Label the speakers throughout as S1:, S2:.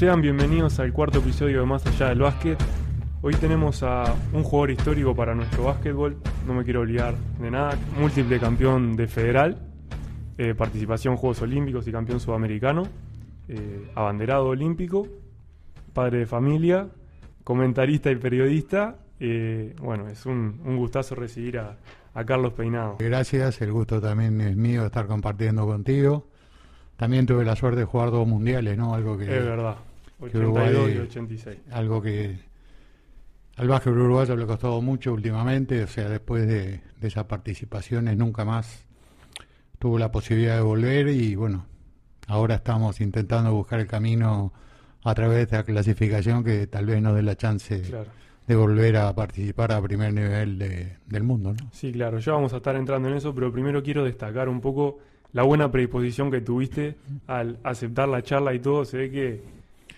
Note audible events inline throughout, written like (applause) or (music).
S1: Sean bienvenidos al cuarto episodio de Más Allá del Básquet. Hoy tenemos a un jugador histórico para nuestro básquetbol, no me quiero olvidar de nada, múltiple campeón de federal, eh, participación en Juegos Olímpicos y campeón sudamericano, eh, abanderado olímpico, padre de familia, comentarista y periodista. Eh, bueno, es un, un gustazo recibir a, a Carlos Peinado.
S2: Gracias, el gusto también es mío estar compartiendo contigo. También tuve la suerte de jugar dos mundiales, ¿no? Algo que.
S1: Es verdad, 82
S2: Uruguay-
S1: y 86.
S2: Algo que al básquet uruguayo le ha costado mucho últimamente, o sea, después de, de esas participaciones nunca más tuvo la posibilidad de volver y bueno, ahora estamos intentando buscar el camino a través de esta clasificación que tal vez nos dé la chance
S1: Claro.
S2: de volver a participar a primer nivel de- del mundo, ¿no?
S1: Sí, claro, ya vamos a estar entrando en eso, pero primero quiero destacar un poco la buena predisposición que tuviste al aceptar la charla y todo. Se ve que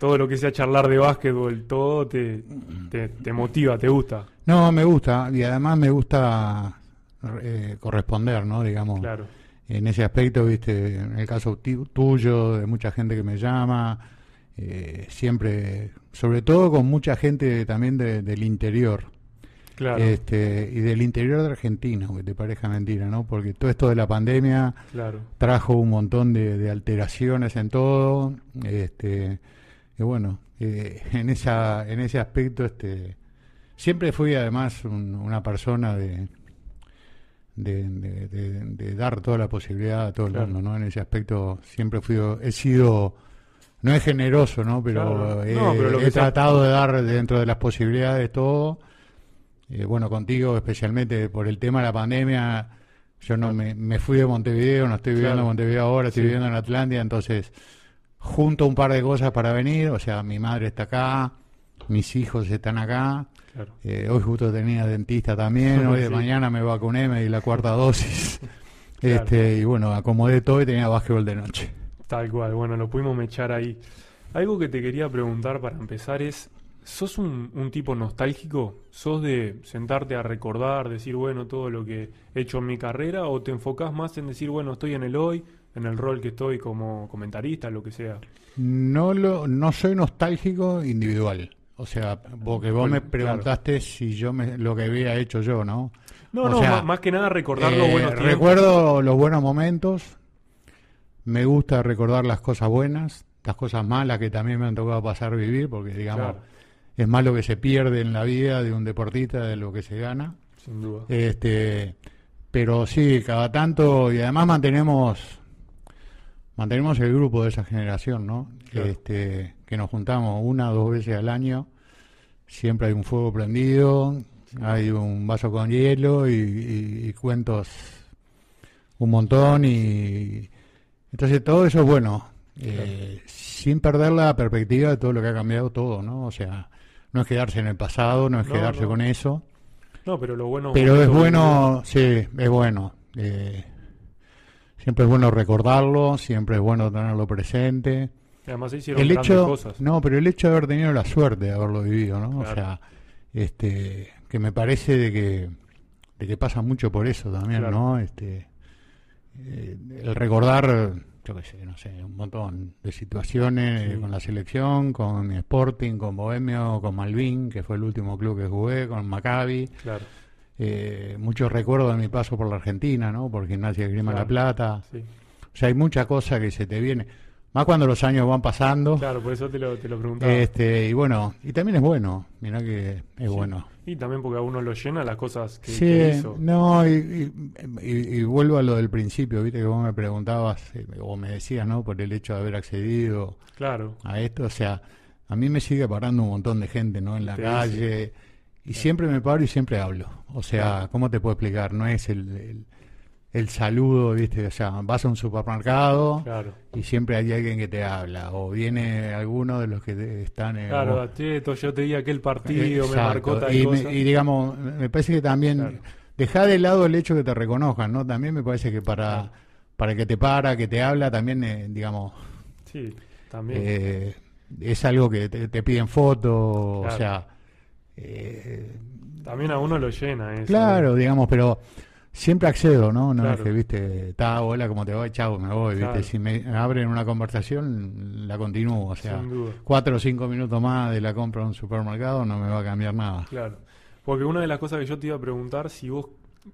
S1: todo lo que sea charlar de básquetbol, todo te, te, te motiva, te gusta.
S2: No, me gusta y además me gusta eh, corresponder, ¿no? Digamos,
S1: Claro,
S2: en ese aspecto, viste, en el caso tuyo, de mucha gente que me llama, eh, siempre, sobre todo con mucha gente también de- del interior,
S1: claro,
S2: este, y del interior de Argentina, que te parezca mentira, ¿no? Porque todo esto de la pandemia
S1: claro.
S2: trajo un montón de, de alteraciones en todo, este, y bueno, eh, (laughs) en esa, en ese aspecto, este, siempre fui además un- una persona de, de, de- de- de dar toda la posibilidad a todo el
S1: Claro.
S2: mundo, ¿no? En ese aspecto siempre fui, he sido, no es generoso, ¿no? Pero,
S1: Claro.
S2: he,
S1: No, pero lo que
S2: he
S1: sea-
S2: tratado de dar dentro de las posibilidades todo. Eh, bueno, contigo especialmente por el tema de la pandemia, yo no me, me fui de Montevideo, no estoy viviendo en Montevideo ahora, estoy
S1: Sí.
S2: viviendo en Atlántida, entonces junto un par de cosas para venir, o sea, mi madre está acá, mis hijos están acá,
S1: claro.
S2: eh, hoy justo tenía dentista también, (laughs) hoy de
S1: Sí.
S2: mañana me vacuné, me di la cuarta (laughs) dosis,
S1: Claro.
S2: este y bueno, acomodé todo y tenía básquetbol de noche.
S1: Tal cual, bueno, lo pudimos mechar ahí. Algo que te quería preguntar para empezar es, ¿sos un, un tipo nostálgico? ¿Sos de sentarte a recordar, decir, bueno, todo lo que he hecho en mi carrera? ¿O te enfocás más en decir, bueno, estoy en el hoy, en el rol que estoy como comentarista, lo que sea?
S2: No lo, no soy nostálgico individual. O sea, porque vos
S1: Bueno,
S2: me preguntaste si yo me, lo que había hecho yo, ¿no?
S1: No,
S2: O
S1: no,
S2: sea,
S1: más que nada recordar
S2: Eh,
S1: los buenos tiempos.
S2: recuerdo los buenos momentos. Me gusta recordar las cosas buenas, las cosas malas que también me han tocado pasar vivir, porque digamos,
S1: Claro,
S2: es más lo que se pierde en la vida de un deportista de lo que se gana.
S1: sin duda.
S2: Este, pero sí, cada tanto, y además mantenemos mantenemos el grupo de esa generación, ¿no?
S1: Claro.
S2: Este, que nos juntamos una o dos veces al año, siempre hay un fuego prendido, hay un vaso con hielo y, y- y cuentos un montón y entonces todo eso es bueno, eh, sin perder la perspectiva de todo lo que ha cambiado todo, ¿no? O sea, no es quedarse en el pasado, no es
S1: No,
S2: quedarse
S1: no.
S2: con eso.
S1: No, pero lo bueno...
S2: Pero es bueno, sí, es bueno. eh, siempre es bueno recordarlo, siempre es bueno tenerlo presente.
S1: Además se hicieron
S2: El
S1: grandes
S2: hecho,
S1: cosas.
S2: no, pero el hecho de haber tenido la suerte de haberlo vivido, ¿no? O sea, este, que me parece de que, de que pasa mucho por eso también,
S1: Claro.
S2: ¿no? Este, eh, el recordar, yo qué sé, no sé, un montón de situaciones
S1: Sí.
S2: con la selección, con Sporting, con Bohemio, con Malvin, que fue el último club que jugué, con Maccabi.
S1: Claro,
S2: Eh, muchos recuerdos de mi paso por la Argentina, ¿no? Por Gimnasia de Grima
S1: Claro.
S2: La Plata.
S1: sí.
S2: O sea, hay mucha cosa que se te viene. Más cuando los años van pasando.
S1: Claro, por eso te lo, te lo preguntaba.
S2: Este, y bueno, y también es bueno. Mirá que es
S1: Sí.
S2: bueno.
S1: Y también porque a uno lo llena las cosas que,
S2: Sí,
S1: que hizo.
S2: no, y, y- y- y vuelvo a lo del principio, viste que vos me preguntabas, eh, o me decías, ¿no? Por el hecho de haber accedido
S1: Claro,
S2: a esto, o sea, a mí me sigue parando un montón de gente, ¿no? En la calle, y siempre me paro y siempre hablo. O sea, ¿cómo te puedo explicar? No es el, el, el saludo, ¿viste? O sea, vas a un supermercado
S1: claro.
S2: y siempre hay alguien que te habla, o viene alguno de los que te- están en...
S1: Claro, Cheto, yo te di aquel partido, me marcó tal
S2: y, me- y digamos, me parece que también
S1: Claro.
S2: dejar de lado el hecho que te reconozcan, ¿no? También me parece que para, para el que te para, que te habla, también, eh, digamos,
S1: Sí, también.
S2: eh, es algo que te, te piden fotos, o sea, eh,
S1: también a uno lo llena eso.
S2: claro, digamos, pero siempre accedo, ¿no? No es que, viste, está, hola, ¿cómo te va? Chao, me voy,
S1: Claro.
S2: viste. Si me abren una conversación, la continúo. O sea, cuatro o cinco minutos más de la compra en un supermercado no me va a cambiar nada.
S1: Claro. Porque una de las cosas que yo te iba a preguntar, si vos,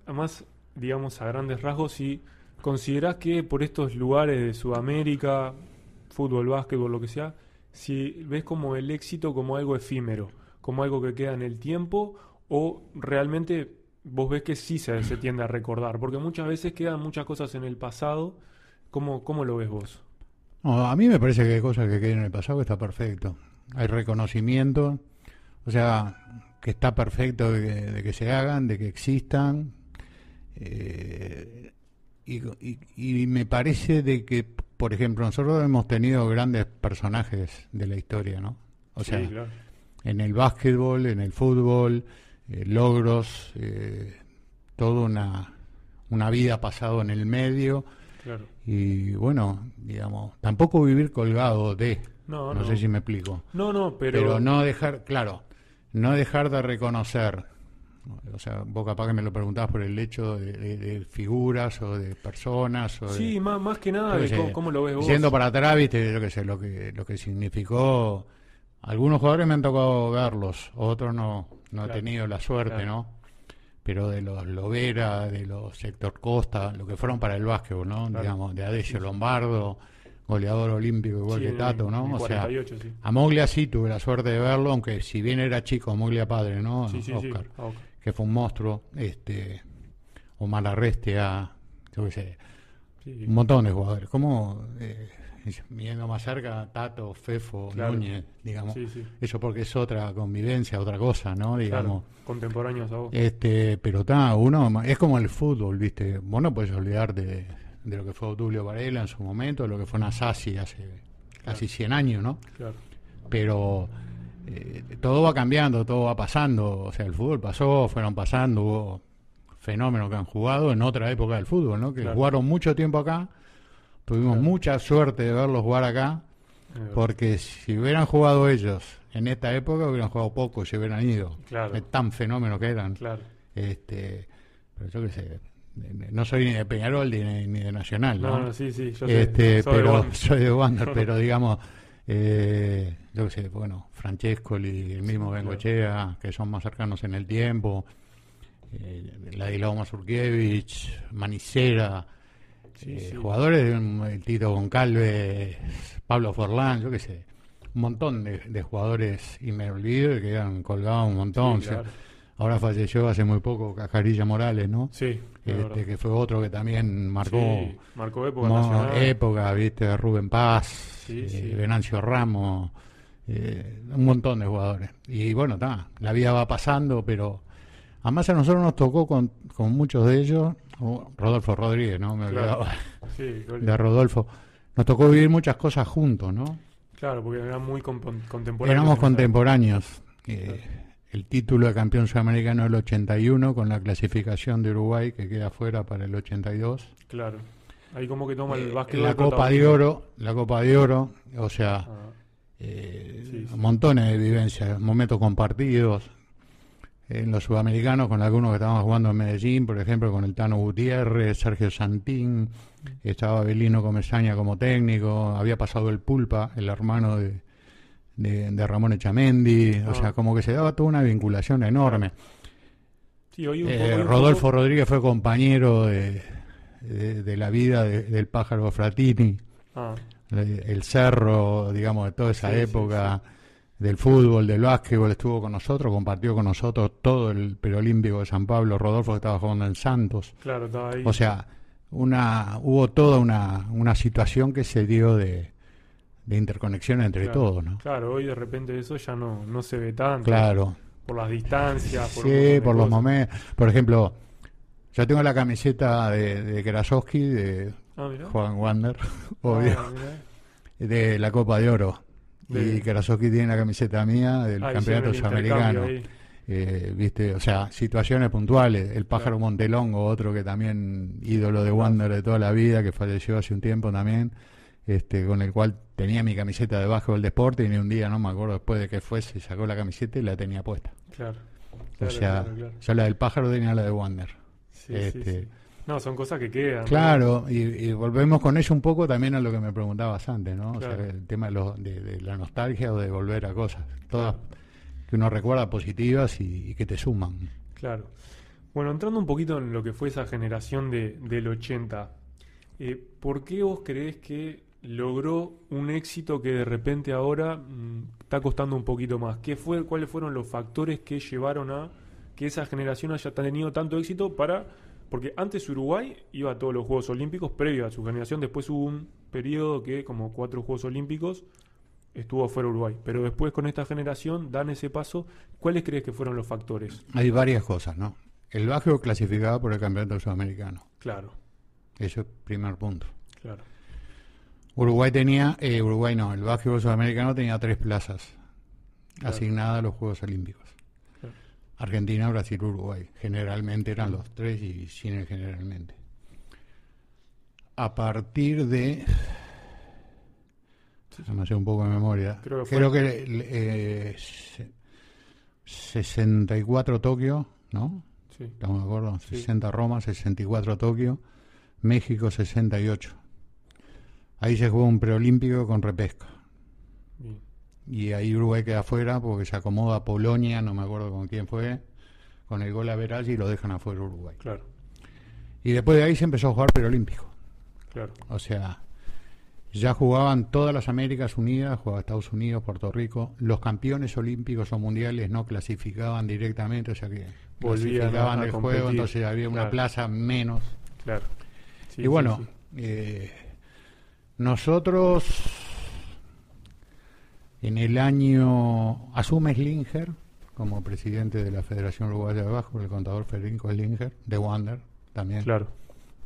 S1: además, digamos a grandes rasgos, si considerás que por estos lugares de Sudamérica, fútbol, básquetbol, lo que sea, si ves como el éxito como algo efímero, como algo que queda en el tiempo, o realmente vos ves que sí se, se tiende a recordar, porque muchas veces quedan muchas cosas en el pasado. ¿Cómo, cómo lo ves vos?
S2: No, a mí me parece que hay cosas que quedan en el pasado que está perfecto. Hay reconocimiento, o sea, que está perfecto de que, de que se hagan, de que existan. eh, y, y- y me parece de que, por ejemplo, nosotros hemos tenido grandes personajes de la historia, ¿no? O sea,
S1: sí, claro.
S2: En el básquetbol, en el fútbol, eh, logros, eh, toda una, una vida pasado en el medio.
S1: claro.
S2: Y bueno, digamos, tampoco vivir colgado de,
S1: No,
S2: no,
S1: no.
S2: sé si me explico,
S1: No, no, pero,
S2: pero, no dejar, claro, no dejar de reconocer, o sea, vos capaz que me lo preguntabas por el hecho de, de- de figuras o de personas o de,
S1: Sí, más, más que nada de cómo, cómo lo ves vos.
S2: Yendo para atrás, viste, yo qué sé, lo que, lo que significó, algunos jugadores me han tocado verlos, otros no, no
S1: Claro.
S2: he tenido la suerte,
S1: Claro.
S2: ¿no? Pero de los Lovera, de los Héctor Costa, lo que fueron para el básquetbol, ¿no?
S1: Claro.
S2: Digamos, de Adesio Lombardo, goleador olímpico igual
S1: Sí,
S2: que Tato, ¿no?
S1: en
S2: o sea,
S1: 48, sí.
S2: a Moglia sí tuve la suerte de verlo, aunque si bien era chico, Moglia padre, ¿no?
S1: Sí, sí, sí.
S2: Oscar,
S1: Ah, ok.
S2: que fue un monstruo, este, Omar Arrestea, yo qué sé, un montón de jugadores. Como eh, viendo más cerca, Tato, Fefo,
S1: Claro.
S2: Núñez, digamos.
S1: sí, sí.
S2: Eso porque es otra convivencia, otra cosa, ¿no? Digamos.
S1: Claro, contemporáneos a vos.
S2: Este, pero está, uno es como el fútbol, ¿viste? Vos no puedes olvidarte de, de lo que fue Tulio Varela en su momento, de lo que fue Nasasi hace casi 100 años, ¿no?
S1: Claro.
S2: Pero eh, todo va cambiando, todo va pasando. O sea, el fútbol pasó, fueron pasando, hubo fenómenos que han jugado en otra época del fútbol, ¿no? Que jugaron mucho tiempo acá. Tuvimos
S1: Claro.
S2: mucha suerte de verlos jugar acá, porque si hubieran jugado ellos en esta época, hubieran jugado poco, se hubieran ido.
S1: Claro.
S2: Es tan fenómeno que eran.
S1: Claro.
S2: Este, pero yo qué sé, no soy ni de Peñarol ni de, ni de Nacional,
S1: No,
S2: ¿no?
S1: no, sí, sí. Yo
S2: este,
S1: Soy de
S2: pero
S1: Wander. (laughs)
S2: soy de Wander, (laughs) pero digamos, eh, yo qué sé, bueno, Francescoli, el mismo
S1: claro.
S2: Bengochea, que son más cercanos en el tiempo, eh, Ladislao Mazurkiewicz, Manicera,
S1: Sí,
S2: eh,
S1: sí.
S2: jugadores el Tito Goncalves, Pablo Forlán, yo qué sé, un montón de, de jugadores y me olvido que quedan colgados un montón.
S1: Sí,
S2: o sea,
S1: claro.
S2: Ahora falleció hace muy poco Cajarilla Morales, ¿no?
S1: Sí.
S2: Este, que fue otro que también marcó
S1: época
S2: mo-
S1: nacional.
S2: época, viste, Rubén Paz, eh. Venancio Ramos, eh, un montón de jugadores. Y bueno, está, la vida va pasando, pero además a nosotros nos tocó con, con muchos de ellos, Rodolfo Rodríguez, ¿no? Me
S1: Claro.
S2: olvidaba
S1: Sí,
S2: de Rodolfo. Nos tocó vivir muchas cosas juntos, ¿no?
S1: claro, porque eran muy contemporáneos.
S2: Éramos contemporáneos. Eh. El título de campeón sudamericano del 81 con la clasificación de Uruguay que queda fuera para el 82.
S1: época. Claro. Ahí como que toma el
S2: Eh,
S1: básquet.
S2: la Copa de Oro, la Copa de Oro, o sea,
S1: Ah,
S2: eh,
S1: Sí, sí.
S2: montones de vivencias, momentos compartidos. En los sudamericanos, con algunos que estaban jugando en Medellín, por ejemplo, con el Tano Gutiérrez, Sergio Santín, estaba Belino Comesaña como técnico, había pasado el Pulpa, el hermano de, de, de Ramón Echamendi,
S1: Ah.
S2: o sea, como que se daba toda una vinculación enorme.
S1: sí, hoy un
S2: Eh,
S1: poco- hoy un
S2: Rodolfo
S1: poco-
S2: Rodríguez fue compañero de, de- de la vida de- del pájaro Fratini,
S1: Ah,
S2: el cerro, digamos, de toda esa
S1: Sí, sí,
S2: época del fútbol, del básquetbol, estuvo con nosotros, compartió con nosotros todo el perolímpico de San Pablo, Rodolfo que estaba jugando en Santos.
S1: claro, estaba ahí.
S2: O sea, una hubo toda una, una situación que se dio de, de interconexión entre
S1: Claro.
S2: todos, ¿no?
S1: Claro, hoy de repente eso ya no, no se ve tanto.
S2: Claro.
S1: Por las distancias, por
S2: Sí, por los
S1: cosas.
S2: momentos. Por ejemplo, yo tengo la camiseta de, de Krasowski, de
S1: Ah.
S2: Juan Wander, (laughs) obvio,
S1: Ah, mirá.
S2: de la Copa de Oro. Y Krasowski tiene la camiseta mía del Campeonato Sudamericano. Eh, ¿Viste? O sea, situaciones puntuales. El pájaro
S1: Claro.
S2: Montelongo, otro que también ídolo de Wander de toda la vida, que falleció hace un tiempo también, este, con el cual tenía mi camiseta de básquetbol de deporte y ni un día, no me acuerdo después de que fuese, sacó la camiseta y la tenía puesta.
S1: Claro.
S2: o sea,
S1: claro,
S2: yo la del pájaro tenía la de Wander.
S1: Sí, Sí,
S2: Este,
S1: sí, sí. No, son cosas que quedan. ¿no?
S2: Claro, y, y volvemos con eso un poco también a lo que me preguntabas antes, ¿no? O sea, el tema de, lo- de- de la nostalgia o de volver a cosas, todas que uno recuerda positivas y, y que te suman.
S1: Claro. Bueno, entrando un poquito en lo que fue esa generación de, del 80, eh, ¿por qué vos creés que logró un éxito que de repente ahora mm, está costando un poquito más? ¿Qué fue, ¿Cuáles fueron los factores que llevaron a que esa generación haya tenido tanto éxito para... Porque antes Uruguay iba a todos los Juegos Olímpicos previo a su generación, después hubo un periodo que como cuatro Juegos Olímpicos estuvo fuera Uruguay, pero después con esta generación dan ese paso. ¿Cuáles crees que fueron los factores?
S2: Hay varias cosas, ¿no? El Bajo clasificaba por el campeonato sudamericano,
S1: Claro,
S2: eso es primer punto.
S1: claro.
S2: Uruguay tenía, eh, Uruguay no, el básquetbol sudamericano tenía tres plazas
S1: Claro.
S2: asignadas a los Juegos Olímpicos. Argentina, Brasil, Uruguay. Generalmente eran los tres y sin el generalmente. A partir de... Se me hace un poco de memoria.
S1: Creo que
S2: Creo que eh, se- 64 Tokio, ¿no?
S1: Sí,
S2: ¿Estamos de acuerdo?
S1: Sí.
S2: 60 Roma, 64 Tokio, México 68. Ahí se jugó un preolímpico con repesca.
S1: bien.
S2: Y ahí Uruguay queda afuera porque se acomoda Polonia, no me acuerdo con quién fue, con el gol a Verás y lo dejan afuera Uruguay.
S1: Claro,
S2: Y después de ahí se empezó a jugar preolímpico.
S1: claro,
S2: O sea, ya jugaban todas las Américas Unidas, jugaba Estados Unidos, Puerto Rico. Los campeones olímpicos o mundiales no clasificaban directamente, o sea que
S1: Volvían
S2: clasificaban
S1: a
S2: el
S1: competir.
S2: juego, entonces había una plaza menos.
S1: claro. Sí,
S2: y
S1: sí,
S2: bueno,
S1: sí.
S2: eh, nosotros en el año asume Slinger como presidente de la Federación Uruguaya de Bajo, el contador Federico Slinger, de Wander también.
S1: claro.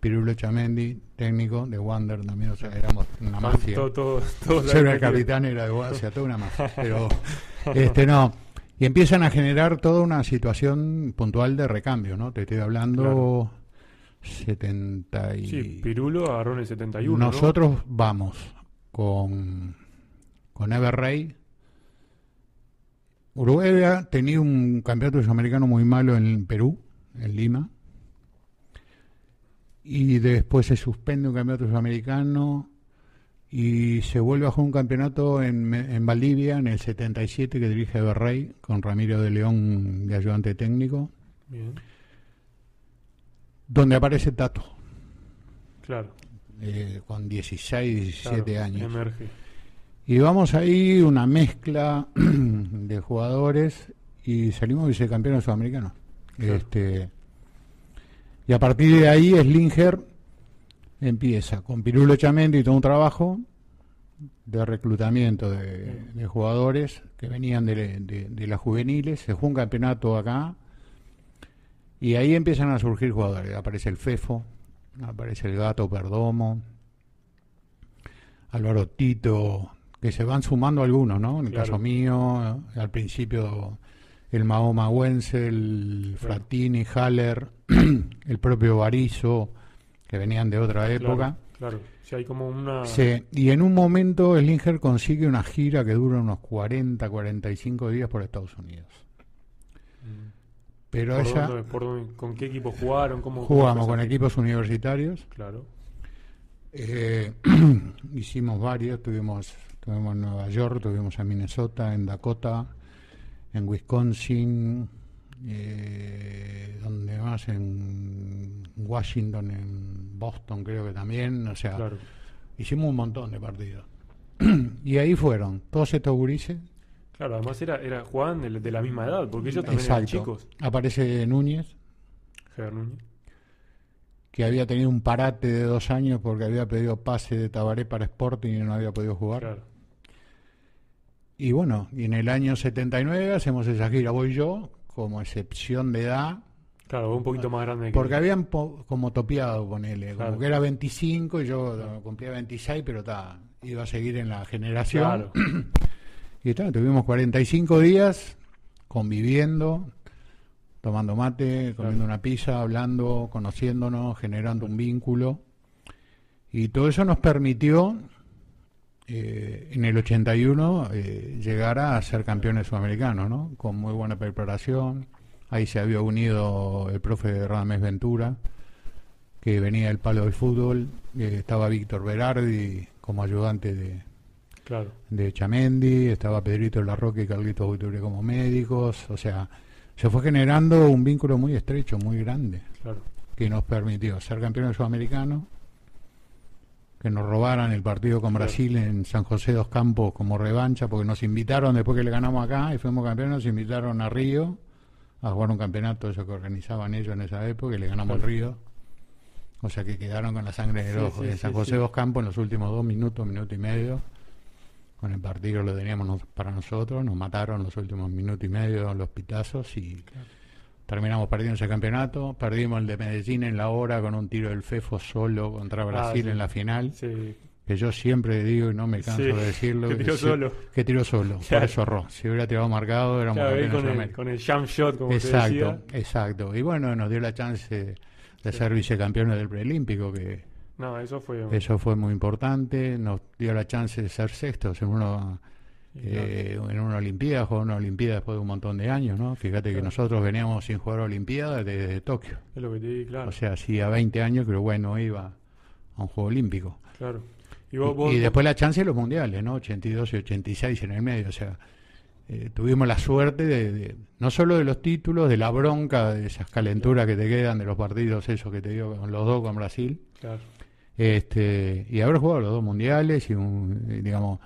S2: Pirulo Chamendi, técnico de Wander también, o sea, éramos una mafia.
S1: todo- todo- todo-
S2: Yo era el capitán, era de Wander, o sea, toda una mafia. (laughs) Pero, este, no. Y empiezan a generar toda una situación puntual de recambio, ¿no? Te estoy hablando 70 y...
S1: Sí, Pirulo agarró en el 71. ¿no?
S2: Nosotros vamos con, con Everrey. Uruguay había tenido un campeonato sudamericano muy malo en Perú, en Lima. Y después se suspende un campeonato sudamericano y se vuelve a jugar un campeonato en, en Valdivia en el 77 que dirige Everrey con Ramiro de León de ayudante técnico,
S1: Bien,
S2: donde aparece Tato
S1: claro.
S2: eh, con 16, 17
S1: claro,
S2: años.
S1: Emerge.
S2: Y vamos ahí una mezcla (clears throat) de jugadores y salimos vicecampeones sudamericanos.
S1: Claro.
S2: Este, y a partir de ahí Slinger empieza con Pirulo Chamendi y todo un trabajo de reclutamiento de, de jugadores que venían de, de- de las juveniles. Se juega un campeonato acá y ahí empiezan a surgir jugadores. Aparece el Fefo, aparece el Gato Perdomo, Álvaro Tito, que se van sumando algunos, ¿no? En el
S1: Claro.
S2: caso mío, al principio el Mahoma Wenzel,
S1: Claro.
S2: Frattini, Haller, (clears throat) el propio Barizo, que venían de otra época.
S1: Claro, claro. Si hay como una.
S2: Sí, y en un momento Slinger consigue una gira que dura unos 40, 45 días por Estados Unidos.
S1: Mm.
S2: Pero
S1: ¿Por
S2: esa
S1: dónde- por dónde- ¿Con qué equipo jugaron? ¿Cómo,
S2: jugamos con equipos universitarios.
S1: Claro,
S2: Eh, (clears throat) hicimos varios, tuvimos, tuvimos en Nueva York, tuvimos en Minnesota, en Dakota, en Wisconsin, eh, donde más, en Washington, en Boston creo que también, o sea,
S1: claro.
S2: hicimos un montón de partidos. (clears throat) y ahí fueron todos estos gurises,
S1: Claro, además era, era jugaban de, de la misma edad, porque ellos también eran
S2: exacto.
S1: chicos.
S2: Aparece Núñez,
S1: Ger Núñez.
S2: que había tenido un parate de dos años porque había pedido pase de Tabaré para Sporting y no había podido jugar.
S1: Claro,
S2: Y bueno, y en el año 79 hacemos esa gira, voy yo, como excepción de edad,
S1: claro, un poquito más grande que.
S2: porque habían po- como topiado con él,
S1: Claro.
S2: como que era 25 y yo cumplía 26, pero ta, iba a seguir en la generación.
S1: Claro, (clears throat)
S2: Y ta, tuvimos 45 días conviviendo, tomando mate, comiendo una pizza, hablando, conociéndonos, generando un vínculo. Y todo eso nos permitió, eh, en el 81, eh, llegar a ser campeones sudamericanos, ¿no? Con muy buena preparación. Ahí se había unido el profe Ramés Ventura, que venía del palo del fútbol. eh, estaba Víctor Berardi como ayudante de,
S1: Claro.
S2: de Chamendi, estaba Pedrito Larroque y Carlitos Buiture como médicos. O sea, se fue generando un vínculo muy estrecho, muy grande,
S1: Claro.
S2: que nos permitió ser campeones sudamericanos, que nos robaran el partido con. Brasil en San José dos Campos como revancha, porque nos invitaron después que le ganamos acá y fuimos campeones, nos invitaron a Río a jugar un campeonato, eso que organizaban ellos en esa época, y le ganamos el Río. O sea que quedaron con la sangre en el ojo.
S1: sí,
S2: en San José
S1: sí.
S2: dos Campos, en los últimos dos minutos, minuto y medio, con el partido lo teníamos nos- para nosotros, nos mataron los últimos minutos y medio los pitazos y
S1: Claro.
S2: Terminamos perdiendo ese campeonato. Perdimos el de Medellín en la hora con un tiro del Fefo solo contra Brasil
S1: Ah, sí.
S2: en la final,
S1: Sí.
S2: que yo siempre digo y no me canso
S1: Sí,
S2: de decirlo.
S1: que tiró solo.
S2: Que tiró solo, (laughs) por
S1: Claro.
S2: eso erró. Si hubiera tirado marcado, éramos
S1: Claro,
S2: campeones
S1: con el, con el jump shot, como
S2: Exacto,
S1: decía.
S2: exacto. Y bueno, nos dio la chance de ser vicecampeones del preolímpico, que
S1: No, eso fue.
S2: eso fue muy importante. Nos dio la chance de ser sextos en una,
S1: y
S2: eh, en una Olimpiada, jugar una Olimpiada después de un montón de años, ¿no? Fíjate que nosotros veníamos sin jugar Olimpiada desde Tokio.
S1: es lo que te di, claro.
S2: O sea, hacía 20 años que Uruguay no iba a un juego olímpico.
S1: claro. Y
S2: Y,
S1: vos, vos-
S2: y después la chance de los mundiales, ¿no? 82 y 86 en el medio. O sea, eh, tuvimos la suerte de, de- no solo de los títulos, de la bronca, de esas calenturas que te quedan de los partidos, esos que te digo, con los dos con Brasil.
S1: Claro.
S2: este y haber jugado los dos mundiales y un, y digamos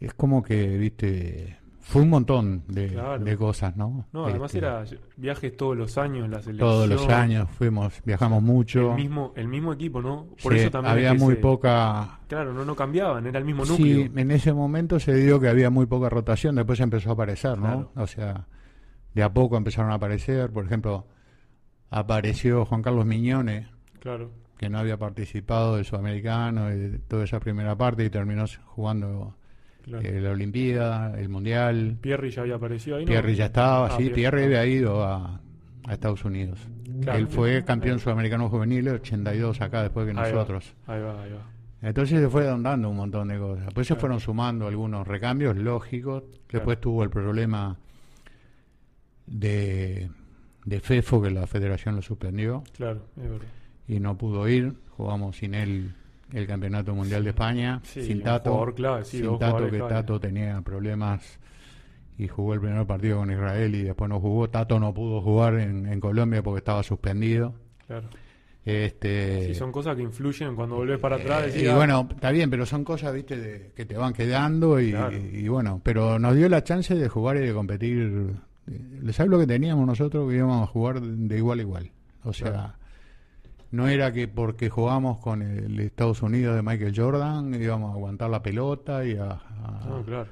S2: es como que viste fue un montón de,
S1: Claro.
S2: de cosas no
S1: No, además
S2: Este,
S1: era viajes todos los años, la selección.
S2: todos los años fuimos viajamos mucho
S1: El mismo, el mismo equipo, ¿no? Por
S2: Sí,
S1: eso también.
S2: había muy
S1: se-
S2: poca
S1: Claro, no, no cambiaban, era el mismo núcleo.
S2: sí en ese momento se dio que había muy poca rotación después empezó a aparecer no
S1: Claro.
S2: o sea de a poco empezaron a aparecer por ejemplo apareció Juan Carlos Miñones
S1: Claro.
S2: que no había participado del sudamericano y de toda esa primera parte y terminó jugando
S1: claro.
S2: eh, la Olimpiada, el Mundial.
S1: Pierri ya había aparecido ahí, ¿no?
S2: Pierre ya estaba,
S1: Ah,
S2: sí,
S1: ah.
S2: había ido a, a Estados Unidos.
S1: Claro.
S2: Él fue campeón sudamericano juvenil en 82 acá después que
S1: Ahí va,
S2: nosotros.
S1: Ahí va, ahí va.
S2: Entonces se fue dando un montón de cosas. Después se fueron sumando algunos recambios lógicos. Después tuvo el problema de, de FEFO, que la federación lo suspendió
S1: Claro, es verdad.
S2: y no pudo ir. Jugamos sin él el Campeonato Mundial de España,
S1: Sí,
S2: sin Tato.
S1: jugador clave, sí,
S2: sin Tato, que
S1: clave.
S2: Tato tenía problemas y jugó el primer partido con Israel y después no jugó. Tato no pudo jugar en, en Colombia porque estaba suspendido.
S1: Claro.
S2: Este,
S1: Sí, son cosas que influyen cuando volvés para atrás.
S2: eh,
S1: decís,
S2: y
S1: ah,
S2: bueno, está bien, pero son cosas, viste, de- que te van quedando y,
S1: Claro.
S2: y bueno, pero nos dio la chance de jugar y de competir. ¿Sabes lo que teníamos nosotros? Que íbamos a jugar de igual a igual. O sea,
S1: Claro.
S2: No era que porque jugamos con el Estados Unidos de Michael Jordan íbamos a aguantar la pelota y a, a-
S1: no, claro.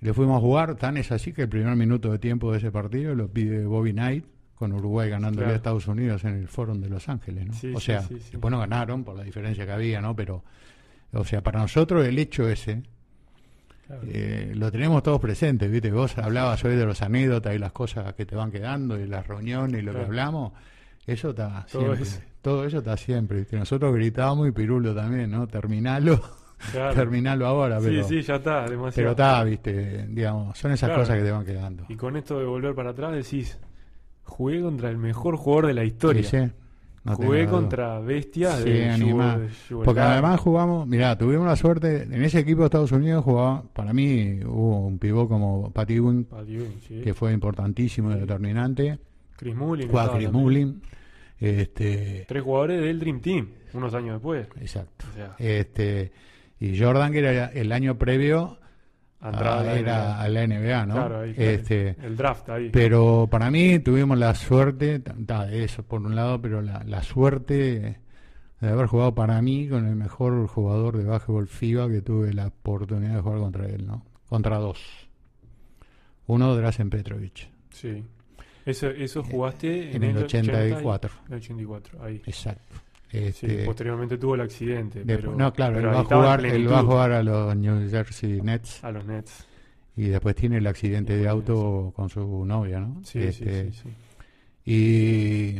S2: le fuimos a jugar. Tan es así que el primer minuto de tiempo de ese partido lo pide Bobby Knight con Uruguay ganándole
S1: Claro.
S2: a Estados Unidos en el Fórum de Los Ángeles, ¿no?
S1: Sí,
S2: o sea,
S1: sí, sí.
S2: después no ganaron por la diferencia que había, ¿no? Pero, o sea, para nosotros el hecho ese eh, lo tenemos todos presentes, ¿viste? Vos hablabas hoy de los anécdotas y las cosas que te van quedando y las reuniones y lo que hablamos. Eso está siempre. Todo eso está siempre, ¿viste? Nosotros gritábamos y Pirulo también, ¿no? Terminalo, (laughs)
S1: Claro.
S2: terminalo ahora, pero...
S1: Sí, sí, ya está, demasiado.
S2: Pero está, viste, digamos, son esas
S1: Claro.
S2: cosas que te van quedando.
S1: Y con esto de volver para atrás decís, jugué contra el mejor jugador de la historia.
S2: Sí, sí, no
S1: jugué contra bestias
S2: Sí,
S1: de
S2: Porque además jugamos, mirá, tuvimos la suerte, en ese equipo de Estados Unidos jugaba, para mí hubo un pivot como Patty Wing,
S1: sí.
S2: que fue importantísimo y determinante,
S1: Chris Mullin.
S2: jugaba Chris
S1: también.
S2: Este,
S1: Tres jugadores del Dream Team, unos años después.
S2: exacto,
S1: O sea,
S2: este, y Jordan que era el año previo
S1: Andrada
S2: a, era a la NBA, ¿no?
S1: Claro, ahí,
S2: este,
S1: el draft ahí.
S2: Pero para mí tuvimos la suerte, eso por un lado, pero la, la suerte de haber jugado para mí con el mejor jugador de básquetbol FIBA que tuve la oportunidad de jugar contra él, ¿no? Contra dos. Uno, Drazen Petrovic,
S1: Sí. Eso, eso jugaste
S2: en el 84.
S1: 80 y- el 84, ahí.
S2: Exacto.
S1: Sí,
S2: Este,
S1: posteriormente tuvo el accidente.
S2: de-
S1: pero,
S2: no, claro, él
S1: pero
S2: va, a
S1: en
S2: jugar, él va a jugar a los New Jersey Nets
S1: a los Nets.
S2: y después tiene el accidente de
S1: Sí,
S2: auto con su novia, ¿no?
S1: Sí,
S2: Este,
S1: sí, sí, sí.
S2: Y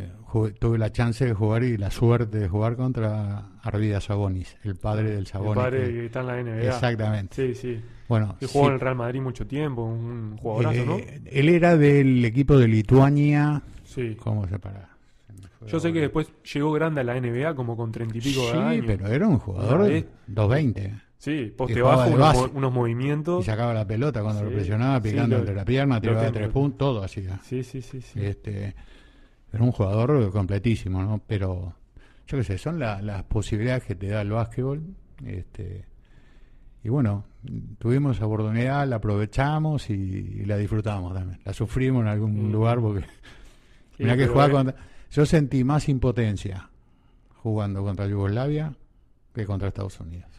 S2: tuve la chance de jugar y la suerte de jugar contra Arvida Sabonis, el padre del
S1: El
S2: Sabonis.
S1: padre
S2: que-
S1: que está en la NBA.
S2: exactamente.
S1: Sí, sí.
S2: Bueno,
S1: Que jugó
S2: sí,
S1: en el Real Madrid mucho tiempo, un jugadorazo, ¿no?
S2: eh, él era del equipo de Lituania,
S1: Sí.
S2: ¿Cómo se para?
S1: Yo sé que después llegó grande a la NBA como con treinta y pico
S2: Sí,
S1: de años.
S2: pero era un jugador de
S1: es-
S2: 220.
S1: Sí, poste bajo, unos,
S2: base.
S1: mo- unos
S2: Y
S1: movimientos.
S2: sacaba la pelota cuando
S1: Sí,
S2: lo presionaba,
S1: sí,
S2: picando
S1: lo-
S2: entre la pierna, tiraba tres puntos, todo hacía.
S1: Sí, sí, sí, sí.
S2: Este, era un jugador completísimo, ¿no? Pero, yo qué sé, son la- las posibilidades que te da el básquetbol. Este, y bueno, tuvimos esa oportunidad, la aprovechamos y, y la disfrutamos también. La sufrimos en algún
S1: Mm.
S2: lugar porque
S1: Sí,
S2: Mirá que
S1: eh,
S2: contra- Yo sentí más impotencia jugando contra Yugoslavia que contra Estados Unidos.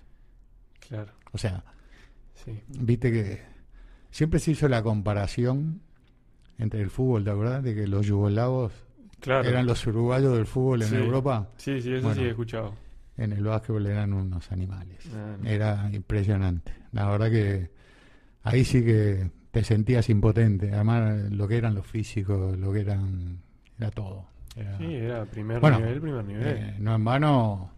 S1: Claro,
S2: O sea,
S1: sí.
S2: viste que siempre se hizo la comparación entre el fútbol, ¿te acordás? De que los yugoslavos
S1: Claro.
S2: eran los uruguayos del fútbol en
S1: Sí.
S2: Europa.
S1: Sí, sí, eso
S2: Bueno.
S1: sí he escuchado.
S2: En el básquetbol eran unos animales.
S1: Ah, no.
S2: Era impresionante. La verdad que ahí sí que te sentías impotente. Además, lo que eran los físicos, lo que eran. Era todo. Era-
S1: Sí, era primer
S2: Bueno,
S1: nivel, primer nivel.
S2: Eh, no en vano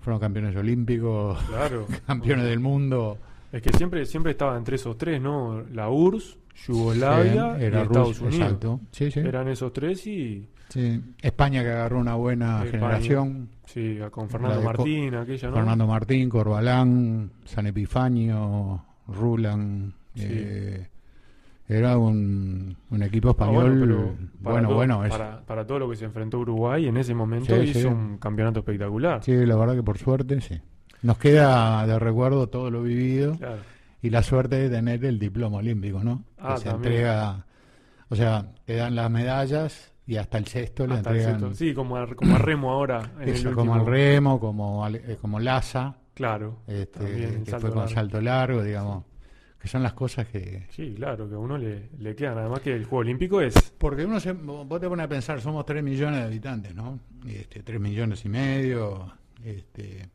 S2: fueron campeones olímpicos,
S1: claro. (laughs)
S2: campeones del mundo.
S1: Es que siempre, siempre estaba entre esos tres, ¿no? La URSS, Yugoslavia
S2: Sí,
S1: y
S2: era
S1: Estados
S2: Rusia,
S1: Unidos.
S2: exacto. Sí, sí.
S1: Eran esos tres y
S2: Sí. España que agarró una buena
S1: España.
S2: generación.
S1: sí, con Fernando
S2: de Co-
S1: Martín, aquella, ¿no?
S2: Fernando Martín, Corbalán, San Epifanio, Rulan.
S1: Sí.
S2: eh, era un, un equipo
S1: Ah,
S2: español.
S1: bueno,
S2: bueno,
S1: para
S2: bueno,
S1: todo,
S2: es-
S1: para, para todo lo que se enfrentó Uruguay en ese momento
S2: Sí,
S1: hizo
S2: sí.
S1: un campeonato espectacular.
S2: sí, la verdad que por suerte, sí. Nos queda de recuerdo todo lo vivido.
S1: Claro.
S2: y la suerte de tener el diploma olímpico, ¿no?
S1: Ah,
S2: que se
S1: también.
S2: entrega, o sea, te dan las medallas y hasta el sexto le
S1: Hasta el
S2: entregan
S1: sexto. Sí, como a, como a Remo ahora. En
S2: eso,
S1: el
S2: como al remo, como eh, como Laza,
S1: Claro.
S2: este, que fue con
S1: largo.
S2: salto largo, digamos, que son las cosas que
S1: Sí, claro, que a uno le, le quedan. Además que el juego olímpico es...
S2: porque uno se, vos te pones a pensar, somos 3 millones de habitantes, ¿no? Este, 3 millones y medio, este,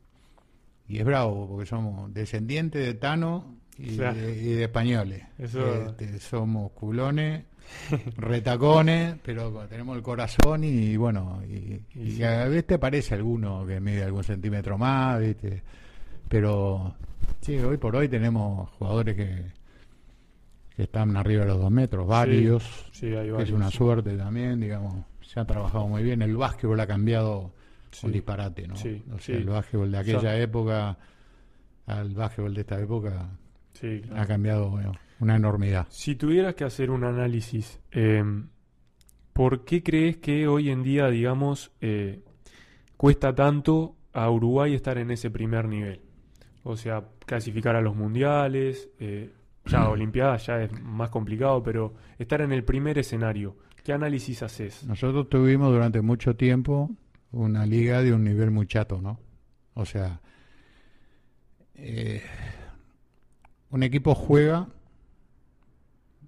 S2: y es bravo, porque somos descendientes de Tano y,
S1: Claro.
S2: de, y de españoles.
S1: Eso-
S2: Este, somos culones, (laughs) retacones, pero tenemos el corazón y bueno, y,
S1: Y
S2: y
S1: sí.
S2: a veces te parece alguno que mide algún centímetro más, ¿viste? Pero sí, hoy por hoy tenemos jugadores que, que están arriba de los dos metros, varios,
S1: Sí, hay
S2: que es una suerte también, digamos. Se ha trabajado muy bien. El básquetbol ha cambiado un disparate, ¿no?
S1: Sí,
S2: o sea, el básquetbol de aquella época al básquetbol de esta época
S1: claro.
S2: ha cambiado bueno, una enormidad.
S1: Si tuvieras que hacer un análisis, eh, ¿por qué crees que hoy en día, digamos, eh, cuesta tanto a Uruguay estar en ese primer nivel? O sea, clasificar a los mundiales, eh, ya (clears throat) Olimpiadas ya es más complicado, pero estar en el primer escenario, ¿qué análisis haces?
S2: Nosotros tuvimos durante mucho tiempo una liga de un nivel muy chato, ¿no? O sea, eh, un equipo juega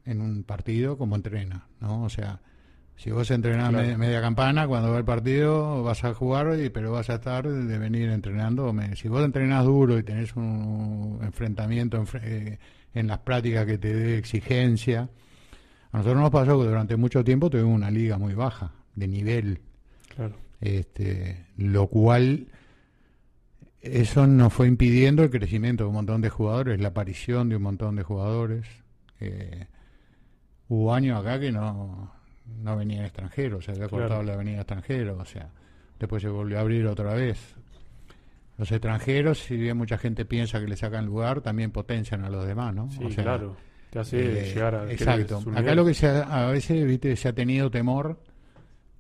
S2: en un partido como entrena, ¿no? O sea, si vos entrenás
S1: Claro.
S2: me- media campana, cuando va el partido vas a jugar, y- pero vas a estar de venir entrenando. si vos entrenás duro y tenés un enfrentamiento en, fre- eh, en las prácticas que te dé exigencia, a nosotros nos pasó que durante mucho tiempo tuvimos una liga muy baja, de nivel,
S1: Claro,
S2: este, lo cual eso nos fue impidiendo el crecimiento de un montón de jugadores, la aparición de un montón de jugadores. Eh, hubo años acá que no, no venían extranjeros, se había
S1: Claro.
S2: cortado la venida extranjero, o sea, después se volvió a abrir otra vez. Los extranjeros, si bien mucha gente piensa que le sacan lugar, también potencian a los demás, ¿no?
S1: sí,
S2: O sea,
S1: claro. Te hace
S2: eh,
S1: llegar a...
S2: exacto. Acá
S1: nivel.
S2: lo que se ha- a veces viste se ha tenido temor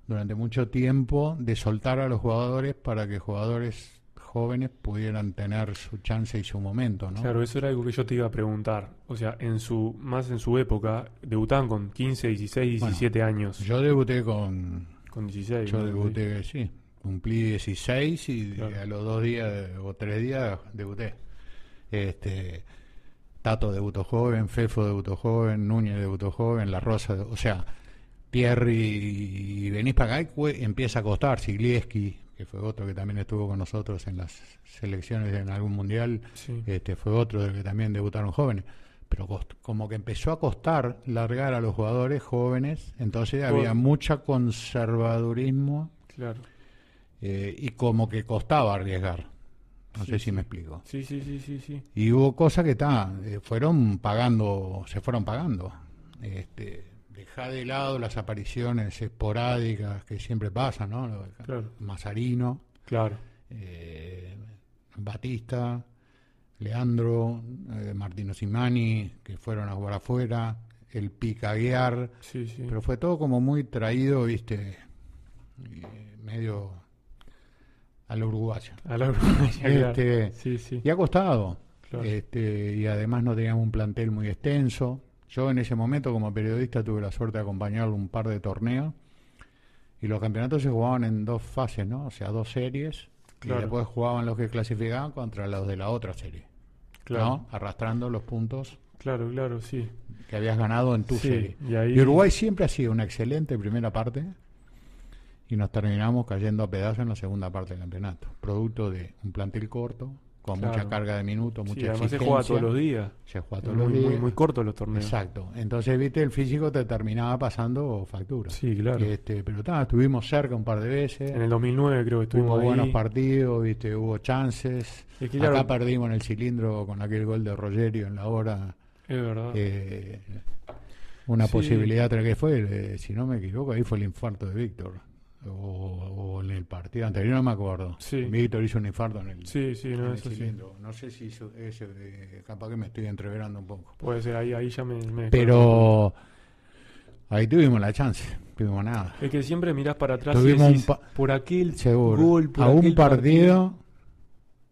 S2: durante mucho tiempo de soltar a los jugadores para que jugadores jóvenes pudieran tener su chance y su momento, ¿no?
S1: Claro, eso era algo que yo te iba a preguntar. O sea, en su más en su época, debutaban con 15, 16,
S2: Bueno,
S1: 17 años.
S2: Yo debuté con
S1: con 16.
S2: yo
S1: ¿no?
S2: debuté, sí, cumplí 16 y
S1: Claro.
S2: a los dos días o tres días debuté. Este Tato debutó joven, Fefo debutó joven, Núñez debutó joven, La Rosa, o sea, Pierri y venís para acá y empieza a costar, Siglieski, que fue otro que también estuvo con nosotros en las selecciones en algún mundial,
S1: Sí.
S2: este fue otro de que también debutaron jóvenes. Pero cost- como que empezó a costar largar a los jugadores jóvenes, entonces
S1: Por-
S2: había mucho conservadurismo
S1: Claro.
S2: eh, y como que costaba arriesgar. No
S1: Sí,
S2: sé si me explico.
S1: Sí, sí, sí, sí, sí.
S2: Y hubo cosas que está, eh, fueron pagando, se fueron pagando. Este, deja de lado las apariciones esporádicas que siempre pasan, ¿no?
S1: Claro.
S2: Mazarino,
S1: Claro.
S2: eh, Batista, Leandro, eh, Martino Simani, que fueron a jugar afuera, el Picaguiar,
S1: Sí, sí.
S2: pero fue todo como muy traído, viste, eh, medio a la uruguaya.
S1: A la Uruguaya, claro.
S2: Este,
S1: Sí, sí.
S2: y ha costado.
S1: Claro.
S2: Este, y además no teníamos un plantel muy extenso. Yo en ese momento como periodista tuve la suerte de acompañarlo un par de torneos y los campeonatos se jugaban en dos fases, ¿no? O sea, dos series
S1: Claro.
S2: y después jugaban los que clasificaban contra los de la otra serie,
S1: Claro.
S2: ¿no? Arrastrando los puntos
S1: Claro, claro, sí.
S2: que habías ganado en tu
S1: Sí,
S2: serie.
S1: y ahí-
S2: Y Uruguay siempre ha sido una excelente primera parte y nos terminamos cayendo a pedazos en la segunda parte del campeonato, producto de un plantel corto, con
S1: Claro.
S2: mucha carga de minutos, mucha
S1: Sí, además se juega todos los días.
S2: Se juega todos
S1: muy,
S2: los días.
S1: muy, muy cortos los torneos.
S2: Exacto. Entonces, viste, el físico te terminaba pasando factura.
S1: Sí, claro.
S2: Este, pero ta, estuvimos cerca un par de veces.
S1: En el 2009 creo que estuvimos
S2: hubo
S1: ahí.
S2: buenos partidos, viste, hubo chances.
S1: Es que, claro,
S2: Acá perdimos en el cilindro con aquel gol de Rogerio en la hora.
S1: es verdad.
S2: eh, una
S1: Sí.
S2: posibilidad que fue, eh, si no me equivoco, ahí fue el infarto de Víctor. O, o en el partido anterior, no me acuerdo.
S1: Sí.
S2: Víctor hizo un infarto en el,
S1: sí, sí,
S2: en
S1: no,
S2: el
S1: sí.
S2: cilindro. No sé si hizo ese, eh, capaz que me estoy entreverando un poco.
S1: Puede ser, ahí, ahí ya me, me-
S2: Pero ahí tuvimos la chance, tuvimos nada.
S1: Es que siempre mirás para atrás y
S2: Tuvimos un
S1: decís,
S2: pa-
S1: por aquel
S2: Seguro.
S1: gol, por
S2: a un partido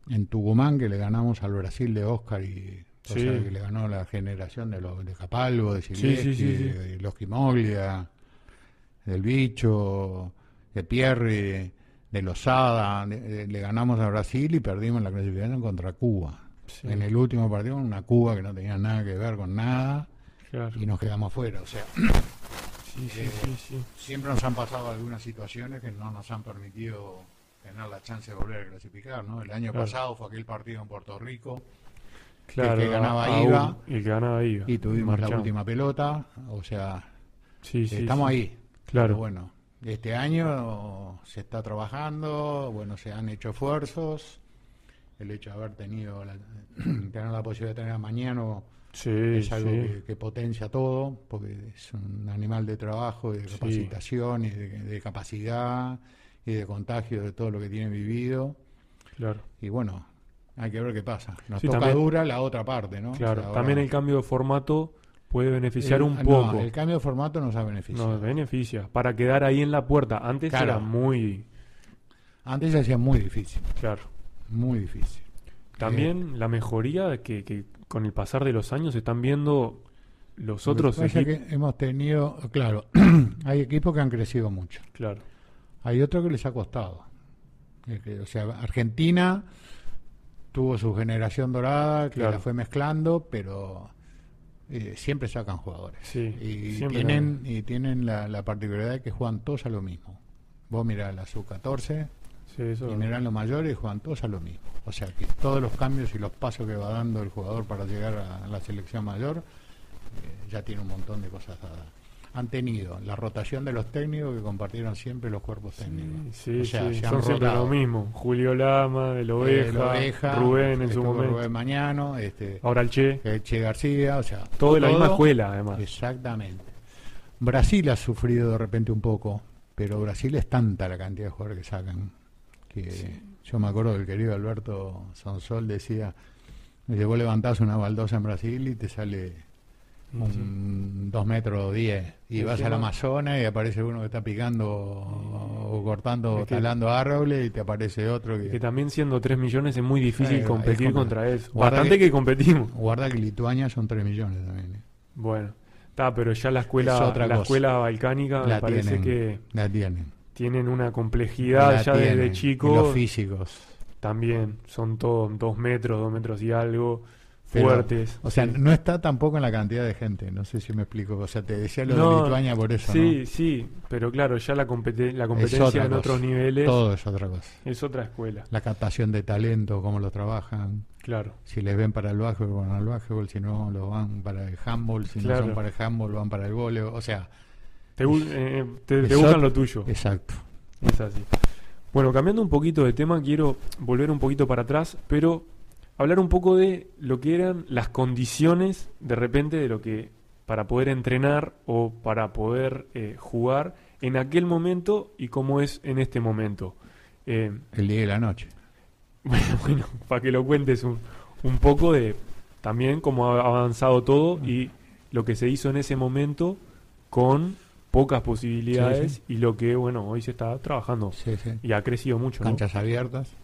S2: en Tucumán que le ganamos al Brasil de Oscar y o sea, que le ganó la generación de los de Capalvo, de
S1: sí.
S2: de los Quimoglia, del Bicho, de Pierri, de Lozada, de- le ganamos a Brasil y perdimos la clasificación contra Cuba.
S1: Sí,
S2: En el último partido, una Cuba que no tenía nada que ver con nada
S1: claro.
S2: y nos quedamos fuera. O sea,
S1: Sí, sí,
S2: eh,
S1: sí, sí.
S2: siempre nos han pasado algunas situaciones que no nos han permitido tener la chance de volver a clasificar, ¿no? El año
S1: Claro.
S2: pasado fue aquel partido en Puerto Rico
S1: Claro,
S2: que ganaba
S1: el que ganaba iba.
S2: y tuvimos la última pelota, o sea, estamos ahí.
S1: Claro.
S2: Pero bueno, este año se está trabajando, bueno, se han hecho esfuerzos, el hecho de haber tenido la, (clears throat) tener la posibilidad de tener a Mañana
S1: Sí,
S2: es algo
S1: sí.
S2: que, que potencia todo, porque es un animal de trabajo, de
S1: Sí.
S2: capacitación y de, de capacidad y de contagio de todo lo que tiene vivido.
S1: Claro,
S2: Y bueno, hay que ver qué pasa. Nos toca
S1: también-
S2: dura la otra parte, ¿no?
S1: claro.
S2: O sea, ahora-
S1: También el cambio de formato puede beneficiar
S2: el-
S1: un
S2: no,
S1: poco.
S2: el cambio de formato nos ha beneficiado.
S1: Nos beneficia. Para quedar ahí en la puerta. Antes
S2: Claro.
S1: era muy.
S2: Antes se hacía muy difícil,
S1: Claro.
S2: muy difícil.
S1: También la mejoría que, que con el pasar de los años están viendo los otros equipos.
S2: que hemos tenido, claro, (clears throat) hay equipos que han crecido mucho.
S1: Claro.
S2: Hay otros que les ha costado. Que, o sea, Argentina tuvo su generación dorada que
S1: Claro.
S2: la fue mezclando, pero eh, siempre sacan jugadores.
S1: Sí,
S2: y tienen, y tienen la, la particularidad de que juegan todos a lo mismo. Vos mirá la sub-14
S1: Sí,
S2: y mirá los mayores y juegan todos a lo mismo. O sea que todos los cambios y los pasos que va dando el jugador para llegar a la selección mayor eh, ya tiene un montón de cosas dadas. Han tenido la rotación de los técnicos que compartieron siempre los cuerpos técnicos.
S1: Sí,
S2: O sea,
S1: sí,
S2: se han
S1: son siempre lo mismo. Julio Lama, el Oveja,
S2: el Oveja,
S1: Rubén en su momento.
S2: Rubén Mañano, este,
S1: Ahora el Che.
S2: el Che García, o sea,
S1: Todo de la misma escuela, además.
S2: Exactamente. Brasil ha sufrido de repente un poco, pero Brasil es tanta la cantidad de jugadores que sacan que yo me acuerdo del querido Alberto Sonsol decía, dice, vos levantás una baldosa en Brasil y te sale un 2 metros 10 y vas al Amazonas y aparece uno que está picando o cortando,
S1: que-
S2: talando árboles y te aparece otro que...
S1: Que también siendo 3 millones es muy difícil
S2: Eh,
S1: competir
S2: es
S1: contra eso. Bastante que,
S2: que-
S1: competimos.
S2: Guarda que Lituania son 3 millones también. ¿eh?
S1: Bueno, está, pero ya la escuela,
S2: Es otra
S1: la
S2: cosa.
S1: escuela balcánica me parece
S2: tienen,
S1: que
S2: la tienen.
S1: tienen una complejidad
S2: La
S1: ya
S2: tienen.
S1: desde chicos.
S2: los físicos.
S1: También son todos dos metros, dos metros y algo,
S2: Pero,
S1: fuertes.
S2: O sea,
S1: Sí.
S2: no está tampoco en la cantidad de gente, no sé si me explico. O sea, te decía lo
S1: No,
S2: de Lituania por eso,
S1: Sí, sí, pero claro, ya la, compete- la competencia en
S2: cosa.
S1: otros niveles
S2: Todo es otra cosa.
S1: es otra escuela.
S2: La captación de talento, cómo lo trabajan.
S1: Claro,
S2: Si les ven para el básquetbol, van al básquetbol. Si no, lo van para el handball. Si
S1: Claro.
S2: no son para el handball, van para el voleo. O sea,
S1: te, bu- eh, te, buscan lo tuyo.
S2: exacto.
S1: Es así. Bueno, cambiando un poquito de tema, quiero volver un poquito para atrás, pero hablar un poco de lo que eran las condiciones de repente de lo que para poder entrenar o para poder eh, jugar en aquel momento y cómo es en este momento.
S2: Eh, el día y la noche. (laughs)
S1: Bueno, bueno, para que lo cuentes un, un poco de también cómo ha avanzado todo y lo que se hizo en ese momento con pocas posibilidades y lo que, bueno, hoy se está trabajando. Y ha crecido mucho.
S2: Canchas abiertas,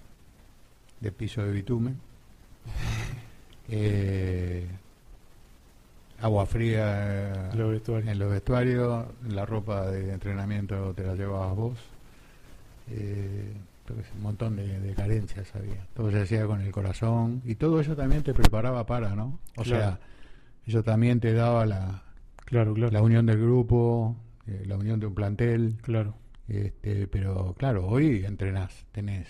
S2: de piso de bitumen, eh, agua fría en los vestuarios, la ropa de entrenamiento te la llevabas vos. Eh, un montón de, carencias había. Todo se hacía con el corazón y todo eso también te preparaba para, ¿no? O sea, eso también te daba la,
S1: claro, claro.
S2: la unión del grupo, eh, la unión de un plantel.
S1: Claro.
S2: Este, pero claro, hoy entrenás, tenés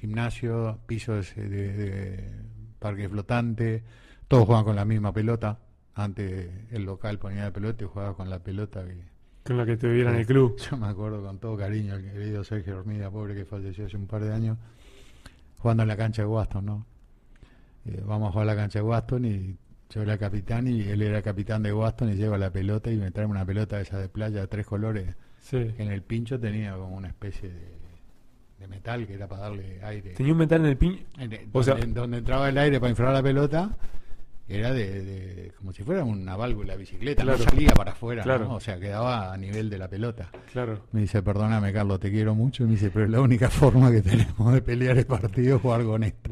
S2: gimnasio, pisos de, parque flotante, todos juegan con la misma pelota. Antes el local ponía la pelota y jugaba con la pelota que
S1: con la que te viera en el club. (laughs)
S2: Yo me acuerdo con todo cariño el querido Sergio Hormida, pobre que falleció hace un par de años, jugando en la cancha de Waston, ¿no? Eh, vamos a jugar a la cancha de Waston y yo era capitán y él era capitán de Waston y lleva la pelota y me trae una pelota esa de playa de tres colores. en el pincho tenía como una especie de, metal que era para darle aire.
S1: ¿Tenía un metal en el pincho?
S2: o sea, donde entraba el aire para inflar la pelota era de, como si fuera una válvula de bicicleta, no salía para afuera, o sea, quedaba a nivel de la pelota.
S1: Claro.
S2: Me dice, perdóname Carlos, te quiero mucho, y me dice, pero es la única (laughs) forma que tenemos de pelear el partido es jugar con esto.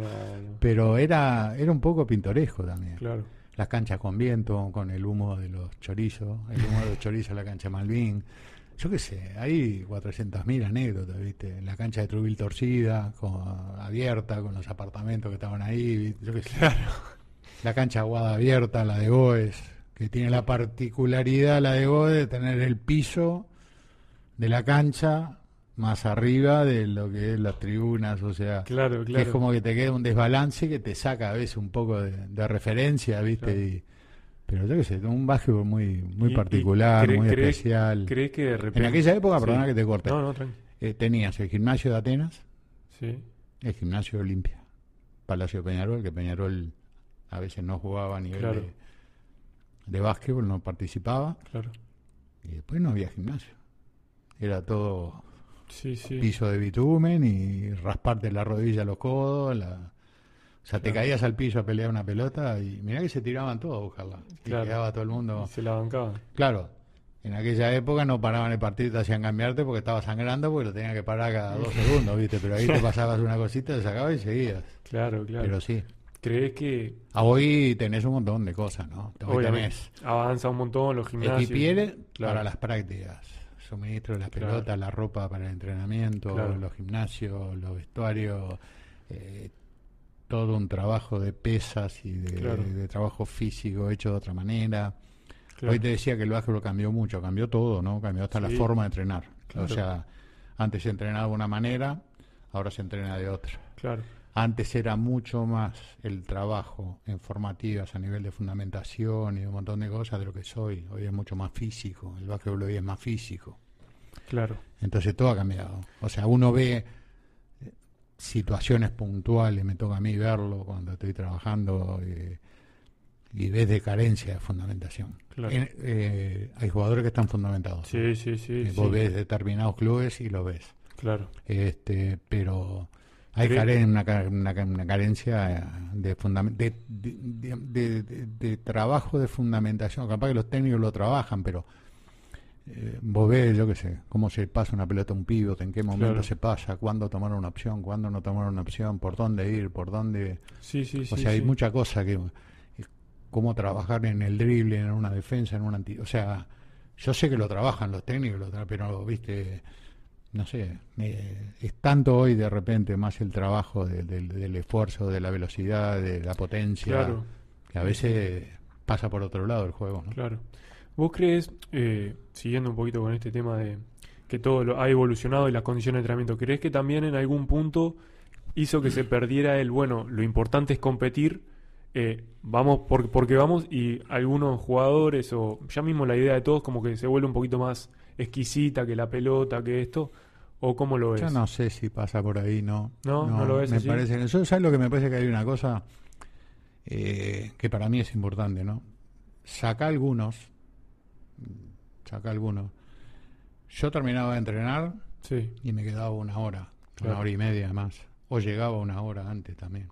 S2: Pero era, era un poco pintoresco también.
S1: Claro.
S2: Las canchas con viento, con el humo de los chorizos, el humo de los chorizos la cancha Malvin. Yo qué sé, hay 400.000 anécdotas, ¿viste? La cancha de Trubil torcida, abierta, con los apartamentos que estaban ahí, yo qué sé. Claro la cancha aguada abierta, la de Goes, que tiene la particularidad, la de Goes, de tener el piso de la cancha más arriba de lo que es las tribunas, o sea,
S1: claro,
S2: es como que te queda un desbalance que te saca a veces un poco de, referencia, ¿viste? Pero yo qué sé, un básquetbol muy muy particular, muy especial.
S1: ¿Crees que de repente...
S2: En aquella época, perdona que te corte,
S1: no, no,
S2: eh, tenías el gimnasio de Atenas,
S1: sí.
S2: el gimnasio de Olimpia, Palacio de Peñarol, que Peñarol a veces no jugaba a nivel de, básquetbol, no participaba.
S1: Claro.
S2: Y después no había gimnasio. Era todo
S1: sí, sí.
S2: piso de bitumen y rasparte la rodilla, los codos. La... O sea, te caías al piso a pelear una pelota y mirá que se tiraban todos a buscarla. Y quedaba todo el mundo.
S1: se la bancaban.
S2: Claro. En aquella época no paraban el partido y te hacían cambiarte porque estaba sangrando porque lo tenían que parar cada dos (laughs) segundos, ¿viste? Pero ahí te pasabas una cosita, te sacabas y seguías.
S1: Claro, claro.
S2: Pero sí.
S1: ¿Crees que...?
S2: Ah, hoy tenés un montón de cosas, ¿no?
S1: Hoy tenés... Avanza un montón los gimnasios.
S2: Equipiere para las prácticas. Suministro de las pelotas, la ropa para el entrenamiento, los gimnasios, los vestuarios... Eh, todo un trabajo de pesas y de, trabajo físico hecho de otra manera. Hoy te decía que el básquetbol cambió mucho, cambió todo, ¿no? Cambió hasta la forma de entrenar. O sea, antes se entrenaba de una manera, ahora se entrena de otra.
S1: Claro.
S2: Antes era mucho más el trabajo en formativas a nivel de fundamentación y un montón de cosas de lo que soy. Hoy es mucho más físico, el básquetbol hoy es más físico.
S1: Claro.
S2: Entonces todo ha cambiado. O sea, uno ve situaciones puntuales, me toca a mí verlo cuando estoy trabajando eh, y ves de carencia de fundamentación.
S1: Claro.
S2: Eh, hay jugadores que están fundamentados.
S1: Sí, sí, sí.
S2: vos ves determinados clubes y lo ves.
S1: Claro.
S2: Este, pero hay una, una, carencia de, de, de, trabajo de fundamentación. Capaz que los técnicos lo trabajan, pero eh, vos ves, yo qué sé, cómo se pasa una pelota a un pivote, en qué momento se pasa, cuándo tomar una opción, cuándo no tomar una opción, por dónde ir, por dónde...
S1: Sí, sí,
S2: o sea, hay mucha cosa que... Cómo trabajar en el drible, en una defensa, en un anti... O sea, yo sé que lo trabajan los técnicos, pero, viste no sé, es tanto hoy de repente más el trabajo del esfuerzo, de la velocidad, de la potencia, que a veces pasa por otro lado el juego. ¿no?
S1: Claro. ¿Vos crees, eh, siguiendo un poquito con este tema de que todo lo, ha evolucionado y las condiciones de entrenamiento, ¿crees que también en algún punto hizo que se perdiera el, bueno, lo importante es competir, eh, vamos por, porque vamos y algunos jugadores o ya mismo la idea de todos como que se vuelve un poquito más exquisita que la pelota, que esto, o cómo lo ves?
S2: Yo no sé si pasa por ahí, no.
S1: No, no, lo ves
S2: me parece que ¿Sabes lo que me parece que hay una cosa eh, que para mí es importante, ¿no? Saca algunos saca algunos. Yo terminaba de entrenar
S1: Sí,
S2: y me quedaba una hora,
S1: Claro.
S2: una hora y media más. O llegaba una hora antes también.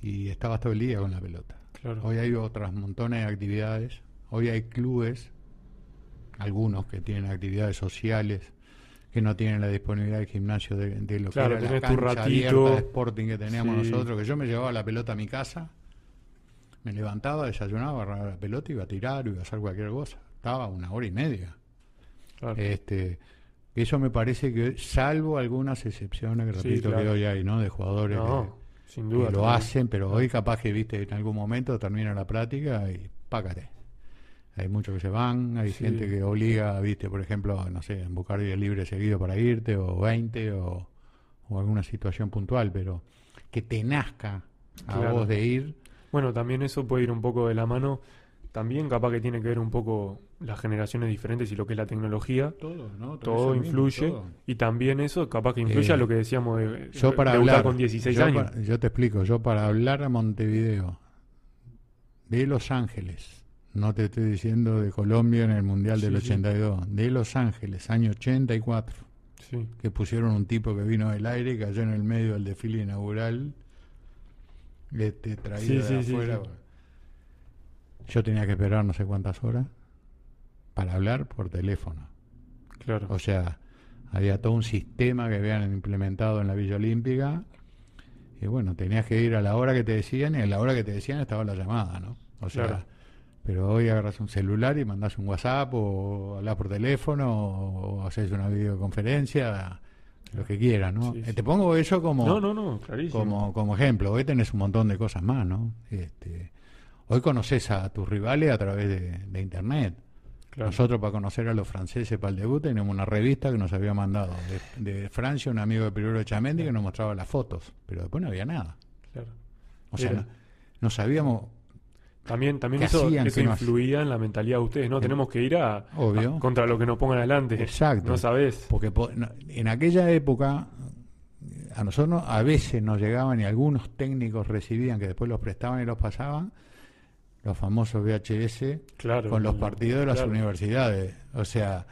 S2: Y estabas todo el día con la pelota.
S1: claro.
S2: Hoy hay otras montones de actividades. Hoy hay clubes, algunos que tienen actividades sociales, que no tienen la disponibilidad del gimnasio de, de lo
S1: Claro,
S2: que era la
S1: tu
S2: cancha
S1: ratito.
S2: abierta de Sporting que teníamos
S1: Sí.
S2: nosotros, que yo me llevaba la pelota a mi casa, me levantaba, desayunaba, agarraba la pelota, iba a tirar, iba a hacer cualquier cosa. Estaba una hora y media.
S1: claro.
S2: Este, eso me parece que, salvo algunas excepciones, que
S1: Sí,
S2: repito
S1: claro.
S2: que hoy hay, ¿no? De jugadores que-
S1: sin
S2: que
S1: duda.
S2: lo hacen, pero hoy capaz que, viste, en algún momento termina la práctica y pácate. Hay muchos que se van, hay
S1: Sí.
S2: gente que obliga, viste, por ejemplo, no sé, en buscar días libres seguido para irte, o 20, o, o alguna situación puntual, pero que te nazca a
S1: Claro.
S2: vos de ir,
S1: Bueno, también eso puede ir un poco de la mano. También capaz que tiene que ver un poco las generaciones diferentes y lo que es la tecnología.
S2: todo, ¿no?
S1: Todo influye. Y también eso capaz que influye
S2: Eh,
S1: a lo que decíamos de,
S2: Yo para hablar,
S1: con 16
S2: yo,
S1: años.
S2: yo te explico, yo para hablar a Montevideo de Los Ángeles, no te estoy diciendo de Colombia en el Mundial del
S1: Sí, sí.
S2: 82, de Los Ángeles, año 84,
S1: Sí,
S2: que pusieron un tipo que vino del aire y cayó en el medio del desfile inaugural, este, traído
S1: Sí,
S2: de
S1: sí,
S2: afuera.
S1: sí.
S2: Yo tenía que esperar no sé cuántas horas para hablar por teléfono.
S1: claro.
S2: O sea, había todo un sistema que habían implementado en la Villa Olímpica. Y bueno, tenías que ir a la hora que te decían y a la hora que te decían estaba la llamada, ¿no? O sea,
S1: Claro.
S2: pero hoy agarras un celular y mandás un WhatsApp o hablas por teléfono o, haces una videoconferencia, lo que quieras, ¿no?
S1: Sí,
S2: Eh,
S1: sí.
S2: Te pongo eso como,
S1: No, no, no, clarísimo.
S2: como, como ejemplo. Hoy tenés un montón de cosas más, ¿no? Este, hoy conoces a tus rivales a través de, de Internet.
S1: Claro,
S2: Nosotros para conocer a los franceses para el debut teníamos una revista que nos había mandado de, de Francia un amigo de Pirolo Chamendi que nos mostraba las fotos, pero después no había nada.
S1: claro.
S2: O sea, no, no sabíamos,
S1: También, también
S2: ¿Qué
S1: eso,
S2: hacían?
S1: eso
S2: ¿Qué no
S1: influía en la mentalidad de ustedes, ¿no? Tenemos que ir a,
S2: Obvio.
S1: a- contra lo que nos pongan adelante.
S2: Exacto.
S1: No sabés.
S2: porque en aquella época a nosotros a veces nos llegaban y algunos técnicos recibían que después los prestaban y los pasaban los famosos VHS
S1: Claro.
S2: con los partidos de las
S1: claro.
S2: universidades. O sea,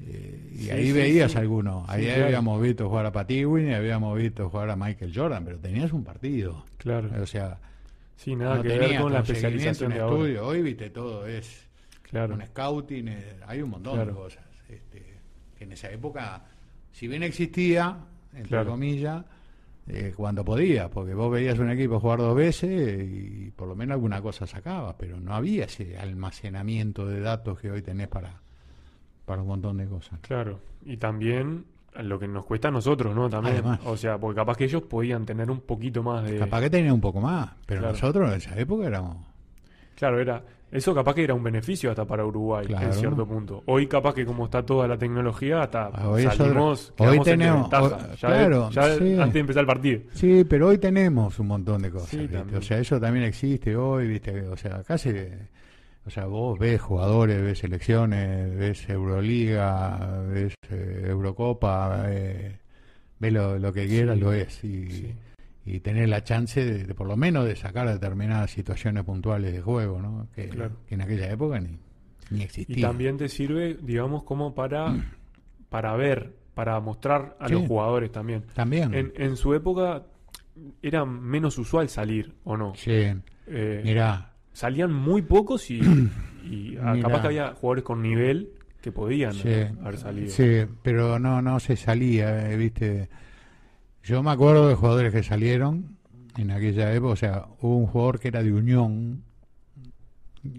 S2: eh, y
S1: Sí,
S2: ahí
S1: sí,
S2: veías
S1: sí.
S2: algunos. Ahí
S1: claro.
S2: habíamos visto jugar a Patiwin y habíamos visto jugar a Michael Jordan, pero tenías un partido.
S1: Claro.
S2: O sea,
S1: Sí, nada
S2: no
S1: que ver con la especialización de ahora.
S2: estudio. Hoy viste todo, es
S1: Claro.
S2: un scouting, eh, hay un montón
S1: Claro.
S2: de cosas. Este, que en esa época, si bien existía, entre
S1: Claro.
S2: comillas, eh, cuando podía, porque vos veías un equipo jugar dos veces y por lo menos alguna cosa sacabas, pero no había ese almacenamiento de datos que hoy tenés para, para un montón de cosas.
S1: Claro. Y también lo que nos cuesta a nosotros, ¿no? También.
S2: Además.
S1: O sea, porque capaz que ellos podían tener un poquito más de.
S2: Capaz que tenía un poco más, pero
S1: Claro.
S2: nosotros en esa época éramos...
S1: Claro, era. Eso capaz que era un beneficio hasta para Uruguay
S2: Claro.
S1: en cierto punto. Hoy capaz que como está toda la tecnología, hasta
S2: Ah, hoy
S1: salimos,
S2: hoy
S1: en
S2: tenemos-
S1: desventaja.
S2: hoy-
S1: ya
S2: claro,
S1: ya
S2: sí.
S1: antes de empezar el partido.
S2: Sí, pero hoy tenemos un montón de cosas. O sea, eso también existe hoy, ¿viste? O sea, casi. O sea, vos ves jugadores, ves selecciones, ves Euroliga, ves eh, Eurocopa, eh, ves lo, lo que quieras,
S1: Sí,
S2: lo es. Y,
S1: sí.
S2: y tener la chance de, de por lo menos de sacar determinadas situaciones puntuales de juego, ¿no? Que,
S1: Claro.
S2: que en aquella época ni, ni existía.
S1: Y también te sirve, digamos, como para, para ver, para mostrar a
S2: Sí.
S1: los jugadores también.
S2: También.
S1: En, en su época era menos usual salir, ¿o no?
S2: Sí,
S1: Eh,
S2: mirá.
S1: Salían muy pocos y, (clears throat) y ah, capaz que había jugadores con nivel que podían
S2: Sí,
S1: haber salido.
S2: sí, pero no, no se salía, eh, viste. Yo me acuerdo de jugadores que salieron en aquella época, o sea, hubo un jugador que era de Unión,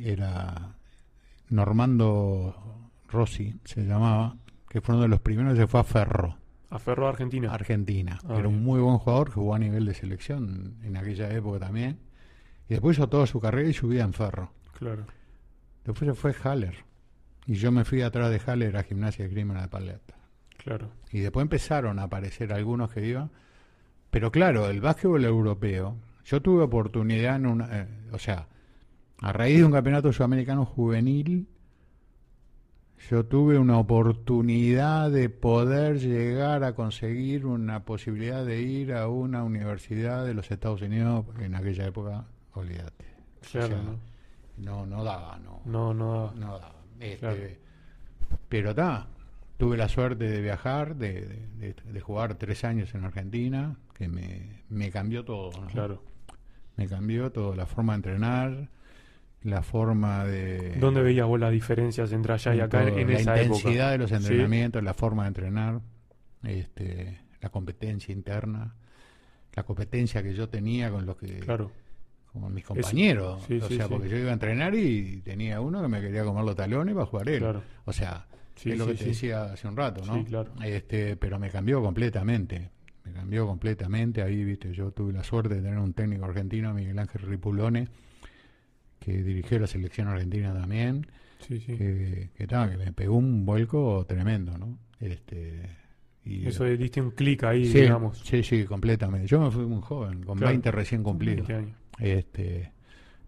S2: era Normando Rossi, se llamaba, que fue uno de los primeros que se fue a Ferro,
S1: A Ferro Argentina.
S2: Argentina.
S1: Ah,
S2: era un muy buen jugador que jugó a nivel de selección en aquella época también. Y después hizo toda su carrera y su vida en Ferro.
S1: Claro.
S2: Después se fue Haller. Y yo me fui atrás de Haller a Gimnasia de Grima de Paleta.
S1: Claro.
S2: Y después empezaron a aparecer algunos que iban. Pero claro, el básquetbol europeo, yo tuve oportunidad en una. eh, o sea, a raíz de un campeonato sudamericano juvenil, yo tuve una oportunidad de poder llegar a conseguir una posibilidad de ir a una universidad de los Estados Unidos, en aquella época, olvídate.
S1: Claro,
S2: sea,
S1: ¿no?
S2: no, no daba, no,
S1: No, no.
S2: no daba. Este,
S1: Claro.
S2: Pero está, tuve la suerte de viajar, de, de- jugar tres años en Argentina, que me, me cambió todo. ¿no?
S1: Claro.
S2: Me cambió todo, la forma de entrenar, la forma de...
S1: ¿Dónde veías vos las diferencias entre allá y acá en,
S2: todo,
S1: en
S2: la
S1: esa
S2: intensidad
S1: época?
S2: de los
S1: Sí.
S2: entrenamientos, la forma de entrenar, este, la competencia interna, la competencia que yo tenía con los que
S1: Claro.
S2: Con mis compañeros,
S1: sí,
S2: o
S1: sí,
S2: sea,
S1: sí.
S2: porque yo iba a entrenar y tenía uno que me quería comer los talones para jugar él.
S1: Claro.
S2: O sea, es lo que te decía hace un rato, ¿no?
S1: Claro.
S2: Este, pero me cambió completamente. Me cambió completamente. Ahí, viste, yo tuve la suerte de tener un técnico argentino, Miguel Ángel Ripulone, que dirigió la selección argentina también,
S1: Sí, sí.
S2: que, que, que me pegó un vuelco tremendo, ¿no? Este, y,
S1: Eso diste un clic ahí,
S2: sí,
S1: digamos.
S2: sí, sí, completamente. Yo me fui muy joven, con
S1: Claro.
S2: 20 recién cumplidos.
S1: 20 años.
S2: Este,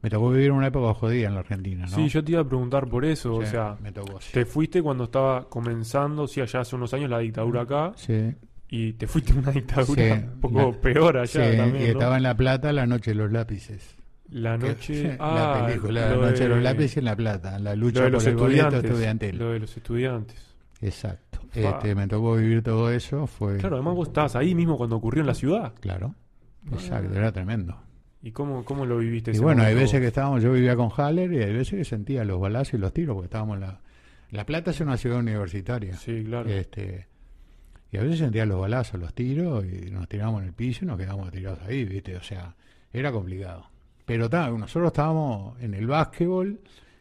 S2: me tocó vivir una época jodida en la Argentina, ¿no?
S1: Sí, yo te iba a preguntar por eso. o sea,
S2: me tocó. sí.
S1: te fuiste cuando estaba comenzando, sí, allá hace unos años la dictadura acá,
S2: Sí,
S1: y te fuiste una dictadura un poco
S2: la-
S1: peor allá
S2: sí,
S1: también.
S2: y
S1: ¿no?
S2: estaba en La Plata La Noche de los Lápices.
S1: La noche. (laughs) ah,
S2: la película
S1: lo
S2: La Noche de los Lápices en La Plata, la lucha
S1: de
S2: por
S1: los
S2: el boleto estudiantil.
S1: Lo de los estudiantes.
S2: Exacto. Este, me tocó vivir todo eso, fue
S1: Claro, además vos estabas ahí mismo cuando ocurrió en la ciudad.
S2: claro. Exacto, era tremendo.
S1: ¿Y cómo, cómo lo viviste?
S2: Y
S1: ese
S2: bueno, hay veces que estábamos, yo vivía con Haller y hay veces que sentía los balazos y los tiros, porque estábamos en la... La Plata es una ciudad universitaria.
S1: Sí, claro.
S2: Este, y a veces sentía los balazos, los tiros, y nos tirábamos en el piso y nos quedábamos tirados ahí, ¿viste? O sea, era complicado. Pero ta, nosotros estábamos en el básquetbol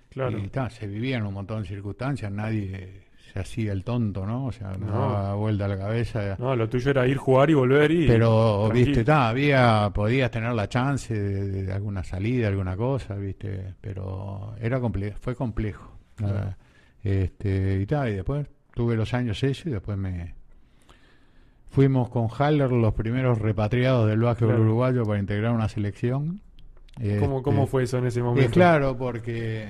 S1: claro.
S2: y ta, se vivían un montón de circunstancias, nadie se hacía el tonto, ¿no? O sea, no,
S1: No.
S2: daba vuelta a la cabeza.
S1: No, lo tuyo era ir, jugar y volver y.
S2: Pero,
S1: tranquilo.
S2: viste, ta, había, podías tener la chance de, de alguna salida, alguna cosa, viste, pero era complejo, fue complejo. Este, y ta, y después tuve los años eso y después me fuimos con Haller los primeros repatriados del básquetbol
S1: Claro.
S2: uruguayo para integrar una selección.
S1: ¿Cómo,
S2: Este,
S1: ¿Cómo fue eso en ese
S2: y
S1: momento?
S2: claro, porque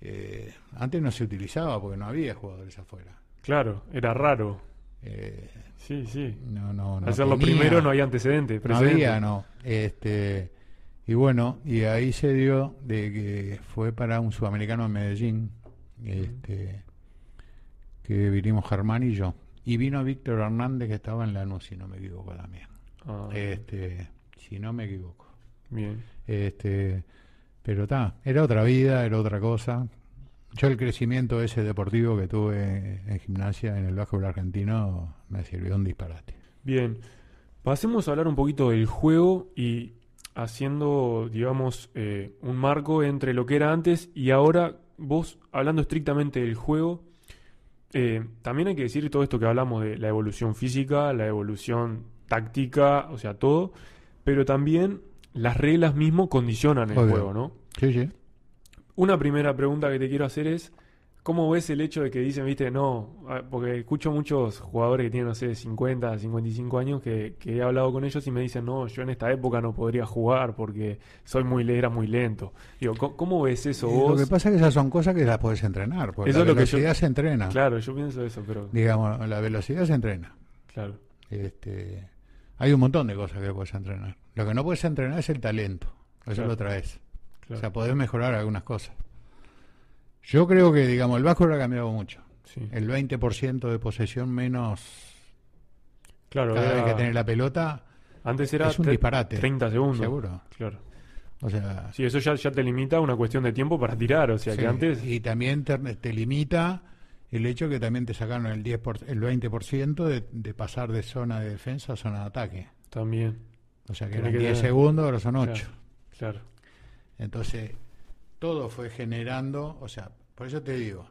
S2: eh, antes no se utilizaba porque no había jugadores afuera.
S1: Claro, era raro.
S2: Eh,
S1: Sí, sí.
S2: no, no, no
S1: Al ser lo
S2: tenía-
S1: primero no hay antecedentes.
S2: No
S1: precedentes.
S2: había, no. Este, y bueno, y ahí se dio de que fue para un sudamericano en Medellín, este, que vinimos Germán y yo. Y vino Víctor Hernández que estaba en Lanús, si no me equivoco también.
S1: Ah,
S2: Este, si no me equivoco.
S1: bien.
S2: Este, pero está, era otra vida, era otra cosa. Yo el crecimiento ese deportivo que tuve en gimnasia en el básquetbol argentino me sirvió un disparate.
S1: Bien. Pasemos a hablar un poquito del juego y haciendo, digamos, eh, un marco entre lo que era antes y ahora, vos hablando estrictamente del juego, eh, también hay que decir todo esto que hablamos de la evolución física, la evolución táctica, o sea, todo, pero también las reglas mismo condicionan el
S2: Obvio.
S1: juego, ¿no?
S2: Sí, sí.
S1: Una primera pregunta que te quiero hacer es, ¿cómo ves el hecho de que dicen, viste, no, ah, porque escucho muchos jugadores que tienen, no sé, 50, 55 años que, que he hablado con ellos y me dicen, no, yo en esta época no podría jugar porque soy muy era muy lento. Digo, ¿cómo, cómo ves eso
S2: Y
S1: vos?
S2: Lo que pasa es que esas son cosas que las puedes entrenar, porque
S1: Eso
S2: la
S1: es lo que yo-
S2: velocidad se entrena.
S1: Claro, yo pienso eso, pero
S2: Digamos, la velocidad se entrena.
S1: claro,
S2: Este, hay un montón de cosas que puedes entrenar. Lo que no puedes entrenar es el talento. Eso
S1: Claro.
S2: lo traes.
S1: claro.
S2: O sea, podés mejorar algunas cosas. Yo creo que, digamos, el básquetbol ha cambiado mucho.
S1: sí.
S2: El 20% de posesión menos
S1: Claro,
S2: cada
S1: era-
S2: vez que tenés la pelota
S1: antes era
S2: es un
S1: tre-
S2: disparate.
S1: 30 segundos.
S2: Seguro.
S1: Claro.
S2: O sea,
S1: Sí, eso ya, ya te limita a una cuestión de tiempo para tirar, o sea,
S2: sí.
S1: que antes...
S2: y también te, te limita el hecho que también te sacaron el 10 por- el 20% de, de pasar de zona de defensa a zona de ataque.
S1: También,
S2: O sea, que
S1: Tiene
S2: eran
S1: que
S2: 10
S1: tener-
S2: segundos, ahora son 8.
S1: claro. claro.
S2: Entonces, todo fue generando, o sea, por eso te digo,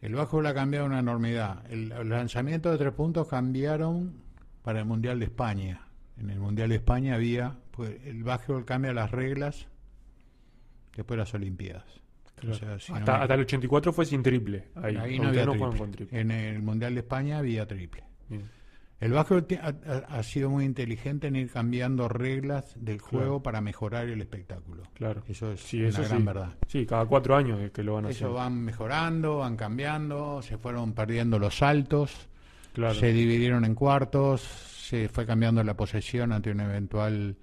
S2: el básquetbol ha cambiado una enormidad. El, el lanzamiento de tres puntos cambiaron para el Mundial de España. En el Mundial de España había, pues el básquetbol cambia las reglas después de las Olimpiadas.
S1: Claro.
S2: O sea, si no
S1: hasta, hasta el 84 fue sin triple. Ahí,
S2: no había
S1: juegan
S2: triple.
S1: con triple.
S2: En el Mundial de España había triple.
S1: Bien.
S2: El básquetbol ti- ha, sido muy inteligente en ir cambiando reglas del juego
S1: Claro.
S2: para mejorar el espectáculo.
S1: Claro.
S2: Eso es
S1: Sí,
S2: una
S1: eso
S2: gran
S1: sí.
S2: verdad.
S1: Sí, cada cuatro años es que lo van
S2: Eso
S1: haciendo.
S2: van mejorando, van cambiando, se fueron perdiendo los saltos,
S1: Claro.
S2: se dividieron en cuartos, se fue cambiando la posesión ante un eventual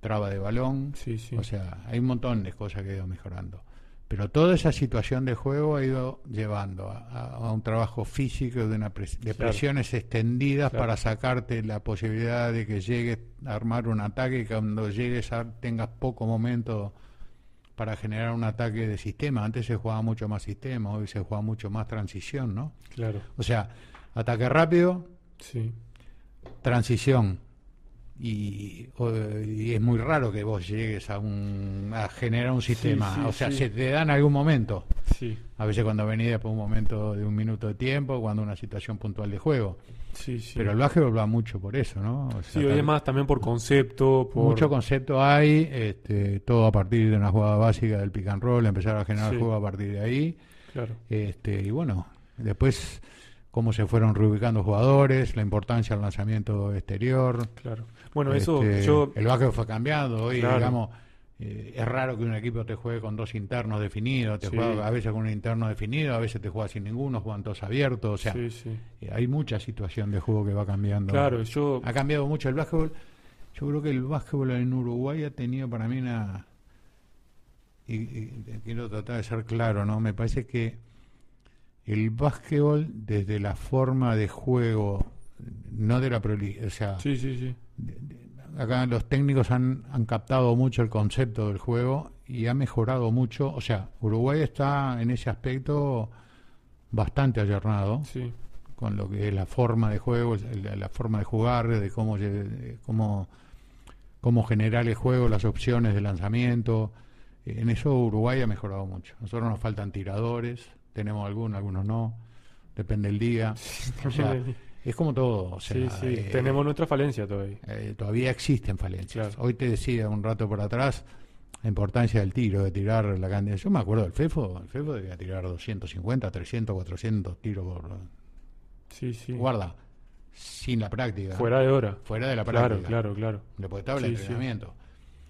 S2: traba de balón.
S1: Sí, sí.
S2: O sea, hay un montón de cosas que ha ido mejorando. Pero toda esa situación de juego ha ido llevando a, un trabajo físico de, una pres- de
S1: Claro.
S2: presiones extendidas
S1: Claro.
S2: para sacarte la posibilidad de que llegues a armar un ataque y cuando llegues a, tengas poco momento para generar un ataque de sistema. Antes se jugaba mucho más sistema, hoy se juega mucho más transición, ¿no?
S1: Claro.
S2: O sea, ataque rápido,
S1: Sí.
S2: transición. Y, y es muy raro que vos llegues a, un, a generar un sistema.
S1: sí,
S2: o sea,
S1: sí.
S2: se te da en algún momento.
S1: Sí.
S2: A veces cuando venís después de un momento de un minuto de tiempo, cuando una situación puntual de juego.
S1: Sí, sí.
S2: Pero el básquetbol va mucho por eso, ¿no? O sea,
S1: Sí, hoy es más también por concepto, por...
S2: Mucho concepto hay, este, todo a partir de una jugada básica del pick and roll, empezar a generar juego a partir de ahí.
S1: Claro.
S2: Este, y bueno, después cómo se fueron reubicando jugadores, la importancia del lanzamiento exterior.
S1: Claro. Bueno, eso
S2: Este,
S1: yo...
S2: El básquet fue cambiando. Hoy,
S1: Claro.
S2: digamos, eh, es raro que un equipo te juegue con dos internos definidos. Te
S1: Sí.
S2: juega a veces con un interno definido, a veces te juega sin ninguno, juegan todos abiertos. O sea,
S1: sí, sí.
S2: eh, hay mucha situación de juego que va cambiando.
S1: Claro, yo...
S2: Ha cambiado mucho el básquetbol. Yo creo que el básquetbol en Uruguay ha tenido para mí una... Y, y quiero tratar de ser claro, ¿no? Me parece que el básquetbol, desde la forma de juego, no de la proli- o sea,
S1: Sí, sí, sí.
S2: acá los técnicos han, han captado mucho el concepto del juego y ha mejorado mucho. O sea, Uruguay está en ese aspecto bastante ayornado
S1: Sí,
S2: con lo que es la forma de juego, la, forma de jugar, de cómo, de cómo, cómo generar el juego, las opciones de lanzamiento. En eso Uruguay ha mejorado mucho. Nosotros nos faltan tiradores, tenemos algunos, algunos no, depende del día. O sea, es como todo. O sea,
S1: sí, sí.
S2: eh,
S1: Tenemos nuestra falencia todavía.
S2: eh, todavía existen falencias.
S1: Claro.
S2: Hoy te decía un rato por atrás la importancia del tiro, de tirar la cantidad. Yo me acuerdo del FEFO, el FEFO debía tirar 250, 300, 400 tiros por,
S1: Sí, sí.
S2: Guarda, sin la práctica.
S1: Fuera de hora.
S2: Fuera de la
S1: Claro,
S2: práctica.
S1: claro, claro.
S2: Estaba el
S1: Sí, sí.
S2: entrenamiento.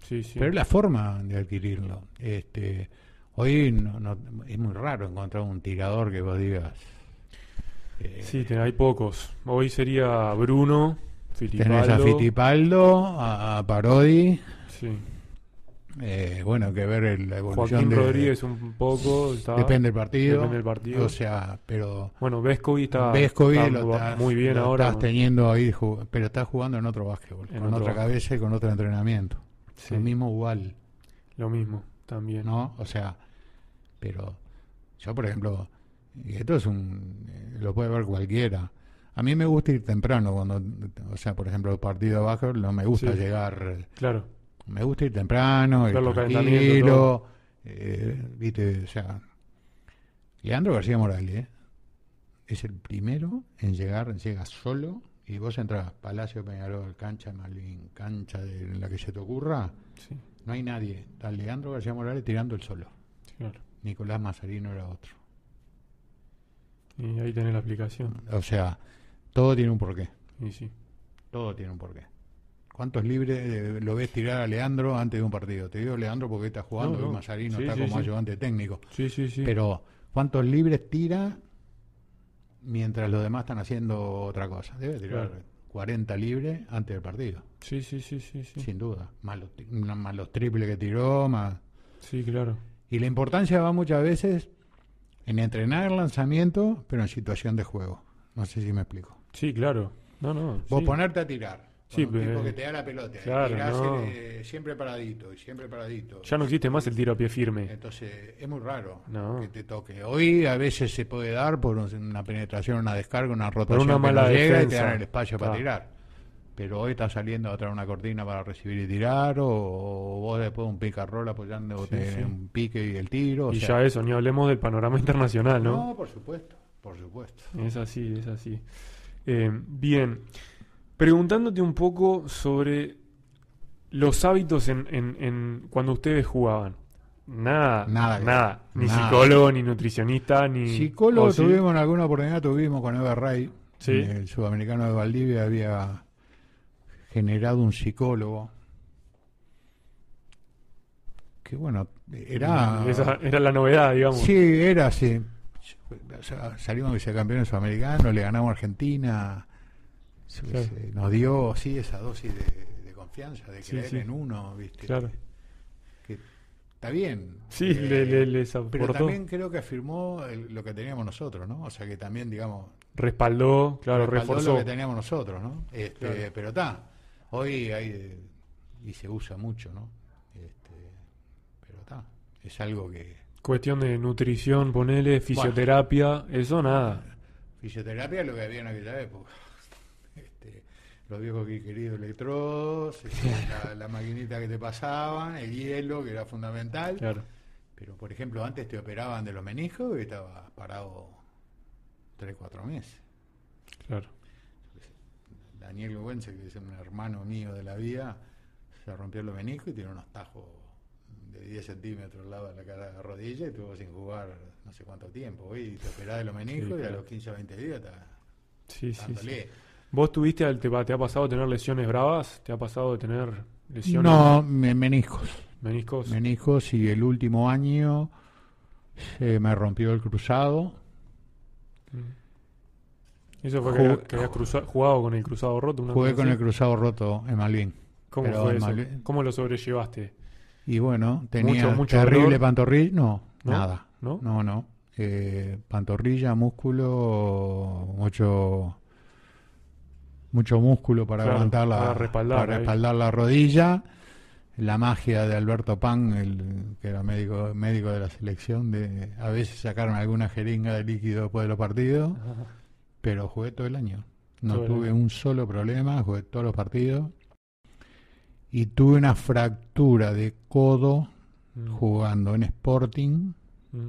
S1: Sí, sí.
S2: Pero es la forma de adquirirlo. Este, hoy no, no- es muy raro encontrar un tirador que vos digas. Eh,
S1: Sí, te- hay pocos. Hoy sería Bruno, Fittipaldo.
S2: tenés a Fittipaldo, a, a Parodi.
S1: Sí.
S2: eh, bueno, que ver el- la evolución
S1: Joaquín
S2: de.
S1: Rodríguez un poco. está-
S2: depende del partido.
S1: Depende del partido.
S2: O sea, pero.
S1: Bueno, Vescovi está,
S2: Vescovi
S1: está
S2: lo estás-
S1: muy bien
S2: lo
S1: ahora.
S2: estás teniendo ahí, pero estás jugando en otro básquetbol,
S1: En
S2: con
S1: otro
S2: otra
S1: básquet.
S2: cabeza y con otro entrenamiento.
S1: Sí,
S2: El mismo igual.
S1: Lo mismo, también.
S2: ¿no? O sea, pero yo, por ejemplo, y esto es un. eh, lo puede ver cualquiera. A mí me gusta ir temprano cuando. O sea, por ejemplo, el partido abajo no me gusta
S1: Sí.
S2: llegar.
S1: Claro,
S2: Me gusta ir temprano, ir tranquilo. eh, viste, o sea. Leandro García Morales ¿eh? es el primero en llegar, llega solo. Y vos entras Palacio Peñarol, cancha Malvin, cancha de en la que se te ocurra,
S1: sí,
S2: no hay nadie. Está Leandro García Morales tirando el solo.
S1: claro.
S2: Nicolás Mazarino era otro.
S1: Y ahí tenés la aplicación.
S2: O sea, todo tiene un porqué.
S1: Y sí.
S2: Todo tiene un porqué. ¿Cuántos libres eh, lo ves tirar a Leandro antes de un partido? Te digo Leandro porque está jugando
S1: No, no.
S2: y Mazarino
S1: Sí,
S2: está
S1: sí,
S2: como
S1: sí.
S2: ayudante técnico.
S1: Sí, sí, sí.
S2: Pero ¿cuántos libres tira mientras los demás están haciendo otra cosa? Debe tirar
S1: Claro.
S2: 40 libres antes del partido,
S1: Sí, sí, sí, sí, sí.
S2: sin duda. Más los, tri- más los triples que tiró, más...
S1: Sí, claro.
S2: Y la importancia va muchas veces en entrenar el lanzamiento, pero en situación de juego. No sé si me explico.
S1: Sí, claro. No, no.
S2: Vos
S1: sí.
S2: ponerte a tirar.
S1: Sí,
S2: un
S1: pero-
S2: tipo que te da la pelota. y
S1: Claro,
S2: tirás,
S1: no.
S2: eh, siempre paradito, y siempre paradito.
S1: Ya no existe más el tiro a pie firme.
S2: Entonces, es muy raro
S1: No.
S2: que te toque. Hoy a veces se puede dar por un- una penetración, una descarga, una rotación
S1: una
S2: que
S1: mala
S2: no llega y te dan el espacio para tirar. Pero hoy está saliendo a traer una cortina para recibir y tirar, o, o vos después un roll apoyándote
S1: Sí, sí.
S2: un pique y el tiro. o
S1: y
S2: sea,
S1: ya eso, ni hablemos del panorama internacional, ¿no?
S2: no, por supuesto, por supuesto.
S1: Es así, es así. Eh, bien, preguntándote un poco sobre los hábitos en, en- en cuando ustedes jugaban. Nada,
S2: Nada
S1: nada, ni
S2: nada.
S1: psicólogo, ni nutricionista, ni...
S2: Psicólogo tuvimos en alguna oportunidad, tuvimos con Eva Ray,
S1: Sí.
S2: el sudamericano de Valdivia había generado un psicólogo que bueno, era...
S1: Esa era la novedad, digamos.
S2: Sí, era así. O sea, salimos vicecampeones sudamericanos, le ganamos a Argentina,
S1: Claro.
S2: se nos dio sí esa dosis de, de confianza de
S1: Sí,
S2: creer
S1: sí.
S2: en uno, ¿viste?
S1: Claro.
S2: Que está bien.
S1: Sí,
S2: Eh,
S1: le- le- les
S2: Pero también creo que afirmó el- lo que teníamos nosotros, ¿no? O sea que también, digamos,
S1: Respaldó, claro,
S2: respaldó
S1: reforzó.
S2: lo que teníamos nosotros, ¿no? Este,
S1: Claro.
S2: Pero está, hoy hay, y se usa mucho, ¿no? Este, pero está, es algo que...
S1: Cuestión de nutrición, ponele, fisioterapia, eso nada.
S2: Fisioterapia es lo que había en aquella época. (laughs) Este, los viejos que queridos electrodos, este, (laughs) la, la maquinita que te pasaban, el hielo, que era fundamental.
S1: Claro.
S2: Pero, por ejemplo, antes te operaban de los meniscos y estabas parado 3, 4 meses.
S1: Claro.
S2: Daniel Güense, que es un hermano mío de la vida, se rompió los meniscos y tiene unos tajos de 10 centímetros al lado de la cara de la rodilla y estuvo sin jugar no sé cuánto tiempo. Hoy te operás de los meniscos y a
S1: claro.
S2: los 15 o 20 días está
S1: Sí, sí, sí.
S2: dándole.
S1: ¿Vos tuviste, al- te, te ha pasado de tener lesiones bravas? ¿Te ha pasado de tener lesiones?
S2: No, me- meniscos.
S1: Meniscos.
S2: Meniscos y el último año se me rompió el cruzado.
S1: Mm. Eso fue que, habías- que habías cruza- jugado con el cruzado roto. una
S2: Jugué con
S1: así.
S2: el cruzado roto en Malvin.
S1: ¿Cómo fue eso?
S2: Malvin-
S1: ¿Cómo lo sobrellevaste?
S2: Y bueno, tenía
S1: Mucho, mucho
S2: terrible pantorrilla. No,
S1: ¿No?
S2: nada.
S1: ¿No?
S2: No, no. Eh, pantorrilla, músculo, mucho mucho músculo para
S1: Claro,
S2: aguantar la
S1: para respaldar
S2: para respaldar la rodilla. La magia de Alberto Pan, el, que era médico médico de la selección, de a veces sacaron alguna jeringa de líquido después de los partidos, pero jugué todo el año. No
S1: Todo
S2: tuve un solo problema, jugué todos los partidos. Y tuve una fractura de codo
S1: Mm.
S2: jugando en Sporting,
S1: Mm.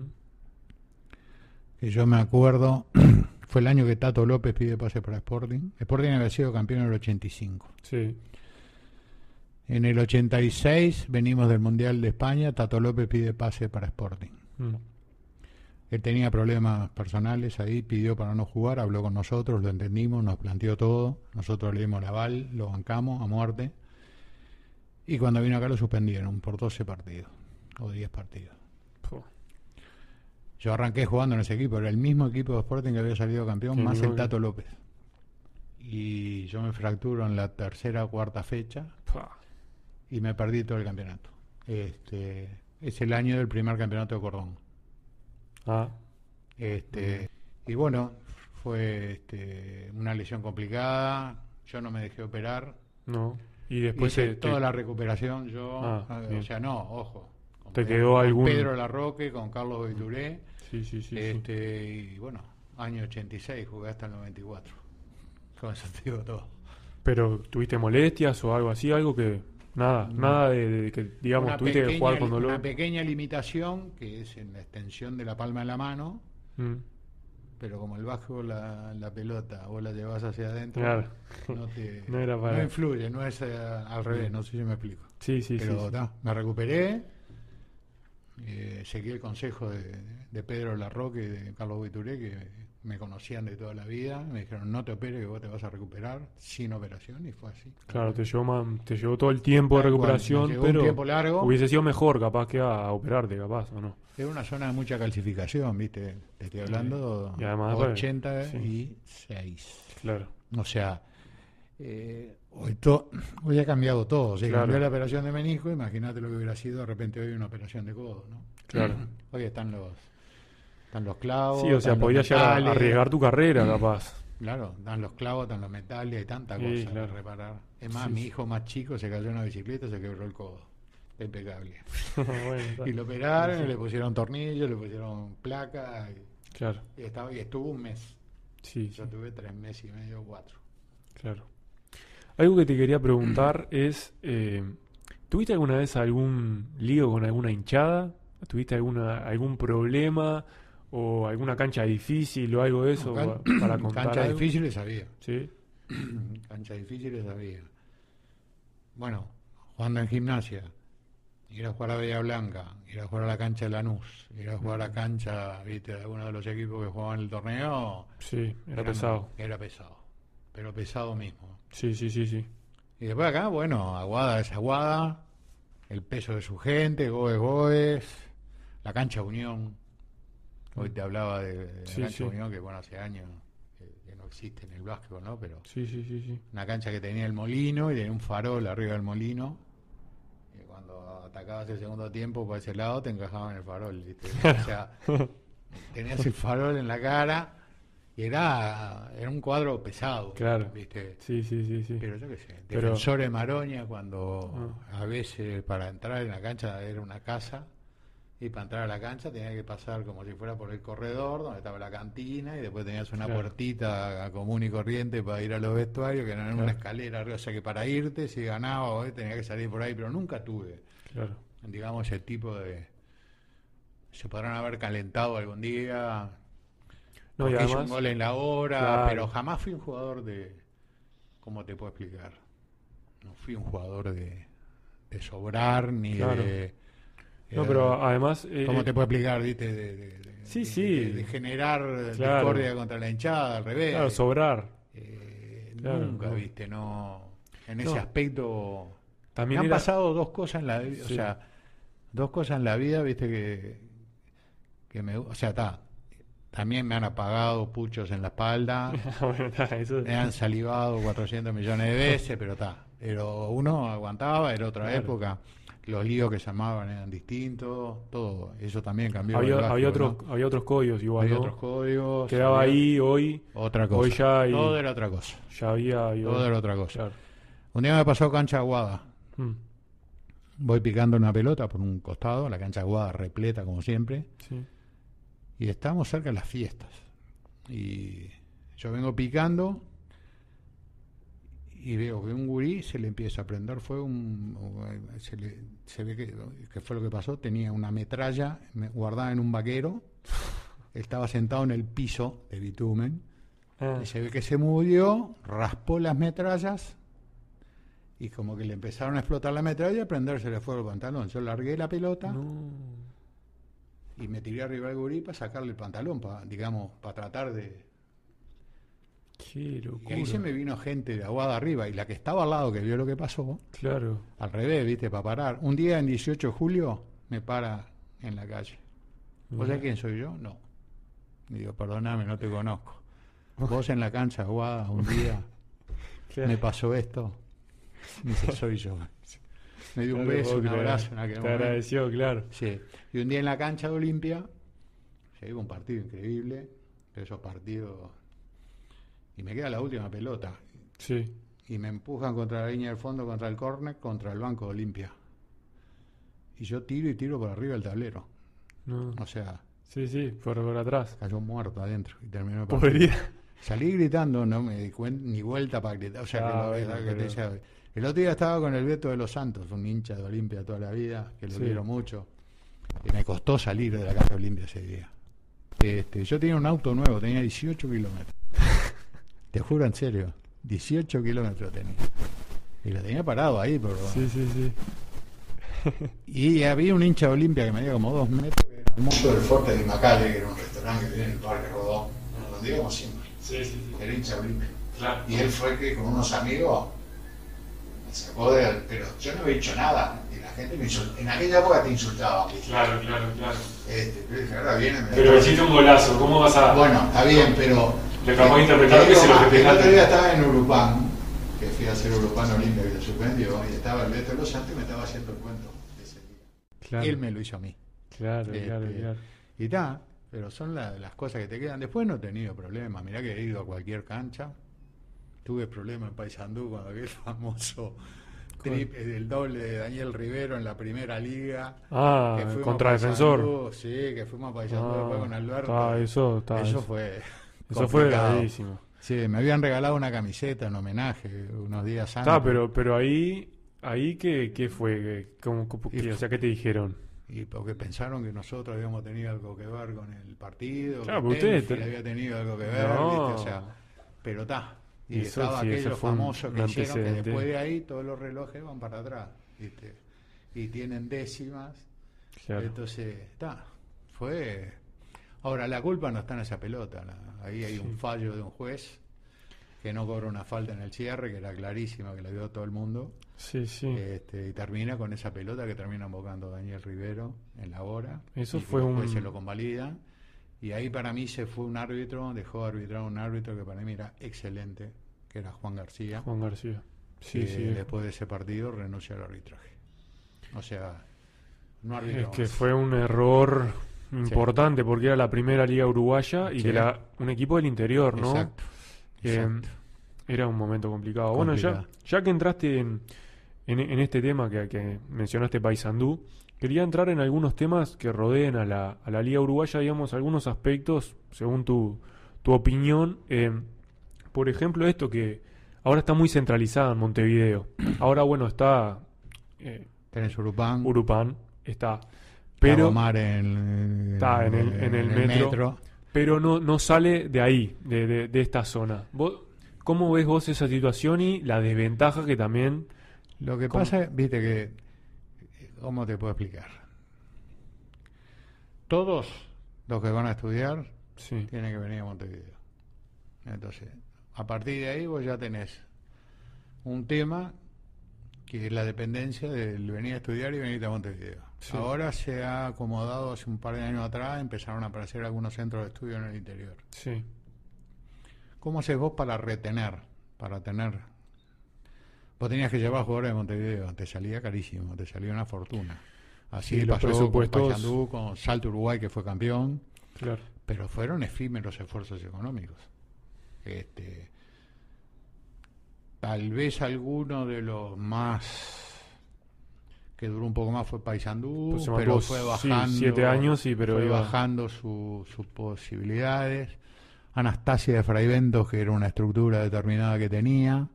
S2: que yo me acuerdo, (clears throat) fue el año que Tato López pide pase para Sporting. Sporting había sido campeón en el 85.
S1: Sí.
S2: En el 86 venimos del Mundial de España, Tato López pide pase para Sporting.
S1: Mm.
S2: Él tenía problemas personales ahí, pidió para no jugar, habló con nosotros, lo entendimos, nos planteó todo, nosotros le dimos la aval, lo bancamos a muerte. Y cuando vino acá lo suspendieron por 12 partidos o 10 partidos. Yo arranqué jugando en ese equipo, era el mismo equipo de Sporting que había salido campeón, más el. Tato López. Y yo me fracturo en la tercera o cuarta fecha y me perdí todo el campeonato. Este, es el año del primer campeonato de Cordón.
S1: Ah,
S2: Este, y bueno, fue este, una lesión complicada. Yo no me dejé operar.
S1: no. Y después
S2: Hice
S1: te- te-
S2: toda la recuperación. Yo,
S1: Ah,
S2: eh,
S1: bien.
S2: o sea, no, ojo. con
S1: ¿Te
S2: Pedro-
S1: quedó
S2: con
S1: algún-
S2: Pedro Larroque, con Carlos Beturé.
S1: Sí, sí, sí. sí.
S2: este, Y bueno, año 86, jugué hasta el 94. (laughs) Con eso te digo todo.
S1: Pero tuviste molestias o algo así, algo que nada, nada de, de que digamos
S2: una
S1: tuviste que
S2: pequeña,
S1: jugar con
S2: una
S1: dolor.
S2: pequeña limitación que es en la extensión de la palma de la mano,
S1: Mm,
S2: pero como el bajo la, la pelota vos la llevas hacia adentro,
S1: Claro.
S2: no, te, (laughs)
S1: No era para-
S2: no influye, no es eh, al revés, no sé si me explico.
S1: Sí, sí,
S2: pero
S1: sí. sí.
S2: ta, me recuperé, eh, seguí el consejo de, de Pedro Larroque y de Carlos Vituré, que me conocían de toda la vida, me dijeron no te operes que vos te vas a recuperar sin operación y fue así.
S1: Claro, te llevó, te llevó todo el tiempo de
S2: Tal
S1: recuperación,
S2: un
S1: pero
S2: tiempo largo.
S1: hubiese sido mejor capaz que a, operarte, capaz, ¿o no?
S2: Era una zona de mucha calcificación, ¿viste? Te estoy hablando
S1: Y además, pues,
S2: 86.
S1: Claro.
S2: O sea, eh, hoy, to- hoy ha cambiado todo. Se
S1: Claro.
S2: cambió la operación de menisco, imagínate lo que hubiera sido de repente hoy una operación de codo, ¿no?
S1: Claro.
S2: Hoy están los están los clavos.
S1: Sí, o sea, podías llegar a arriesgar tu carrera, capaz.
S2: Claro, dan los clavos, dan los metales, hay tanta
S1: Sí,
S2: cosa
S1: claro.
S2: que reparar. Es más,
S1: Sí,
S2: mi
S1: sí.
S2: hijo más chico se cayó en una bicicleta, se quebró el codo. Impecable. (laughs)
S1: Bueno.
S2: Y lo operaron, y le pusieron tornillos, le pusieron placa, y,
S1: Claro.
S2: y estaba, y estuvo un mes.
S1: Sí, sí,
S2: Yo tuve tres meses y medio, cuatro.
S1: claro. Algo que te quería preguntar es, eh, ¿tuviste alguna vez algún lío con alguna hinchada? ¿Tuviste alguna, algún problema o alguna cancha difícil o algo de eso
S2: No,
S1: pa-
S2: can-
S1: para (clears throat) contar
S2: Cancha
S1: algo?
S2: difíciles había.
S1: Sí, (clears throat)
S2: Cancha difíciles había. Bueno, jugando en gimnasia, ir a jugar a Bella Blanca, ir a jugar a la cancha de Lanús, ir a jugar a la cancha, viste, de alguno de los equipos que jugaban el torneo.
S1: sí, era pesado.
S2: Era pesado. Pero pesado mismo.
S1: Sí, sí, sí, sí.
S2: Y después acá, bueno, Aguada es Aguada, el peso de su gente, Goes Goes, la cancha Unión. Hoy te hablaba de, de la
S1: Sí.
S2: Unión, que bueno, hace años que, que no existe en el básquetbol, ¿no? Pero
S1: Sí, sí, sí, sí.
S2: una cancha que tenía el molino y tenía un farol arriba del molino. Y cuando atacabas el segundo tiempo por ese lado, te encajaban el farol, ¿viste? O sea, tenías el farol en la cara y era, era un cuadro pesado,
S1: Claro.
S2: ¿viste?
S1: Sí, sí, sí, sí.
S2: Pero yo qué sé,
S1: Pero-
S2: Defensor de Maroña cuando
S1: Ah.
S2: a veces para entrar en la cancha era una casa y para entrar a la cancha tenía que pasar como si fuera por el corredor donde estaba la cantina y después tenías una
S1: Claro.
S2: puertita común y corriente para ir a los vestuarios que eran una
S1: Claro.
S2: escalera arriba, o sea que para irte si ganaba eh, tenía que salir por ahí, pero nunca tuve,
S1: Claro.
S2: digamos, ese tipo de... Se podrán haber calentado algún día,
S1: No,
S2: porque hizo un
S1: además,
S2: gol en la hora,
S1: Claro.
S2: pero jamás fui un jugador de. ¿Cómo te puedo explicar? No fui un jugador de, de sobrar ni de.
S1: No,
S2: eh,
S1: pero además, eh,
S2: ¿Cómo
S1: eh,
S2: te puedo explicar? ¿viste? De, de- de-
S1: Sí, sí.
S2: De, generar
S1: Claro.
S2: discordia contra la hinchada, al revés.
S1: claro, sobrar.
S2: Eh,
S1: Claro,
S2: nunca,
S1: no.
S2: ¿viste? No. En
S1: No.
S2: ese aspecto. Me
S1: También
S2: han
S1: era-
S2: pasado dos cosas en la vida, o sea, dos cosas en la vida, viste, que, que me, o sea, está, también me han apagado puchos en la espalda, (laughs)
S1: bueno, está, eso
S2: me han salivado 400 millones de veces, pero está, pero uno aguantaba, era otra
S1: Claro.
S2: época, los líos que llamaban eran distintos, todo, eso también cambió.
S1: había, otros, había otros códigos igual,
S2: Había
S1: ¿no?
S2: otros códigos,
S1: Quedaba
S2: había
S1: ahí, hoy,
S2: otra cosa,
S1: hoy ya hay-
S2: todo era otra cosa,
S1: ya había...
S2: todo era otra cosa.
S1: Claro.
S2: Un día me pasó cancha aguada.
S1: Mm,
S2: Voy picando una pelota por un costado, la cancha aguada repleta como siempre,
S1: sí.
S2: y estamos cerca de las fiestas. Y yo vengo picando y veo que un gurí se le empieza a prender fuego, un- o- se, le- se ve que, que fue lo que pasó, tenía una metralla me- guardada en un vaquero, estaba sentado en el piso de bitumen,
S1: Ah,
S2: y se ve que se movió, raspó las metrallas y como que le empezaron a explotar la metralla a prenderse fuego el pantalón. Yo largué la pelota
S1: no.
S2: y me tiré arriba del gurí para sacarle el pantalón, para, digamos, para tratar de...
S1: Qué
S2: Y ahí se me vino gente de aguada arriba y la que estaba al lado que vio lo que pasó,
S1: Claro.
S2: al revés, viste, para parar. Un día en 18 de julio me para en la calle. ¿Vos sabés quién soy yo? No. Y digo, perdóname, no te conozco. Vos en la cancha aguada un día (laughs)
S1: Claro.
S2: me pasó esto. Me dice, soy yo. Me dio un beso, un abrazo en aquel
S1: Te
S2: momento.
S1: agradeció, claro.
S2: Sí. Y un día en la cancha de Olimpia, se iba un partido increíble, esos partidos, y me queda la última pelota.
S1: Sí.
S2: Y me empujan contra la línea del fondo, contra el córner, contra el banco de Olimpia. Y yo tiro y tiro por arriba del tablero.
S1: No.
S2: O sea,
S1: Sí, sí, por, por atrás.
S2: cayó muerto adentro y terminó.
S1: Podría.
S2: Salí gritando, no me di cuen- ni vuelta para gritar. O sea,
S1: Ah,
S2: que lo-
S1: bueno,
S2: que te decía, el otro día estaba con el Beto de los Santos, un hincha de Olimpia toda la vida, que lo
S1: Sí.
S2: quiero mucho. Y me costó salir de la casa de Olimpia ese día. Este, yo tenía un auto nuevo, tenía 18 kilómetros. Te juro en serio, 18 kilómetros tenía. Y lo tenía parado ahí, pero...
S1: Sí, sí, sí. (laughs)
S2: Y había un hincha de Olimpia que medía como dos metros, que era del Forte de Macale, que era un restaurante que tiene en el Parque Rodó, donde íbamos siempre.
S1: Sí, sí, sí.
S2: Era hincha de Olimpia.
S1: Claro.
S2: Y él fue que con unos amigos me sacó de... Pero yo no había dicho nada. Y la gente me insultaba. En aquella época te insultaban.
S1: Claro, claro, claro.
S2: Este, pero ahora viene... me-
S1: Pero hiciste un golazo, ¿cómo vas a...?
S2: Bueno, está bien, pero...
S1: Le acabamos de interpretar
S2: Te
S1: que se lo
S2: más, El otro día estaba en Urupán, que fui a hacer Urupán Olimpia que se suspendió, y estaba el Beto de los Santos y me estaba haciendo el cuento ese día.
S1: Claro,
S2: Él me lo hizo a mí.
S1: claro, claro,
S2: Este,
S1: claro.
S2: Y está, pero son la- las cosas que te quedan. Después no he tenido problemas. Mirá que he ido a cualquier cancha. Tuve problemas en Paysandú cuando aquel (laughs) famoso trip, el doble de Daniel Rivero en la primera liga.
S1: Ah,
S2: que fuimos
S1: contra
S2: a
S1: defensor.
S2: Sí, que fuimos a Paysandú
S1: Ah,
S2: después con Alberto.
S1: está, eso, está,
S2: Eso
S1: eso,
S2: fue.
S1: Eso fue gravísimo.
S2: Sí, me habían regalado una camiseta en homenaje unos días antes.
S1: Está, pero, pero ahí, ahí ¿qué, qué fue? ¿Cómo, cómo-
S2: Y
S1: qué- o sea, ¿qué te dijeron?
S2: Y porque pensaron que nosotros habíamos tenido algo que ver con el partido,
S1: Claro,
S2: que Tenfield
S1: te-
S2: había tenido algo que ver,
S1: No.
S2: ¿viste? O sea, pero está. Y
S1: Eso
S2: estaba
S1: sí,
S2: aquello famoso que hicieron que después de ahí todos los relojes van para atrás, ¿viste? Y tienen décimas.
S1: Claro.
S2: Entonces, está. Fue. Ahora, la culpa no está en esa pelota. ahí hay un fallo de un juez que no cobra una falta en el cierre, que era clarísima, que la vio todo el mundo.
S1: Sí, sí.
S2: Este, y termina con esa pelota que termina embocando Daniel Rivero en la hora.
S1: Eso
S2: y que
S1: fue un-
S2: se lo convalida. Y ahí para mí se fue un árbitro, dejó de arbitrar un árbitro que para mí era excelente, que era Juan García.
S1: Juan García. Sí,
S2: que
S1: sí.
S2: Después de ese partido renunció al arbitraje. O sea, no
S1: Es
S2: arbitró
S1: que
S2: más.
S1: fue un error importante porque era la primera liga uruguaya y
S2: Sí.
S1: que era un equipo del interior, ¿no?
S2: Exacto.
S1: Eh,
S2: exacto.
S1: Era un momento complicado. Bueno, ya, ya que entraste en, en- en este tema que, que mencionaste Paysandú, quería entrar en algunos temas que rodeen a la, a la Liga Uruguaya, digamos, algunos aspectos, según tu, tu opinión. Eh, por ejemplo, esto que ahora está muy centralizada en Montevideo. Ahora, bueno, está eh,
S2: Tenés Urupán,
S1: Urupán, está.
S2: Pero Mar en,
S1: Está en el- en el metro. pero no, no sale de ahí, de, de- de esta zona. ¿Vos, ¿Cómo ves vos esa situación y la desventaja que también...
S2: Lo que
S1: ¿Cómo?
S2: pasa, viste que, ¿cómo te puedo explicar? Todos los que van a estudiar
S1: Sí,
S2: tienen que venir a Montevideo. Entonces, a partir de ahí vos ya tenés un tema que es la dependencia del venir a estudiar y venir a Montevideo.
S1: Sí.
S2: Ahora se ha acomodado hace un par de años atrás, empezaron a aparecer algunos centros de estudio en el interior.
S1: sí,
S2: ¿Cómo haces vos para retener? Para tener. Vos tenías que llevar jugadores de Montevideo, te salía carísimo, te salía una fortuna. Así
S1: Sí, los
S2: pasó
S1: presupuestos-
S2: con con Salto Uruguay, que fue campeón,
S1: claro.
S2: pero fueron efímeros esfuerzos económicos. Este, tal vez alguno de los más que duró un poco más fue Paysandú,
S1: Pues
S2: pero fue
S1: sí,
S2: bajando,
S1: siete años, sí, pero
S2: fue
S1: iba-
S2: bajando su- sus posibilidades. Anastasia de Fraiventos, que era una estructura determinada que tenía,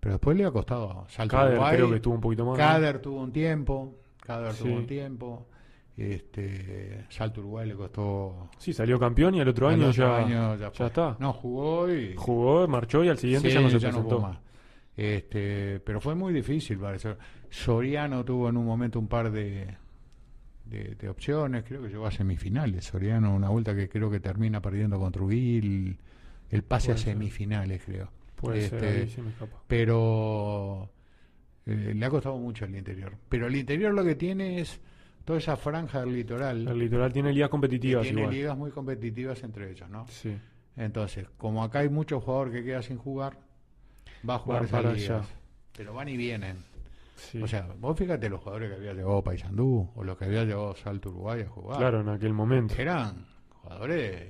S2: pero después le ha costado Salto
S1: Cader
S2: Uruguay.
S1: creo que estuvo un poquito más. ¿no?
S2: Cader tuvo un tiempo, Cader
S1: Sí.
S2: tuvo un tiempo. Este, Salto Uruguay le costó
S1: Sí, salió campeón y al otro
S2: al
S1: año,
S2: otro
S1: ya,
S2: año
S1: ya está.
S2: No, jugó y
S1: Jugó, marchó y al siguiente
S2: Sí,
S1: ya no se
S2: jugó
S1: presentó.
S2: más. Este, pero fue muy difícil eso. Soriano tuvo en un momento un par de, de, de opciones, creo que llegó a semifinales. Soriano, una vuelta que creo que termina perdiendo contra Ubil, el pase
S1: Puede
S2: a
S1: ser.
S2: semifinales, creo.
S1: Puede ser,
S2: Este,
S1: ahí se me escapa.
S2: pero eh, le ha costado mucho el interior. Pero el interior lo que tiene es toda esa franja del litoral.
S1: El litoral tiene ligas competitivas
S2: tiene
S1: igual.
S2: ligas muy competitivas entre ellos, ¿no?
S1: Sí,
S2: Entonces, como acá hay muchos jugadores que quedan sin jugar, va a jugar esas
S1: para
S2: ligas.
S1: allá.
S2: Pero van y vienen.
S1: sí.
S2: O sea, vos fíjate los jugadores que había llevado Paysandú o los que había llevado Salto Uruguay a jugar.
S1: claro, en aquel momento.
S2: Eran jugadores,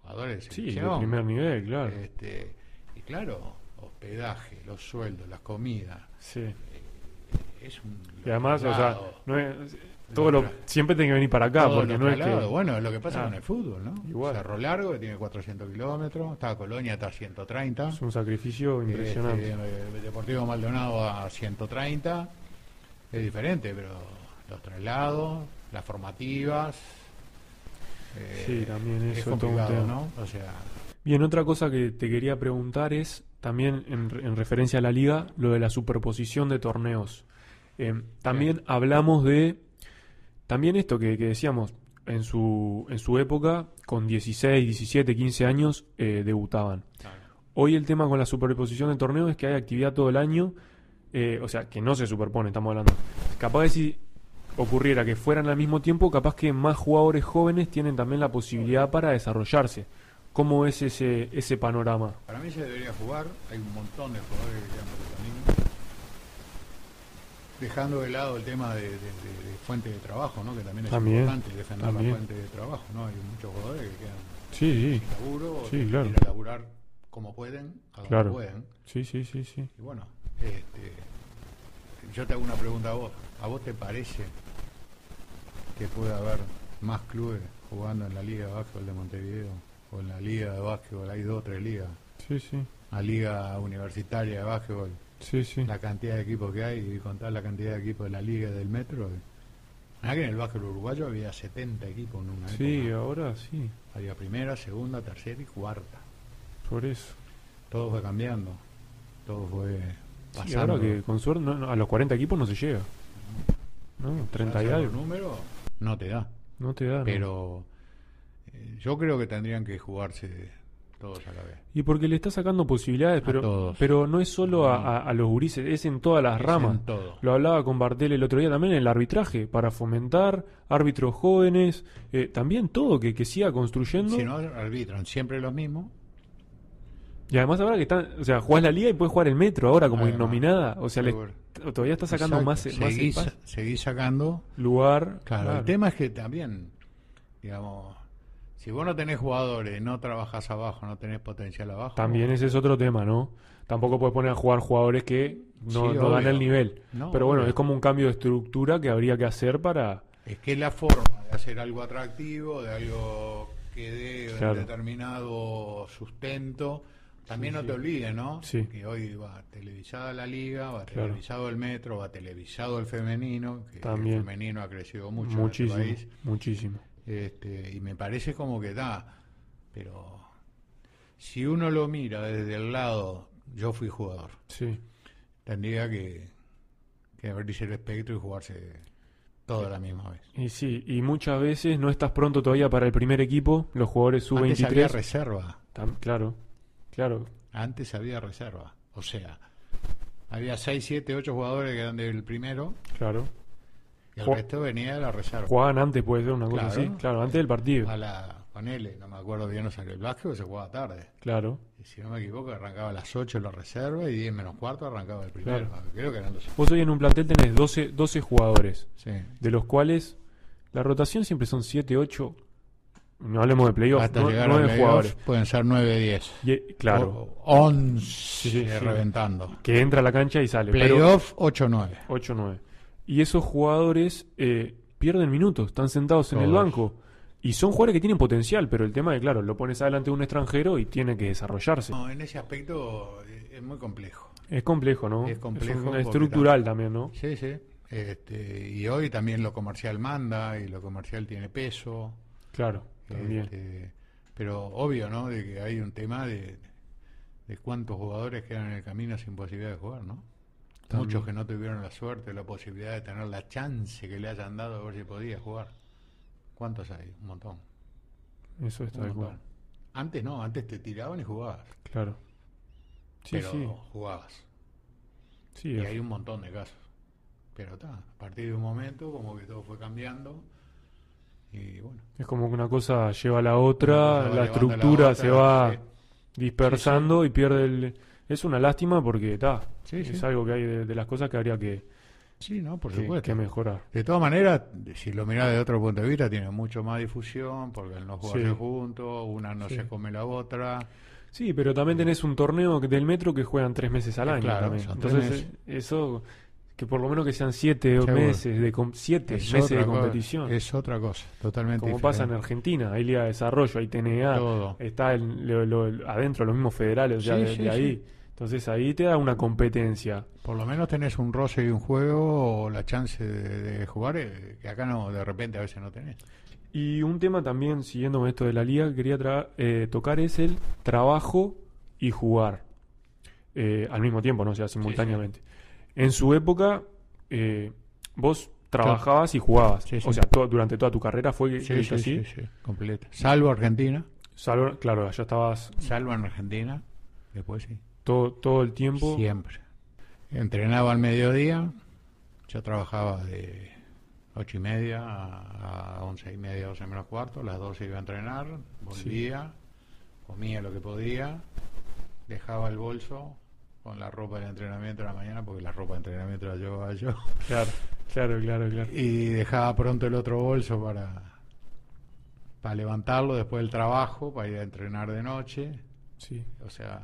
S2: jugadores de
S1: Sí, de
S2: selección.
S1: primer nivel, claro.
S2: Este, y claro, hospedaje, los sueldos, las comidas.
S1: Sí.
S2: Es un
S1: Y además, o sea, no es, todo lo, siempre tiene que venir para acá,
S2: todo
S1: porque no es que...
S2: Bueno, es lo que pasa
S1: Ah,
S2: con el fútbol, ¿no?
S1: igual.
S2: Cerro Largo, que tiene 400 kilómetros, está Colonia, está a 130.
S1: Es un sacrificio impresionante.
S2: Este, eh, Deportivo Maldonado a 130. Es diferente, pero los traslados, las formativas. eh,
S1: Sí, también
S2: es
S1: eso es
S2: complicado. ¿no? O sea,
S1: Bien, otra cosa que te quería preguntar es, también en, en referencia a la liga, lo de la superposición de torneos. Eh, también hablamos de, también esto que, que decíamos, en su, en su época, con 16, 17, 15 años, eh, debutaban. Hoy el tema con la superposición de torneos es que hay actividad todo el año, eh, o sea, que no se superpone, estamos hablando. Capaz de si ocurriera que fueran al mismo tiempo, capaz que más jugadores jóvenes tienen también la posibilidad para desarrollarse. ¿Cómo es ese, ese panorama?
S2: para mí se debería jugar. Hay un montón de jugadores que quedan por el camino. Dejando de lado el tema de, de- de- de fuente de trabajo, ¿no? que también es
S1: También,
S2: importante defender
S1: también.
S2: la fuente de trabajo. ¿no? Hay muchos jugadores que quedan
S1: Sí, sí,
S2: sin laburo,
S1: Sí, claro.
S2: que a laburar como pueden, a donde
S1: Claro.
S2: pueden.
S1: sí, sí, sí, sí.
S2: Y bueno, este, yo te hago una pregunta a vos. ¿A vos te parece que puede haber más clubes jugando en la Liga de Básquetbol de Montevideo? O en la Liga de Básquetbol, hay dos o tres ligas.
S1: Sí, sí,
S2: La Liga Universitaria de Básquetbol,
S1: sí, sí.
S2: la cantidad de equipos que hay y contar la cantidad de equipos de la Liga del Metro. Mirá que en el básquetbol uruguayo había 70 equipos en una
S1: Sí,
S2: época.
S1: ahora sí,
S2: Había primera, segunda, tercera y cuarta.
S1: por eso.
S2: Todo fue cambiando. Todo fue
S1: Sí,
S2: pasando.
S1: ahora que con suerte no- no, a los 40 equipos no se llega. ¿No? 30 y algo.
S2: números no te da.
S1: No te da.
S2: Pero eh, yo creo que tendrían que jugarse todos a la vez.
S1: Y porque le está sacando posibilidades, pero, pero no es solo a, a- a los gurises, es en todas las
S2: Es
S1: ramas.
S2: en todo.
S1: Lo hablaba con Bartel el otro día también en el arbitraje, para fomentar árbitros jóvenes, eh, también todo, que, que siga construyendo.
S2: Si no arbitran siempre los mismos,
S1: Y además ahora que están, o sea, jugás la liga y puedes jugar el metro ahora como
S2: Además,
S1: innominada, o sea, le- todavía está sacando
S2: Exacto.
S1: más, más
S2: seguís,
S1: más
S2: seguís sacando.
S1: lugar.
S2: Claro,
S1: claro.
S2: el tema es que también, digamos, si vos no tenés jugadores, no trabajás abajo, no tenés potencial abajo.
S1: También ese es otro tema, ¿no? Tampoco puedes poner a jugar jugadores que no,
S2: Sí,
S1: no dan el nivel.
S2: No,
S1: Pero bueno,
S2: obvio.
S1: es como un cambio de estructura que habría que hacer para...
S2: Es que la forma de hacer algo atractivo, de algo que dé un determinado sustento. También
S1: Sí,
S2: no te olvides, ¿no?
S1: Sí.
S2: Que hoy va televisada la liga, va
S1: Claro.
S2: televisado el metro, va televisado el femenino, que
S1: También.
S2: el femenino ha crecido mucho
S1: muchísimo,
S2: en este país.
S1: muchísimo.
S2: Este, y me parece como que da, pero si uno lo mira desde el lado, yo fui jugador,
S1: Sí,
S2: tendría que, que abrirse el espectro y jugarse todo a la misma vez.
S1: y sí, y muchas veces no estás pronto todavía para el primer equipo, los jugadores
S2: Antes había
S1: sub-23.
S2: reserva,
S1: tam- Claro, claro,
S2: antes había reserva, o sea, había 6, 7, 8 jugadores que eran del primero
S1: claro.
S2: Y el
S1: Ju-
S2: resto venía de la reserva.
S1: Jugaban antes, puede ser una cosa
S2: Claro.
S1: así, claro, antes del partido.
S2: A la, ponele, no me acuerdo bien, o sea, que el básquet se jugaba tarde.
S1: Claro.
S2: Y si no me equivoco, arrancaba a las 8 la reserva y 10 menos cuarto arrancaba el primero.
S1: Claro.
S2: Creo que eran los.
S1: Vos hoy en un plantel tenés 12, 12 jugadores,
S2: Sí.
S1: de los cuales la rotación siempre son 7, 8, no hablemos de playoff,
S2: Hasta
S1: nue-
S2: llegar a
S1: 9
S2: playoff
S1: jugadores.
S2: pueden ser 9, 10.
S1: Y, eh, claro,
S2: O- 11
S1: Sí, sí,
S2: reventando.
S1: que entra a la cancha y sale.
S2: Playoff 8, 9.
S1: 8, 9. Y esos jugadores eh, pierden minutos, están sentados en el banco. Y son jugadores que tienen potencial, pero el tema es, claro, lo pones adelante de un extranjero y tiene que desarrollarse.
S2: No, en ese aspecto eh, es muy complejo.
S1: Es complejo, ¿no?
S2: Es complejo
S1: un-
S2: porque
S1: estructural también, ¿no?
S2: Sí, sí. Este, y hoy también lo comercial manda y lo comercial tiene peso.
S1: Claro, también.
S2: Este, pero obvio, ¿no? De que hay un tema de, de cuántos jugadores quedan en el camino sin posibilidad de jugar, ¿no?
S1: También.
S2: Muchos que no tuvieron la suerte, la posibilidad de tener la chance que le hayan dado a ver si podía jugar. ¿Cuántos hay? Un montón.
S1: Eso está
S2: Un
S1: de
S2: montón. Antes no, antes te tiraban y jugabas.
S1: Claro. Sí,
S2: pero
S1: sí.
S2: jugabas.
S1: Sí,
S2: Y
S1: es-
S2: hay un montón de casos. Pero está, a partir de un momento como que todo fue cambiando. Y bueno.
S1: es como que una cosa lleva a la otra, la estructura
S2: otra,
S1: se va dispersando y pierde el... Es una lástima porque está.
S2: Sí,
S1: es
S2: sí.
S1: algo que hay de, de las cosas que habría que,
S2: Sí, no, por
S1: que-
S2: supuesto.
S1: que mejorar.
S2: De todas maneras, si lo mirás de otro punto de vista, tiene mucho más difusión, porque al no jugarse juntos, una no se come la otra.
S1: Sí, pero también tenés un torneo del metro que juegan tres meses al
S2: Eh,
S1: año.
S2: claro,
S1: Entonces, eh, eso, que por lo menos que sean siete
S2: Seguro.
S1: meses de siete
S2: Es
S1: meses de
S2: cosa,
S1: competición.
S2: Es otra cosa, totalmente
S1: como pasa en. Argentina, hay Liga de Desarrollo, hay TNA,
S2: Todo.
S1: está el- lo- lo- adentro los mismos federales,
S2: Sí,
S1: de,
S2: sí,
S1: de ahí.
S2: sí.
S1: Entonces ahí te da una competencia.
S2: Por lo menos tenés un roce y un juego o la chance de, de jugar, eh, que acá no, de repente a veces no tenés.
S1: Y un tema también, siguiendo esto de la liga, que quería tra- eh, tocar es el trabajo y jugar eh, al mismo tiempo, no o sea, simultáneamente. En su época, eh, vos trabajabas y jugabas.
S2: Sí.
S1: O sea, to- durante toda tu carrera fue hecho
S2: sí,
S1: así.
S2: sí, sí, completa. Salvo Argentina,
S1: Salvo- claro, ya estabas
S2: salvo en Argentina, después sí.
S1: Todo, todo el tiempo.
S2: Siempre. Entrenaba al mediodía, yo trabajaba de ocho y media a, once y media, doce menos cuarto, las doce iba a entrenar, volvía, comía lo que podía, dejaba el bolso con la ropa del entrenamiento de la mañana, porque la ropa de entrenamiento la llevaba yo,
S1: Claro, claro, claro, claro.
S2: y dejaba pronto el otro bolso para, para levantarlo después del trabajo, para ir a entrenar de noche,
S1: Sí.
S2: o sea,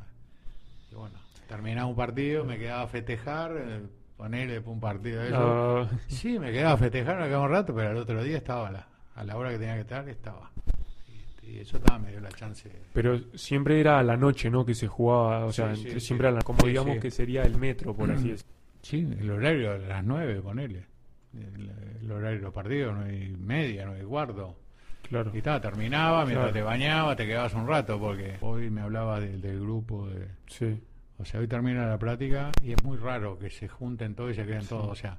S2: bueno, terminaba un partido, me quedaba a festejar, eh, ponerle un partido de eso. Sí, me quedaba a festejar, me quedaba un rato, pero al otro día estaba a la, a la hora que tenía que estar, estaba. Y, y eso estaba, me dio la chance.
S1: pero siempre era a la noche, ¿no? Que se jugaba, o
S2: Sí,
S1: sea,
S2: sí,
S1: entre-
S2: sí.
S1: siempre a la, como digamos que sería el metro, por así decirlo.
S2: Sí, el horario a las nueve, ponele. El, el horario de los partidos, nueve y media, nueve y cuarto.
S1: Claro.
S2: Y estaba, terminaba, mientras
S1: Claro.
S2: te bañaba, te quedabas un rato, porque hoy me hablaba del, del grupo de...
S1: Sí.
S2: O sea, hoy termina la práctica y es muy raro que se junten todos y se queden todos. O sea,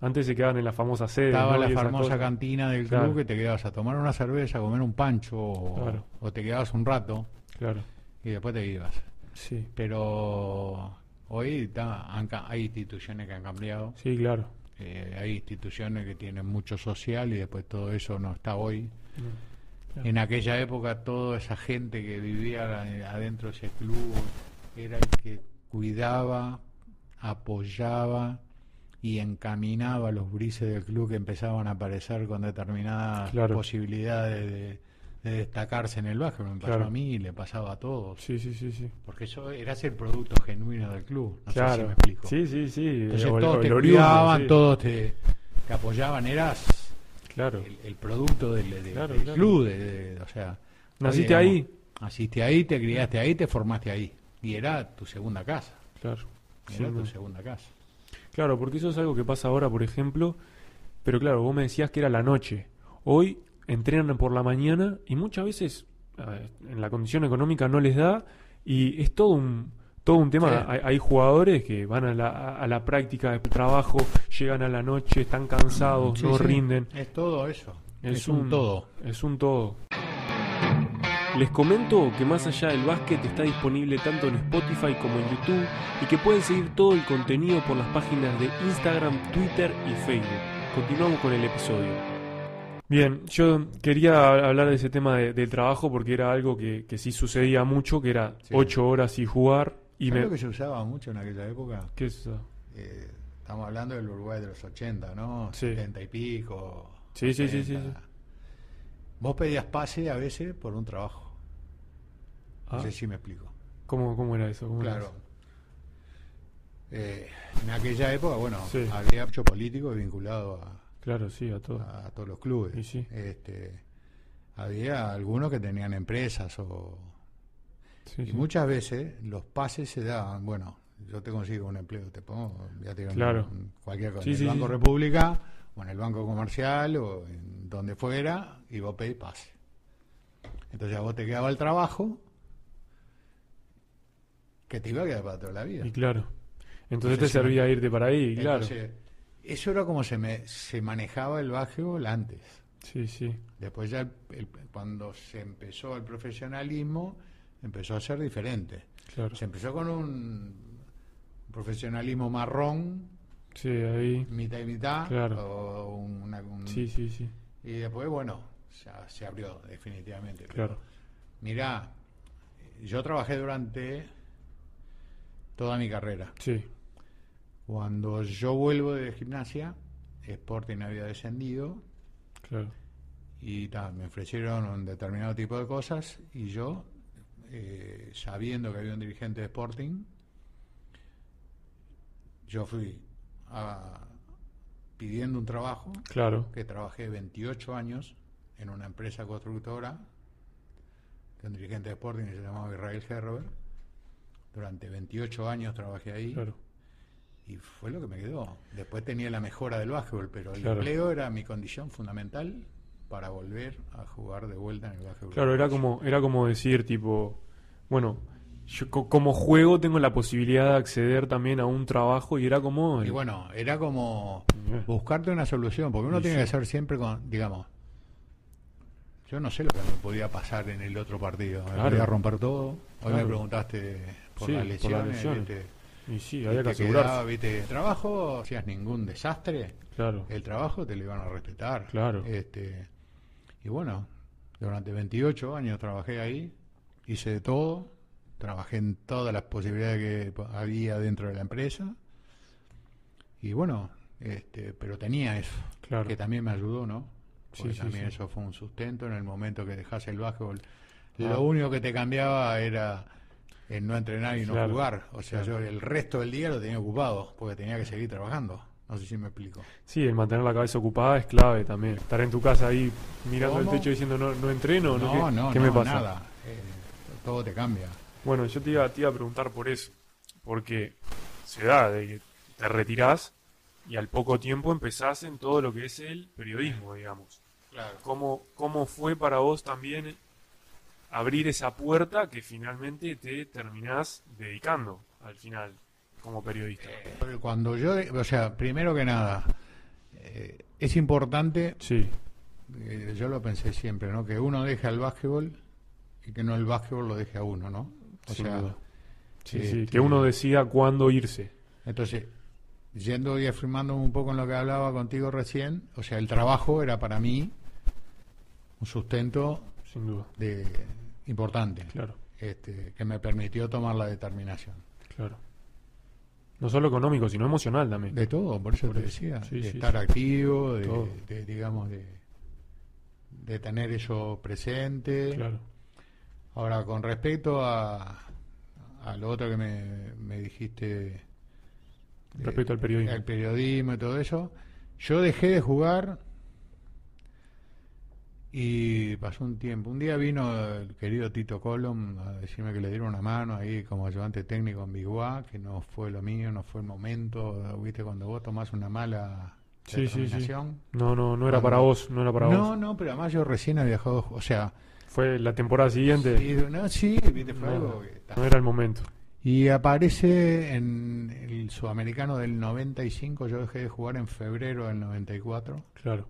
S1: Antes se quedaban en la famosa sede.
S2: estaba
S1: ¿no?
S2: la famosa cantina del
S1: Claro.
S2: club que te quedabas a tomar una cerveza, a comer un pancho o,
S1: Claro.
S2: o te quedabas un rato.
S1: Claro.
S2: y después te ibas.
S1: Sí,
S2: Pero hoy ta, han hay instituciones que han cambiado,
S1: sí, claro.
S2: eh, hay instituciones que tienen mucho social y después todo eso no está hoy.
S1: Claro.
S2: En aquella época toda esa gente que vivía adentro de ese club era el que cuidaba, apoyaba y encaminaba los brises del club que empezaban a aparecer con determinadas
S1: Claro.
S2: posibilidades de, de destacarse en el básquet. Me pasó
S1: Claro.
S2: a mí y le pasaba a todos.
S1: Sí, sí, sí, sí.
S2: Porque eso era el producto genuino del club. No sé si me explico.
S1: Sí, sí, sí.
S2: Entonces
S1: O
S2: todos
S1: o
S2: te cuidaban,
S1: sí.
S2: todos te, te apoyaban. Eras
S1: Claro.
S2: el, el producto del, de-
S1: Claro,
S2: del
S1: claro.
S2: club. de- de- o sea,
S1: ¿Naciste ahí?
S2: Naciste ahí, te criaste ahí, te formaste ahí. Y era tu segunda casa.
S1: Claro.
S2: Era
S1: Sí,
S2: tu segunda casa.
S1: Claro, porque eso es algo que pasa ahora, por ejemplo. Pero claro, vos me decías que era la noche. Hoy entrenan por la mañana y muchas veces en la condición económica no les da y es todo un todo un tema.
S2: Sí.
S1: Hay, hay jugadores que van a la, a la práctica de trabajo, llegan a la noche, están cansados,
S2: Sí,
S1: no
S2: sí.
S1: rinden.
S2: Es todo eso.
S1: Es,
S2: Es, un, todo.
S1: Es un todo. Les comento que más allá del básquet está disponible tanto en Spotify como en YouTube y que pueden seguir todo el contenido por las páginas de Instagram, Twitter y Facebook. Continuamos con el episodio. Bien, yo quería hablar de ese tema de- del trabajo porque era algo que, que sí sucedía mucho, que era
S2: Sí.
S1: ocho horas y jugar. Y
S2: ¿Sabes
S1: me...
S2: lo que se usaba mucho en aquella época?
S1: ¿Qué es eso?
S2: Eh, estamos hablando del Uruguay de los 80, ¿no?
S1: Sí.
S2: 70 y pico.
S1: Sí, sí, sí, sí,
S2: 80. Vos pedías pase a veces por un trabajo. No
S1: Ah,
S2: sé si me explico.
S1: ¿cómo, ¿Cómo era eso? ¿Cómo era
S2: Claro.
S1: eso?
S2: Eh, en aquella época, bueno,
S1: Sí.
S2: había mucho político vinculado a,
S1: Claro, sí, a todo.
S2: a todos los clubes.
S1: Sí.
S2: Este, había algunos que tenían empresas o
S1: Sí,
S2: y
S1: sí.
S2: muchas veces los pases se daban. Bueno, yo te consigo un empleo, te pongo, ya te digo, en-
S1: Claro.
S2: cualquier cosa,
S1: Sí,
S2: en el Banco. República o en el Banco Comercial o en donde fuera y vos pedís pase. Entonces a vos te quedaba el trabajo que te iba a quedar para toda la vida.
S1: Y claro. Entonces te
S2: Entonces,
S1: servía irte para ahí, claro.
S2: Entonces, eso era como se, me, se manejaba el básquetbol antes.
S1: Sí, sí.
S2: Después ya el- el- cuando se empezó el profesionalismo, empezó a ser diferente.
S1: Claro.
S2: Se empezó con un profesionalismo marrón,
S1: Sí, ahí.
S2: mitad y mitad,
S1: Claro.
S2: o una- un-
S1: Sí, sí, sí.
S2: y después, bueno, ya se abrió definitivamente.
S1: Claro.
S2: Mirá, yo trabajé durante toda mi carrera.
S1: Sí,
S2: Cuando yo vuelvo de gimnasia, Sporting había descendido
S1: claro.
S2: y ta, me ofrecieron un determinado tipo de cosas y yo, eh, sabiendo que había un dirigente de Sporting, yo fui a- pidiendo un trabajo,
S1: Claro.
S2: que trabajé 28 años en una empresa constructora, de un dirigente de Sporting que se llamaba Israel Herber. Durante 28 años trabajé ahí
S1: Claro.
S2: y fue lo que me quedó. Después tenía la mejora del básquetbol, pero el
S1: Claro.
S2: empleo era mi condición fundamental para volver a jugar de vuelta en el básquetbol.
S1: Claro, era como, era como decir, tipo, bueno, yo co- como juego tengo la posibilidad de acceder también a un trabajo y era como...
S2: Y bueno, era como
S1: Eh.
S2: buscarte una solución, porque uno
S1: Y
S2: tiene
S1: sí.
S2: que ser siempre con, digamos, yo no sé lo que me podía pasar en el otro partido. Me
S1: Claro.
S2: podía romper todo. Hoy
S1: Claro.
S2: me preguntaste por
S1: Sí,
S2: las
S1: por las
S2: lesiones,
S1: lesiones.
S2: ¿viste?
S1: Y sí, había que asegurarse.
S2: quedaba, ¿viste? Trabajo, hacías ningún desastre,
S1: Claro,
S2: el trabajo te lo iban a respetar.
S1: Claro.
S2: Este, y bueno, durante 28 años trabajé ahí, hice de todo, trabajé en todas las posibilidades que había dentro de la empresa. Y bueno, este, pero tenía eso,
S1: claro.
S2: que también me ayudó, ¿no? Porque
S1: sí,
S2: también
S1: sí.
S2: eso fue un sustento en el momento que dejase el básquetbol.
S1: Ah.
S2: Lo único que te cambiaba era el no entrenar y no
S1: Claro,
S2: jugar. O sea,
S1: claro.
S2: yo el resto del día lo tenía ocupado, porque tenía que seguir trabajando. No sé si me explico.
S1: Sí, el mantener la cabeza ocupada es clave también. Estar en tu casa ahí mirando
S2: ¿Cómo?
S1: el techo diciendo no, no entreno, no,
S2: No,
S1: ¿Qué,
S2: no,
S1: qué
S2: no,
S1: me pasa?
S2: nada. Eh, todo te cambia.
S1: Bueno, yo te iba, te iba a preguntar por eso, porque se da de que te retirás y al poco tiempo empezás en todo lo que es el periodismo, digamos.
S2: Claro.
S1: ¿Cómo, cómo fue para vos también abrir esa puerta que finalmente te terminás dedicando al final como periodista?
S2: Cuando yo, o sea, primero que nada, eh, es importante,
S1: Sí,
S2: eh, yo lo pensé siempre, ¿no? Que uno deje al básquetbol y que no el básquetbol lo deje a uno, ¿no? O
S1: Sin
S2: sea,
S1: duda. Sí, sí,
S2: este,
S1: que uno decida cuándo irse.
S2: Entonces, yendo y afirmando un poco en lo que hablaba contigo recién, o sea, el trabajo era para mí un sustento
S1: Sin duda.
S2: de importante,
S1: Claro,
S2: este, que me permitió tomar la determinación.
S1: claro. No solo económico, sino emocional también.
S2: De todo, por eso
S1: Por
S2: te
S1: eso.
S2: decía,
S1: Sí,
S2: de
S1: sí,
S2: estar
S1: sí.
S2: activo, de, digamos, de, de tener eso presente.
S1: Claro.
S2: Ahora, con respecto a, a lo otro que me, me dijiste
S1: Respecto al periodismo.
S2: al periodismo y todo eso, yo dejé de jugar y pasó un tiempo. Un día vino el querido Tito Colom a decirme que le dieron una mano ahí como ayudante técnico en Biguá, que no fue lo mío, no fue el momento. ¿Viste? Cuando vos tomás una mala
S1: Sí, sí, sí. No, no, no era
S2: Cuando-
S1: para vos, no era para
S2: No,
S1: vos.
S2: no, pero además yo recién había dejado, o sea,
S1: Fue la temporada siguiente.
S2: y, no, sí, viste, fue
S1: no,
S2: algo que
S1: no era el momento.
S2: Y aparece en el sudamericano del 95, yo dejé de jugar en febrero del 94,
S1: Claro.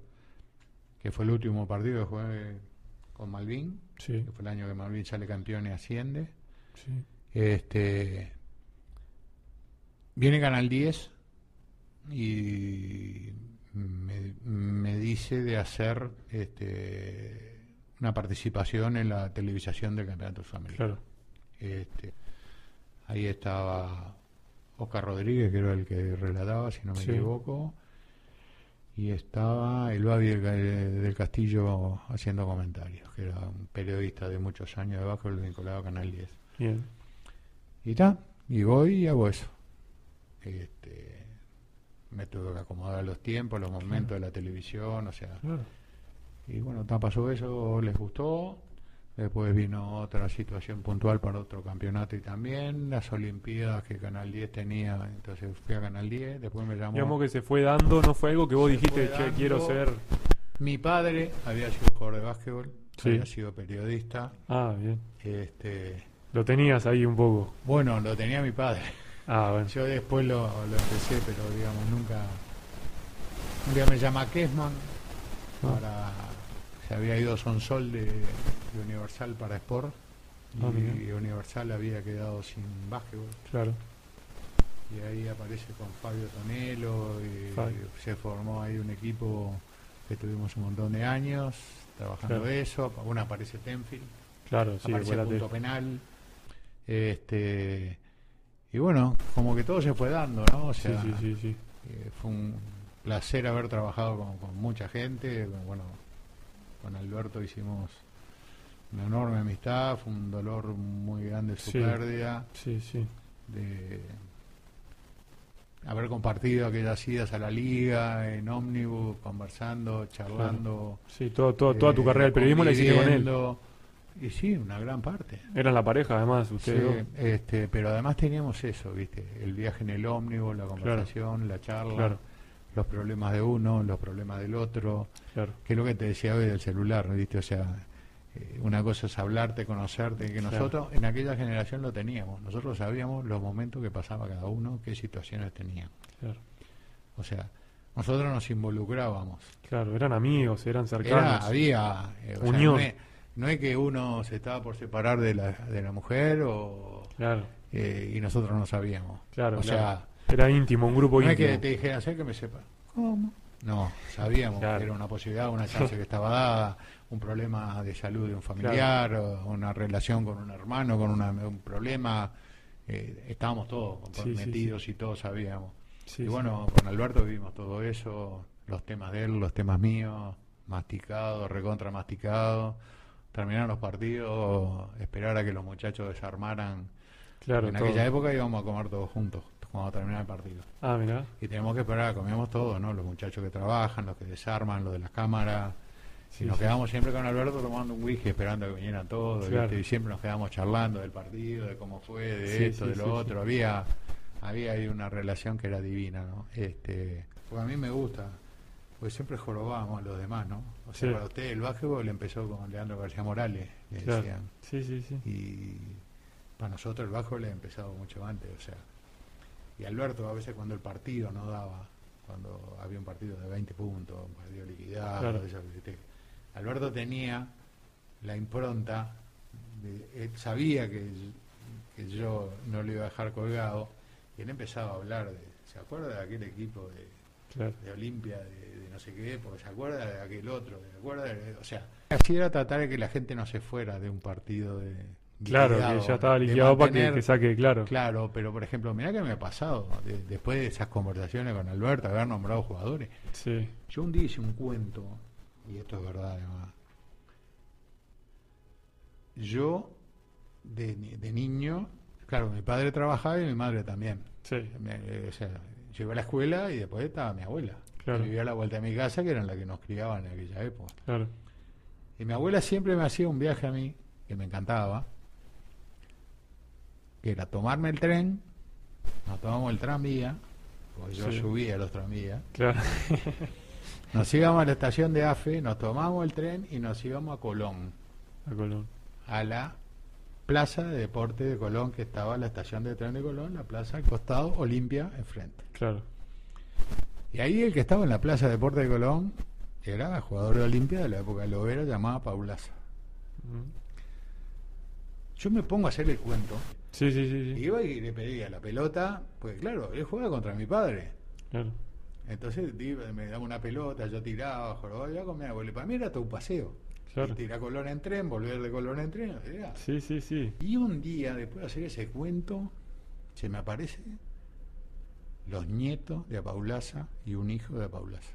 S2: Que fue el último partido que jugué con Malvin,
S1: Sí,
S2: que fue el año que Malvin sale campeón y asciende.
S1: sí.
S2: Este viene Canal 10 y me, me dice de hacer este una participación en la televisación del Campeonato Sudamericano.
S1: Claro.
S2: Este, ahí estaba Oscar Rodríguez, que era el que relataba, si no me
S1: Sí.
S2: equivoco, y estaba el Babi del, Ca- del Castillo haciendo comentarios, que era un periodista de muchos años de bajo, vinculado a Canal 10.
S1: Bien.
S2: Y está, y voy y hago eso. Este, me tuve que acomodar los tiempos, los momentos de la televisión, o sea,
S1: Claro.
S2: y bueno, ta, pasó eso, les gustó. Después vino otra situación puntual para otro campeonato y también las Olimpiadas que Canal 10 tenía. Entonces fui a Canal 10, después me llamó.
S1: Digamos que se fue dando, no fue algo que vos dijiste, che,
S2: dando.
S1: quiero ser.
S2: Mi padre había sido jugador de básquetbol,
S1: Sí.
S2: había sido periodista.
S1: Ah, bien.
S2: Este,
S1: Lo tenías ahí un poco.
S2: bueno, lo tenía mi padre.
S1: Ah, bueno.
S2: Yo después lo, lo empecé, pero digamos, nunca. Un día me llama Kessman
S1: Ah.
S2: para. Se había ido Sonsol de, de Universal para Sport
S1: Ah,
S2: y. Universal había quedado sin básquetbol.
S1: Claro.
S2: Y ahí aparece con Fabio Tonelo y,
S1: Fabio.
S2: se formó ahí un equipo que tuvimos un montón de años trabajando
S1: Claro.
S2: eso. Bueno, aparece Tenfield
S1: Claro, sí,
S2: aparece
S1: acuérdate.
S2: punto penal. Este, y bueno, como que todo se fue dando, ¿no? O sea,
S1: sí, sí, sí.
S2: eh, fue un placer haber trabajado con, con mucha gente. Bueno, con Alberto hicimos una enorme amistad, fue un dolor muy grande su
S1: Sí.
S2: pérdida,
S1: Sí, sí.
S2: de haber compartido aquellas idas a la liga, en ómnibus, conversando, charlando.
S1: Sí, todo, todo- toda tu
S2: eh,
S1: carrera del periodismo la hiciste con él.
S2: Y sí, una gran parte.
S1: Eran la pareja, además, ustedes.
S2: Sí, este, pero además teníamos eso, ¿viste? El viaje en el ómnibus, la conversación, la charla,
S1: Claro,
S2: los problemas de uno, los problemas del otro,
S1: claro.
S2: que es lo que te decía hoy del celular, ¿viste? O sea, eh, una cosa es hablarte, conocerte, que
S1: Claro.
S2: nosotros en aquella generación lo teníamos, nosotros sabíamos los momentos que pasaba cada uno, qué situaciones teníamos.
S1: Claro,
S2: O sea, nosotros nos involucrábamos.
S1: claro, eran amigos, eran
S2: Era,
S1: cercanos.
S2: había eh, o sea,
S1: Unión.
S2: no, es, no es que uno se estaba por separar de la, de la mujer o
S1: Claro,
S2: eh, y nosotros no sabíamos.
S1: claro.
S2: o
S1: claro.
S2: sea,
S1: era íntimo, un grupo
S2: no es
S1: íntimo.
S2: que te dijeran, sé que me sepa. ¿Cómo? No, sabíamos
S1: Claro.
S2: que era una posibilidad, una (laughs) chance que estaba dada, un problema de salud de un familiar, o una relación con un hermano, con una- un problema. eh, estábamos todos
S1: Sí, sí,
S2: comprometidos y todos sabíamos.
S1: Sí,
S2: y
S1: sí.
S2: bueno, con Alberto vivimos todo eso, los temas de él, los temas míos, masticados, recontra masticados. Terminaron los partidos, esperar a que los muchachos desarmaran.
S1: claro,
S2: en
S1: todo.
S2: aquella época íbamos a comer todos juntos cuando terminaba el partido.
S1: Ah, mirá.
S2: Y tenemos que esperar, comíamos todos, ¿no? Los muchachos que trabajan, los que desarman, los de las cámaras.
S1: Sí,
S2: y nos
S1: sí.
S2: quedamos siempre con Alberto tomando un whisky, esperando que vinieran todos.
S1: Claro.
S2: ¿viste? Y siempre nos quedamos charlando del partido, de cómo fue, de
S1: Sí,
S2: esto, de lo otro. Había había ahí una relación que era divina, ¿no? Este, porque a mí me gusta, porque siempre jorobábamos a los demás, ¿no? O sea, para usted el básquetbol empezó con Leandro García Morales, le
S1: Claro.
S2: decían.
S1: Sí, sí, sí.
S2: Y para nosotros el básquetbol ha empezado mucho antes, o sea. Y Alberto, a veces cuando el partido no daba, cuando había un partido de 20 puntos, un partido liquidado,
S1: Claro.
S2: Alberto tenía la impronta, de, él sabía que, que yo no lo iba a dejar colgado, y él empezaba a hablar de, ¿se acuerda de aquel equipo de,
S1: Claro.
S2: de Olimpia, de, de no sé qué, porque se acuerda de aquel otro, ¿se acuerda de- o sea, así era tratar de que la gente no se fuera de un partido de
S1: Claro,
S2: liquidado,
S1: que ya estaba liquidado para que, saque, claro.
S2: Claro, pero por ejemplo, mirá que me ha pasado de- después de esas conversaciones con Alberto, haber nombrado jugadores.
S1: Sí,
S2: Yo un día hice un cuento, y esto es verdad además. Yo, de, ni- de niño, claro, mi padre trabajaba y mi madre también.
S1: sí,
S2: Me- eh, o sea, yo iba a la escuela y después estaba mi abuela.
S1: Claro.
S2: Que vivía a la vuelta de mi casa, que eran las que nos criaban en aquella época.
S1: claro.
S2: Y mi abuela siempre me hacía un viaje a mí, que me encantaba, que era tomarme el tren, nos tomamos el tranvía, porque yo
S1: Sí.
S2: subía los tranvías,
S1: Claro, (laughs)
S2: nos íbamos a la estación de AFE, nos tomamos el tren y nos íbamos a Colón,
S1: a Colón.
S2: a la plaza de deporte de Colón, que estaba la estación de tren de Colón, la plaza al costado, Olimpia enfrente.
S1: Claro,
S2: Y ahí el que estaba en la plaza de deporte de Colón era jugador de Olimpia de la época de Lovera, llamada Paulaza.
S1: Mm.
S2: Yo me pongo a hacer el cuento.
S1: Sí, sí, sí, sí.
S2: Iba y le pedía la pelota, pues claro, él jugaba contra mi padre.
S1: claro.
S2: Entonces iba, me daba una pelota, yo tiraba, jorobaba, yo con mi abuelo. Para mí era todo un paseo.
S1: Claro.
S2: Ir Tirar Colón en tren, volver de Colón en tren. era.
S1: Sí, sí, sí.
S2: Y un día, después de hacer ese cuento, se me aparece los nietos de Apaulaza y un hijo de Apaulaza.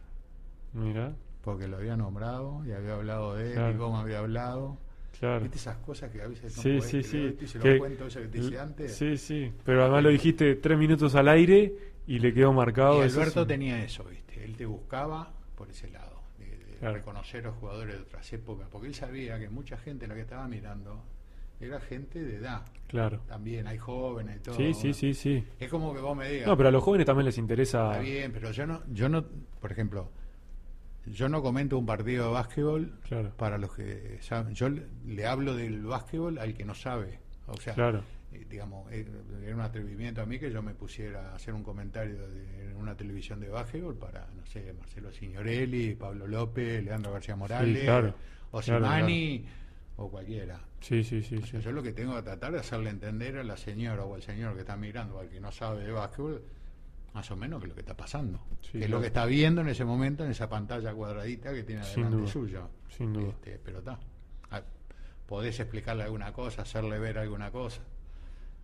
S1: Mira,
S2: Porque lo había nombrado y había hablado de él
S1: Claro.
S2: y cómo había hablado.
S1: Claro.
S2: ¿Viste esas cosas que a veces no
S1: Sí,
S2: podés
S1: sí, sí.
S2: Y se
S1: Que-
S2: lo cuento eso que te hice antes.
S1: Sí, sí. Pero además lo dijiste tres minutos al aire y le quedó marcado.
S2: Y Alberto tenía eso, ¿viste? Él te buscaba por ese lado, de, de
S1: Claro.
S2: reconocer a los jugadores de otras épocas, porque él sabía que mucha gente la que estaba mirando era gente de edad.
S1: Claro.
S2: También hay jóvenes y todo.
S1: Sí, sí, sí, sí.
S2: Es como que vos me digas,
S1: No, pero a los jóvenes también les interesa.
S2: está bien, pero yo no, yo no, por ejemplo, yo no comento un partido de básquetbol
S1: Claro,
S2: para los que saben. Yo le, le hablo del básquetbol al que no sabe. O sea,
S1: claro.
S2: eh, digamos, eh, era un atrevimiento a mí que yo me pusiera a hacer un comentario de, en una televisión de básquetbol para, no sé, Marcelo Signorelli, Pablo López, Leandro García Morales,
S1: claro.
S2: Osimani o cualquiera.
S1: Sí, sí, sí.
S2: O
S1: sí.
S2: yo lo que tengo que tratar de hacerle entender a la señora o al señor que está mirando, al que no sabe de básquetbol, más o menos que lo que está pasando.
S1: Sí,
S2: que es lo que está viendo en ese momento en esa pantalla cuadradita que tiene
S1: Sin
S2: delante
S1: duda.
S2: suyo.
S1: Sin duda.
S2: Este, pero está. Ah, Podés explicarle alguna cosa, hacerle ver alguna cosa.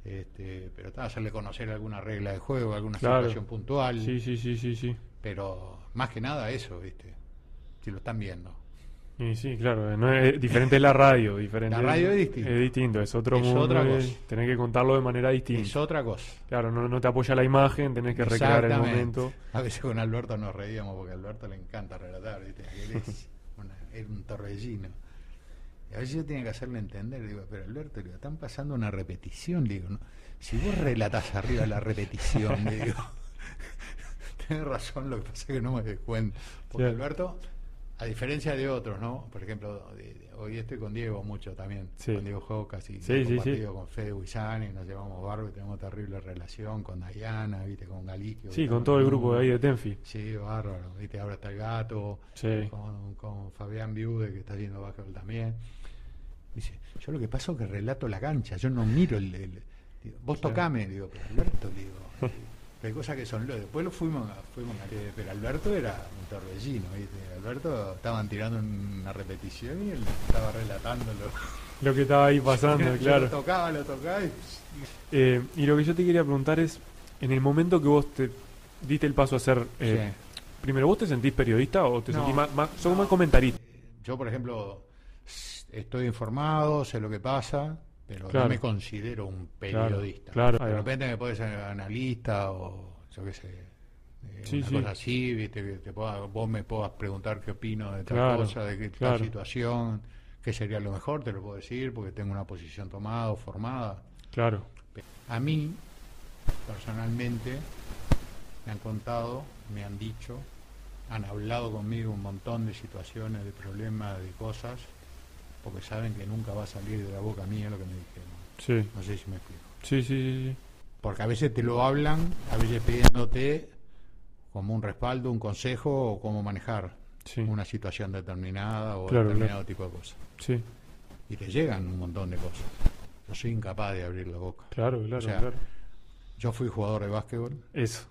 S2: Este, pero está, hacerle conocer alguna regla de juego, alguna
S1: Claro.
S2: situación puntual.
S1: Sí, sí, sí, sí, sí.
S2: Pero más que nada eso, ¿viste? Si lo están viendo.
S1: Y sí, claro, no es, diferente es la radio, (laughs) diferente
S2: La radio es distinto.
S1: Es distinto, es otro
S2: Es
S1: mundo,
S2: otra
S1: es-
S2: cosa.
S1: tenés que contarlo de manera distinta.
S2: Es otra cosa.
S1: Claro, no, no te apoya la imagen, tenés que recrear el momento.
S2: A veces con Alberto nos reíamos porque a Alberto le encanta relatar, ¿viste? Él es, (laughs) una- es un torbellino. Y a veces yo tenía que hacerle entender, le digo, pero Alberto, le digo, están pasando una repetición, le digo, ¿no? si vos relatás arriba la repetición, le digo, (laughs) tenés razón, lo que pasa es que no me doy cuenta. Porque
S1: Sí.
S2: Alberto, a diferencia de otros, ¿no? Por ejemplo, hoy estoy con Diego mucho también,
S1: Sí.
S2: con Diego Jocas y
S1: Sí,
S2: he
S1: sí,
S2: compartido con Fede Huizani, nos llevamos barro y tenemos terrible relación con Dayana, ¿viste? Con Galiquio.
S1: Sí, con todo el grupo de ahí de Tenfi.
S2: Sí, bárbaro. ¿Viste? Ahora está el gato,
S1: Sí.
S2: con, con Fabián Viude, que está haciendo básquetbol también. Dice, yo lo que pasa es que relato la cancha, yo no miro el... el- digo, vos tocame, digo, pero Alberto, digo, (laughs) hay cosas que son... Después lo fuimos, a- fuimos pero Alberto era un torbellino, ¿viste? Alberto estaban tirando una repetición y él estaba relatándolo.
S1: Lo que estaba ahí pasando, (laughs) claro.
S2: lo tocaba, lo tocaba y...
S1: Eh, y lo que yo te quería preguntar es, en el momento que vos te diste el paso a ser... eh,
S2: Sí.
S1: Primero, ¿vos te sentís periodista o te
S2: No,
S1: sentís más, más,
S2: no.
S1: más comentarista?
S2: Yo, por ejemplo, estoy informado, sé lo que pasa, pero
S1: Claro.
S2: no me considero un periodista.
S1: claro.
S2: De repente me puedes ser analista o yo qué sé, eh,
S1: Sí,
S2: una
S1: sí.
S2: cosa así, viste, que te pueda- vos me puedas preguntar qué opino de tal cosa, de qué tal situación, qué sería lo mejor, te lo puedo decir, porque tengo una posición tomada o formada.
S1: Claro,
S2: A mí, personalmente, me han contado, me han dicho, han hablado conmigo un montón de situaciones, de problemas, de cosas, porque saben que nunca va a salir de la boca mía lo que me dijeron.
S1: sí.
S2: No sé si me explico.
S1: Sí, sí, sí, sí.
S2: Porque a veces te lo hablan, a veces pidiéndote como un respaldo, un consejo o cómo manejar
S1: Sí,
S2: una situación determinada o
S1: Claro,
S2: determinado tipo de cosas.
S1: sí,
S2: Y te llegan un montón de cosas. yo soy incapaz de abrir la boca.
S1: Claro, claro,
S2: O sea,
S1: claro.
S2: Yo fui jugador de básquetbol
S1: Eso.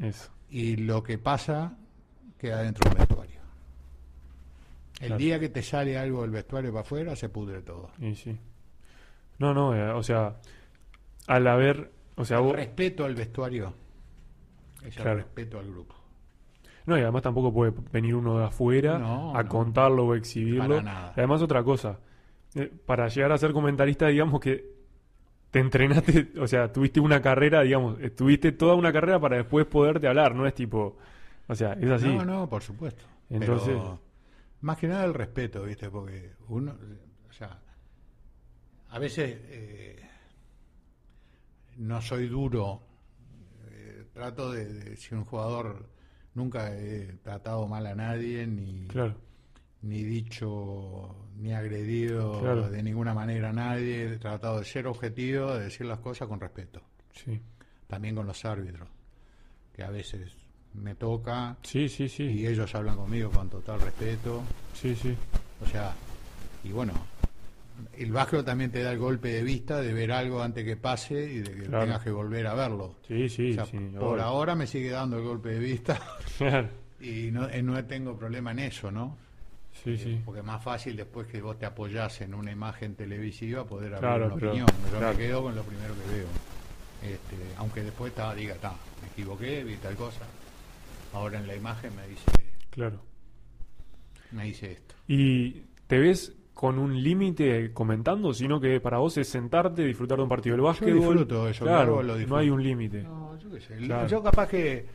S1: Eso.
S2: y lo que pasa queda dentro del vestuario. El
S1: Claro.
S2: día que te sale algo del vestuario para afuera, se pudre todo.
S1: Y sí. No, no, eh, o sea, al haber, o sea, vos,
S2: Respeto al vestuario es el
S1: Claro.
S2: respeto al grupo.
S1: no, y además tampoco puede venir uno de afuera
S2: No,
S1: a
S2: no.
S1: contarlo o exhibirlo.
S2: Para nada.
S1: Y además otra cosa, eh, para llegar a ser comentarista, digamos que te entrenaste, o sea, tuviste una carrera, digamos, eh, tuviste toda una carrera para después poderte hablar, no es tipo, o sea, es así.
S2: No, no, por supuesto.
S1: Entonces-
S2: Pero más que nada el respeto, ¿viste? Porque uno, o sea, a veces eh, no soy duro. eh, trato de, de- si un jugador nunca he tratado mal a nadie ni
S1: Claro,
S2: ni dicho ni agredido
S1: Claro.
S2: de ninguna manera a nadie. He tratado de ser objetivo, de decir las cosas con respeto.
S1: sí.
S2: También con los árbitros, que a veces me toca
S1: Sí, sí, sí.
S2: y ellos hablan conmigo con total respeto.
S1: Sí, sí.
S2: O sea, y bueno, el básquetbol también te da el golpe de vista de ver algo antes que pase y de que
S1: Claro.
S2: tengas que volver a verlo.
S1: Sí, sí,
S2: O sea,
S1: sí.
S2: por
S1: obvio.
S2: ahora me sigue dando el golpe de vista (laughs)
S1: Claro.
S2: y no, eh, no tengo problema en eso, ¿no?
S1: Sí,
S2: Eh,
S1: sí.
S2: Porque es más fácil después que vos te apoyás en una imagen televisiva poder hablar
S1: Claro,
S2: una
S1: pero-
S2: opinión. Yo
S1: claro.
S2: me quedo con lo primero que veo. Este, aunque después ta, diga, ta, me equivoqué, vi tal cosa. Ahora en la imagen me dice,
S1: Claro.
S2: me dice esto.
S1: ¿Y te ves con un límite comentando, sino que para vos es sentarte, disfrutar de un partido del básquetbol?
S2: disfruto eso,
S1: claro,
S2: lo
S1: no hay un límite.
S2: No, yo qué sé.
S1: Claro.
S2: Yo capaz que,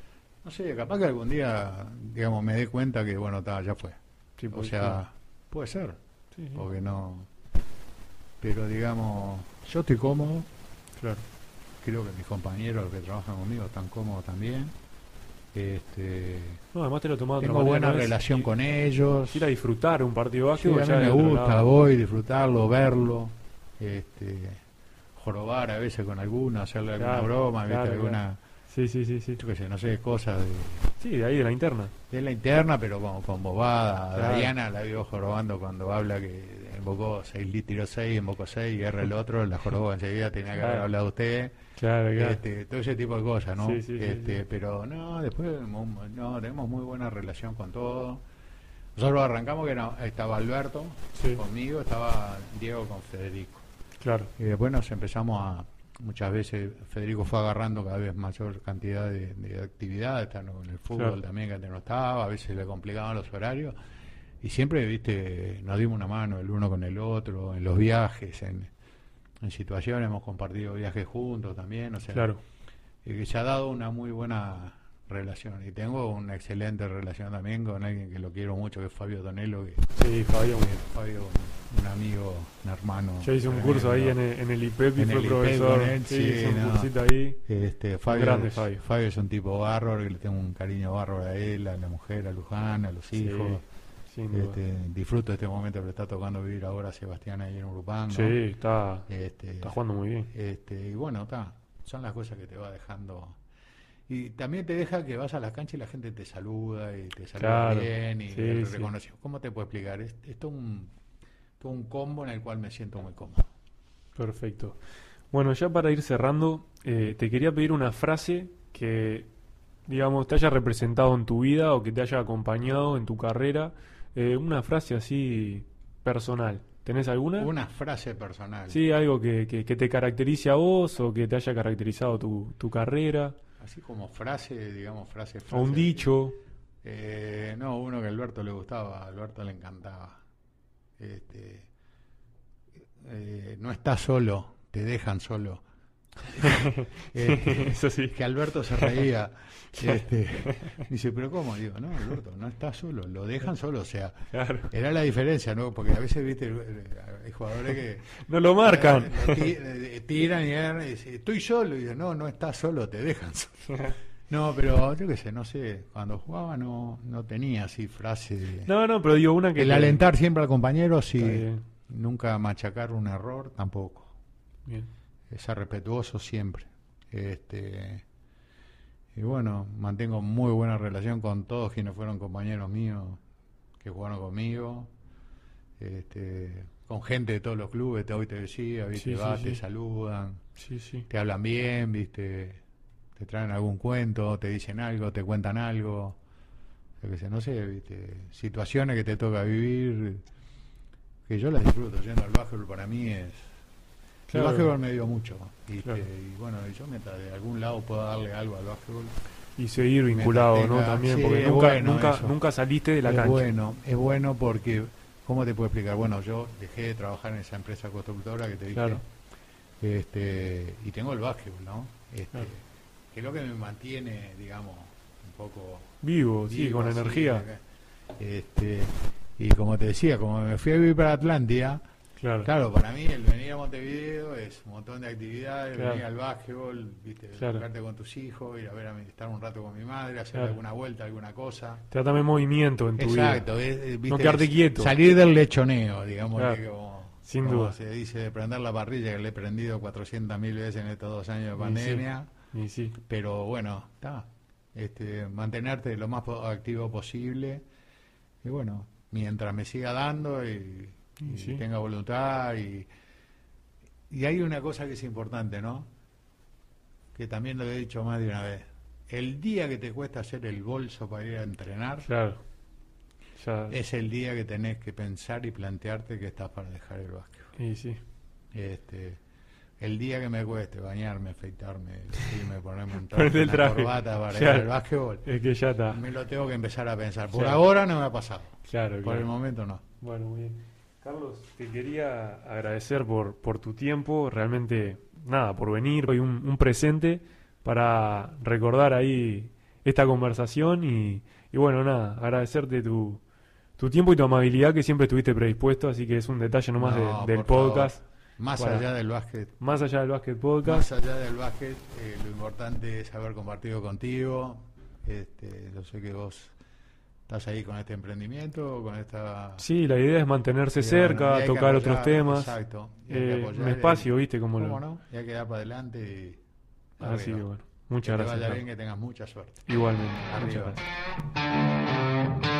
S2: no sé, capaz que algún día, digamos, me dé cuenta que, bueno, ta, ya fue.
S1: Sí,
S2: O sea, puede ser,
S1: sí, sí,
S2: porque no. Pero digamos, yo estoy cómodo,
S1: claro.
S2: creo que mis compañeros los que trabajan conmigo están cómodos también. Este,
S1: No, además te lo de
S2: tengo buena relación con ellos.
S1: Ir a disfrutar un partido de
S2: Sí, a mí me gusta,
S1: lado.
S2: voy, disfrutarlo, verlo, este, jorobar a veces con alguno, hacerle alguna
S1: Claro,
S2: broma, alguna,
S1: Sí, sí, sí, sí.
S2: yo qué sé, no sé, cosas de,
S1: Sí, de ahí de la interna.
S2: de la interna, pero con, con bobada. Diana la vio jorobando cuando habla que invocó 6, tiró 6, invocó 6 y erra el otro, la jorobó enseguida, tenía que haber hablado usted.
S1: Claro, claro.
S2: Este, todo ese tipo de cosas, ¿no?
S1: Sí, sí,
S2: este,
S1: sí.
S2: Pero no, después no, tenemos muy buena relación con todo. Nosotros arrancamos que era- estaba Alberto conmigo, estaba Diego con Federico.
S1: Claro.
S2: Y después nos empezamos a, muchas veces Federico fue agarrando cada vez mayor cantidad de, de actividades, estando con el fútbol
S1: Claro.
S2: también que antes no estaba, a veces le complicaban los horarios. Y siempre, viste, nos dimos una mano el uno con el otro, en los viajes, en, en situaciones, hemos compartido viajes juntos también, o sea,
S1: Claro.
S2: y que se ha dado una muy buena relación. Y tengo una excelente relación también con alguien que lo quiero mucho, que es Fabio Tonelo, que
S1: Sí, Fabio.
S2: Fabio, un, un amigo, un hermano.
S1: Yo hice un curso ahí en el, en el IPEP y
S2: En
S1: fue
S2: el IPEP
S1: profesor.
S2: con él,
S1: sí,
S2: sí,
S1: hice un
S2: no.
S1: cursito ahí.
S2: Este, Fabio,
S1: grande,
S2: es,
S1: Fabio.
S2: es un tipo bárbaro, que le tengo un cariño bárbaro a él, a la mujer, a Luján, a los
S1: Sí,
S2: hijos. Este, disfruto de este momento que le está tocando vivir ahora a Sebastián ahí en Urupán. ¿no?
S1: Sí, está,
S2: Este,
S1: está jugando muy bien.
S2: este, y bueno, está, son las cosas que te va dejando. Y también te deja que vas a la cancha y la gente te saluda y te saluda
S1: Claro,
S2: bien y
S1: sí,
S2: te
S1: sí.
S2: reconoce. ¿Cómo te puedo explicar? Es, es todo un, todo un combo en el cual me siento muy cómodo.
S1: Perfecto. Bueno, ya para ir cerrando, eh, te quería pedir una frase que, digamos, te haya representado en tu vida o que te haya acompañado en tu carrera. Eh, una frase así personal. ¿Tenés alguna?
S2: Una frase personal.
S1: Sí, algo que, que, que te caracterice a vos o que te haya caracterizado tu, tu carrera.
S2: Así como frase, digamos, frase.
S1: O un
S2: frase.
S1: dicho.
S2: Eh, no, uno que a Alberto le gustaba, a Alberto le encantaba. Este, eh, no estás solo, te dejan solo. (laughs) (laughs)
S1: Eso sí.
S2: que Alberto se reía. (laughs) Este, dice, pero ¿cómo? Digo, no, Alberto, no estás solo, lo dejan solo. O sea,
S1: Claro.
S2: era la diferencia, ¿no? Porque a veces, viste, hay jugadores que
S1: No lo marcan.
S2: eh, eh, tiran y dicen, estoy solo. Y digo, no, no estás solo, te dejan solo. No, pero yo qué sé, no sé, cuando jugaba no, no tenía así frase. de-
S1: No, no, pero digo una que...
S2: el
S1: te-
S2: alentar siempre al compañero, sí.
S1: Está.
S2: Nunca machacar un error, tampoco.
S1: Bien.
S2: Ser respetuoso siempre. Este, y bueno, mantengo muy buena relación con todos quienes fueron compañeros míos que jugaron conmigo. este, con gente de todos los clubes, te, hoy te decía, ¿viste?
S1: Sí,
S2: vas,
S1: sí.
S2: te saludan,
S1: Sí,
S2: te hablan bien, ¿viste? Te traen algún cuento, te dicen algo, te cuentan algo. Qué sé, no sé, ¿viste? Situaciones que te toca vivir, que yo las disfruto. Yendo al básquetbol para mí es...
S1: Claro.
S2: El básquetbol me dio mucho. Y bueno, yo mientras de algún lado pueda darle algo al básquetbol,
S1: Y seguir vinculado, ¿no? También,
S2: sí,
S1: porque nunca,
S2: bueno
S1: nunca,
S2: eso.
S1: nunca saliste de la
S2: es
S1: cancha.
S2: bueno, es bueno porque, ¿cómo te puedo explicar? Bueno, yo dejé de trabajar en esa empresa constructora que te dije,
S1: Claro.
S2: este, y tengo el básquetbol, ¿no? Este. Que es lo que me mantiene, digamos, un poco
S1: Vivo, sí, con
S2: así,
S1: energía.
S2: Este, y como te decía, como me fui a vivir para Atlántida,
S1: Claro.
S2: claro, para mí el venir a Montevideo es un montón de actividades,
S1: Claro.
S2: venir al básquetbol, viste,
S1: Claro.
S2: verte con tus hijos, ir a ver a mi- estar un rato con mi madre, hacer alguna vuelta, alguna cosa.
S1: También movimiento en tu vida.
S2: Exacto, es- es, viste,
S1: quedarte quieto.
S2: Salir del lechoneo, digamos, que como,
S1: sin
S2: como
S1: duda.
S2: se dice, de prender la parrilla, que le he prendido 400 mil veces en estos dos años de
S1: Y
S2: pandemia.
S1: Y sí.
S2: Pero bueno, está. Este, mantenerte lo más activo posible. Y bueno, mientras me siga dando y,
S1: Y sí.
S2: tenga voluntad. Y, y hay una cosa que es importante, ¿no? Que también lo he dicho más de una vez. El día que te cuesta hacer el bolso para ir a entrenar,
S1: Claro. Ya.
S2: es el día que tenés que pensar y plantearte que estás para dejar el básquet.
S1: Y sí.
S2: Este, el día que me cueste bañarme, afeitarme, vestirme, ponerme un (laughs) traje,
S1: el
S2: una
S1: traje.
S2: corbata para ir al básquetbol,
S1: Es que ya está.
S2: me lo tengo que empezar a pensar. Por
S1: Claro.
S2: ahora no me ha pasado,
S1: Claro,
S2: por el momento no.
S1: Bueno, muy bien. Carlos, te quería agradecer por, por tu tiempo, realmente, nada, por venir hoy un, un presente para recordar ahí esta conversación y, y bueno, nada, agradecerte tu, tu tiempo y tu amabilidad que siempre estuviste predispuesto, así que es un detalle nomás de-
S2: No,
S1: del podcast.
S2: Más
S1: Para-
S2: allá del básquet,
S1: Más allá del Básquet
S2: más
S1: Podcast.
S2: allá del básquet, eh, lo importante es haber compartido contigo. Este, yo sé que vos estás ahí con este emprendimiento, con esta...
S1: Sí, la idea es mantenerse cerca,
S2: que
S1: tocar otros temas.
S2: Exacto. que
S1: Eh,
S2: apoyar
S1: un espacio, ¿viste? Como
S2: ¿Cómo
S1: lo...
S2: no? Y hay que dar para adelante y...
S1: Así que bueno,
S2: Que
S1: muchas gracias.
S2: vaya
S1: Carlos.
S2: bien, que tengas mucha suerte.
S1: Igualmente, muchas gracias.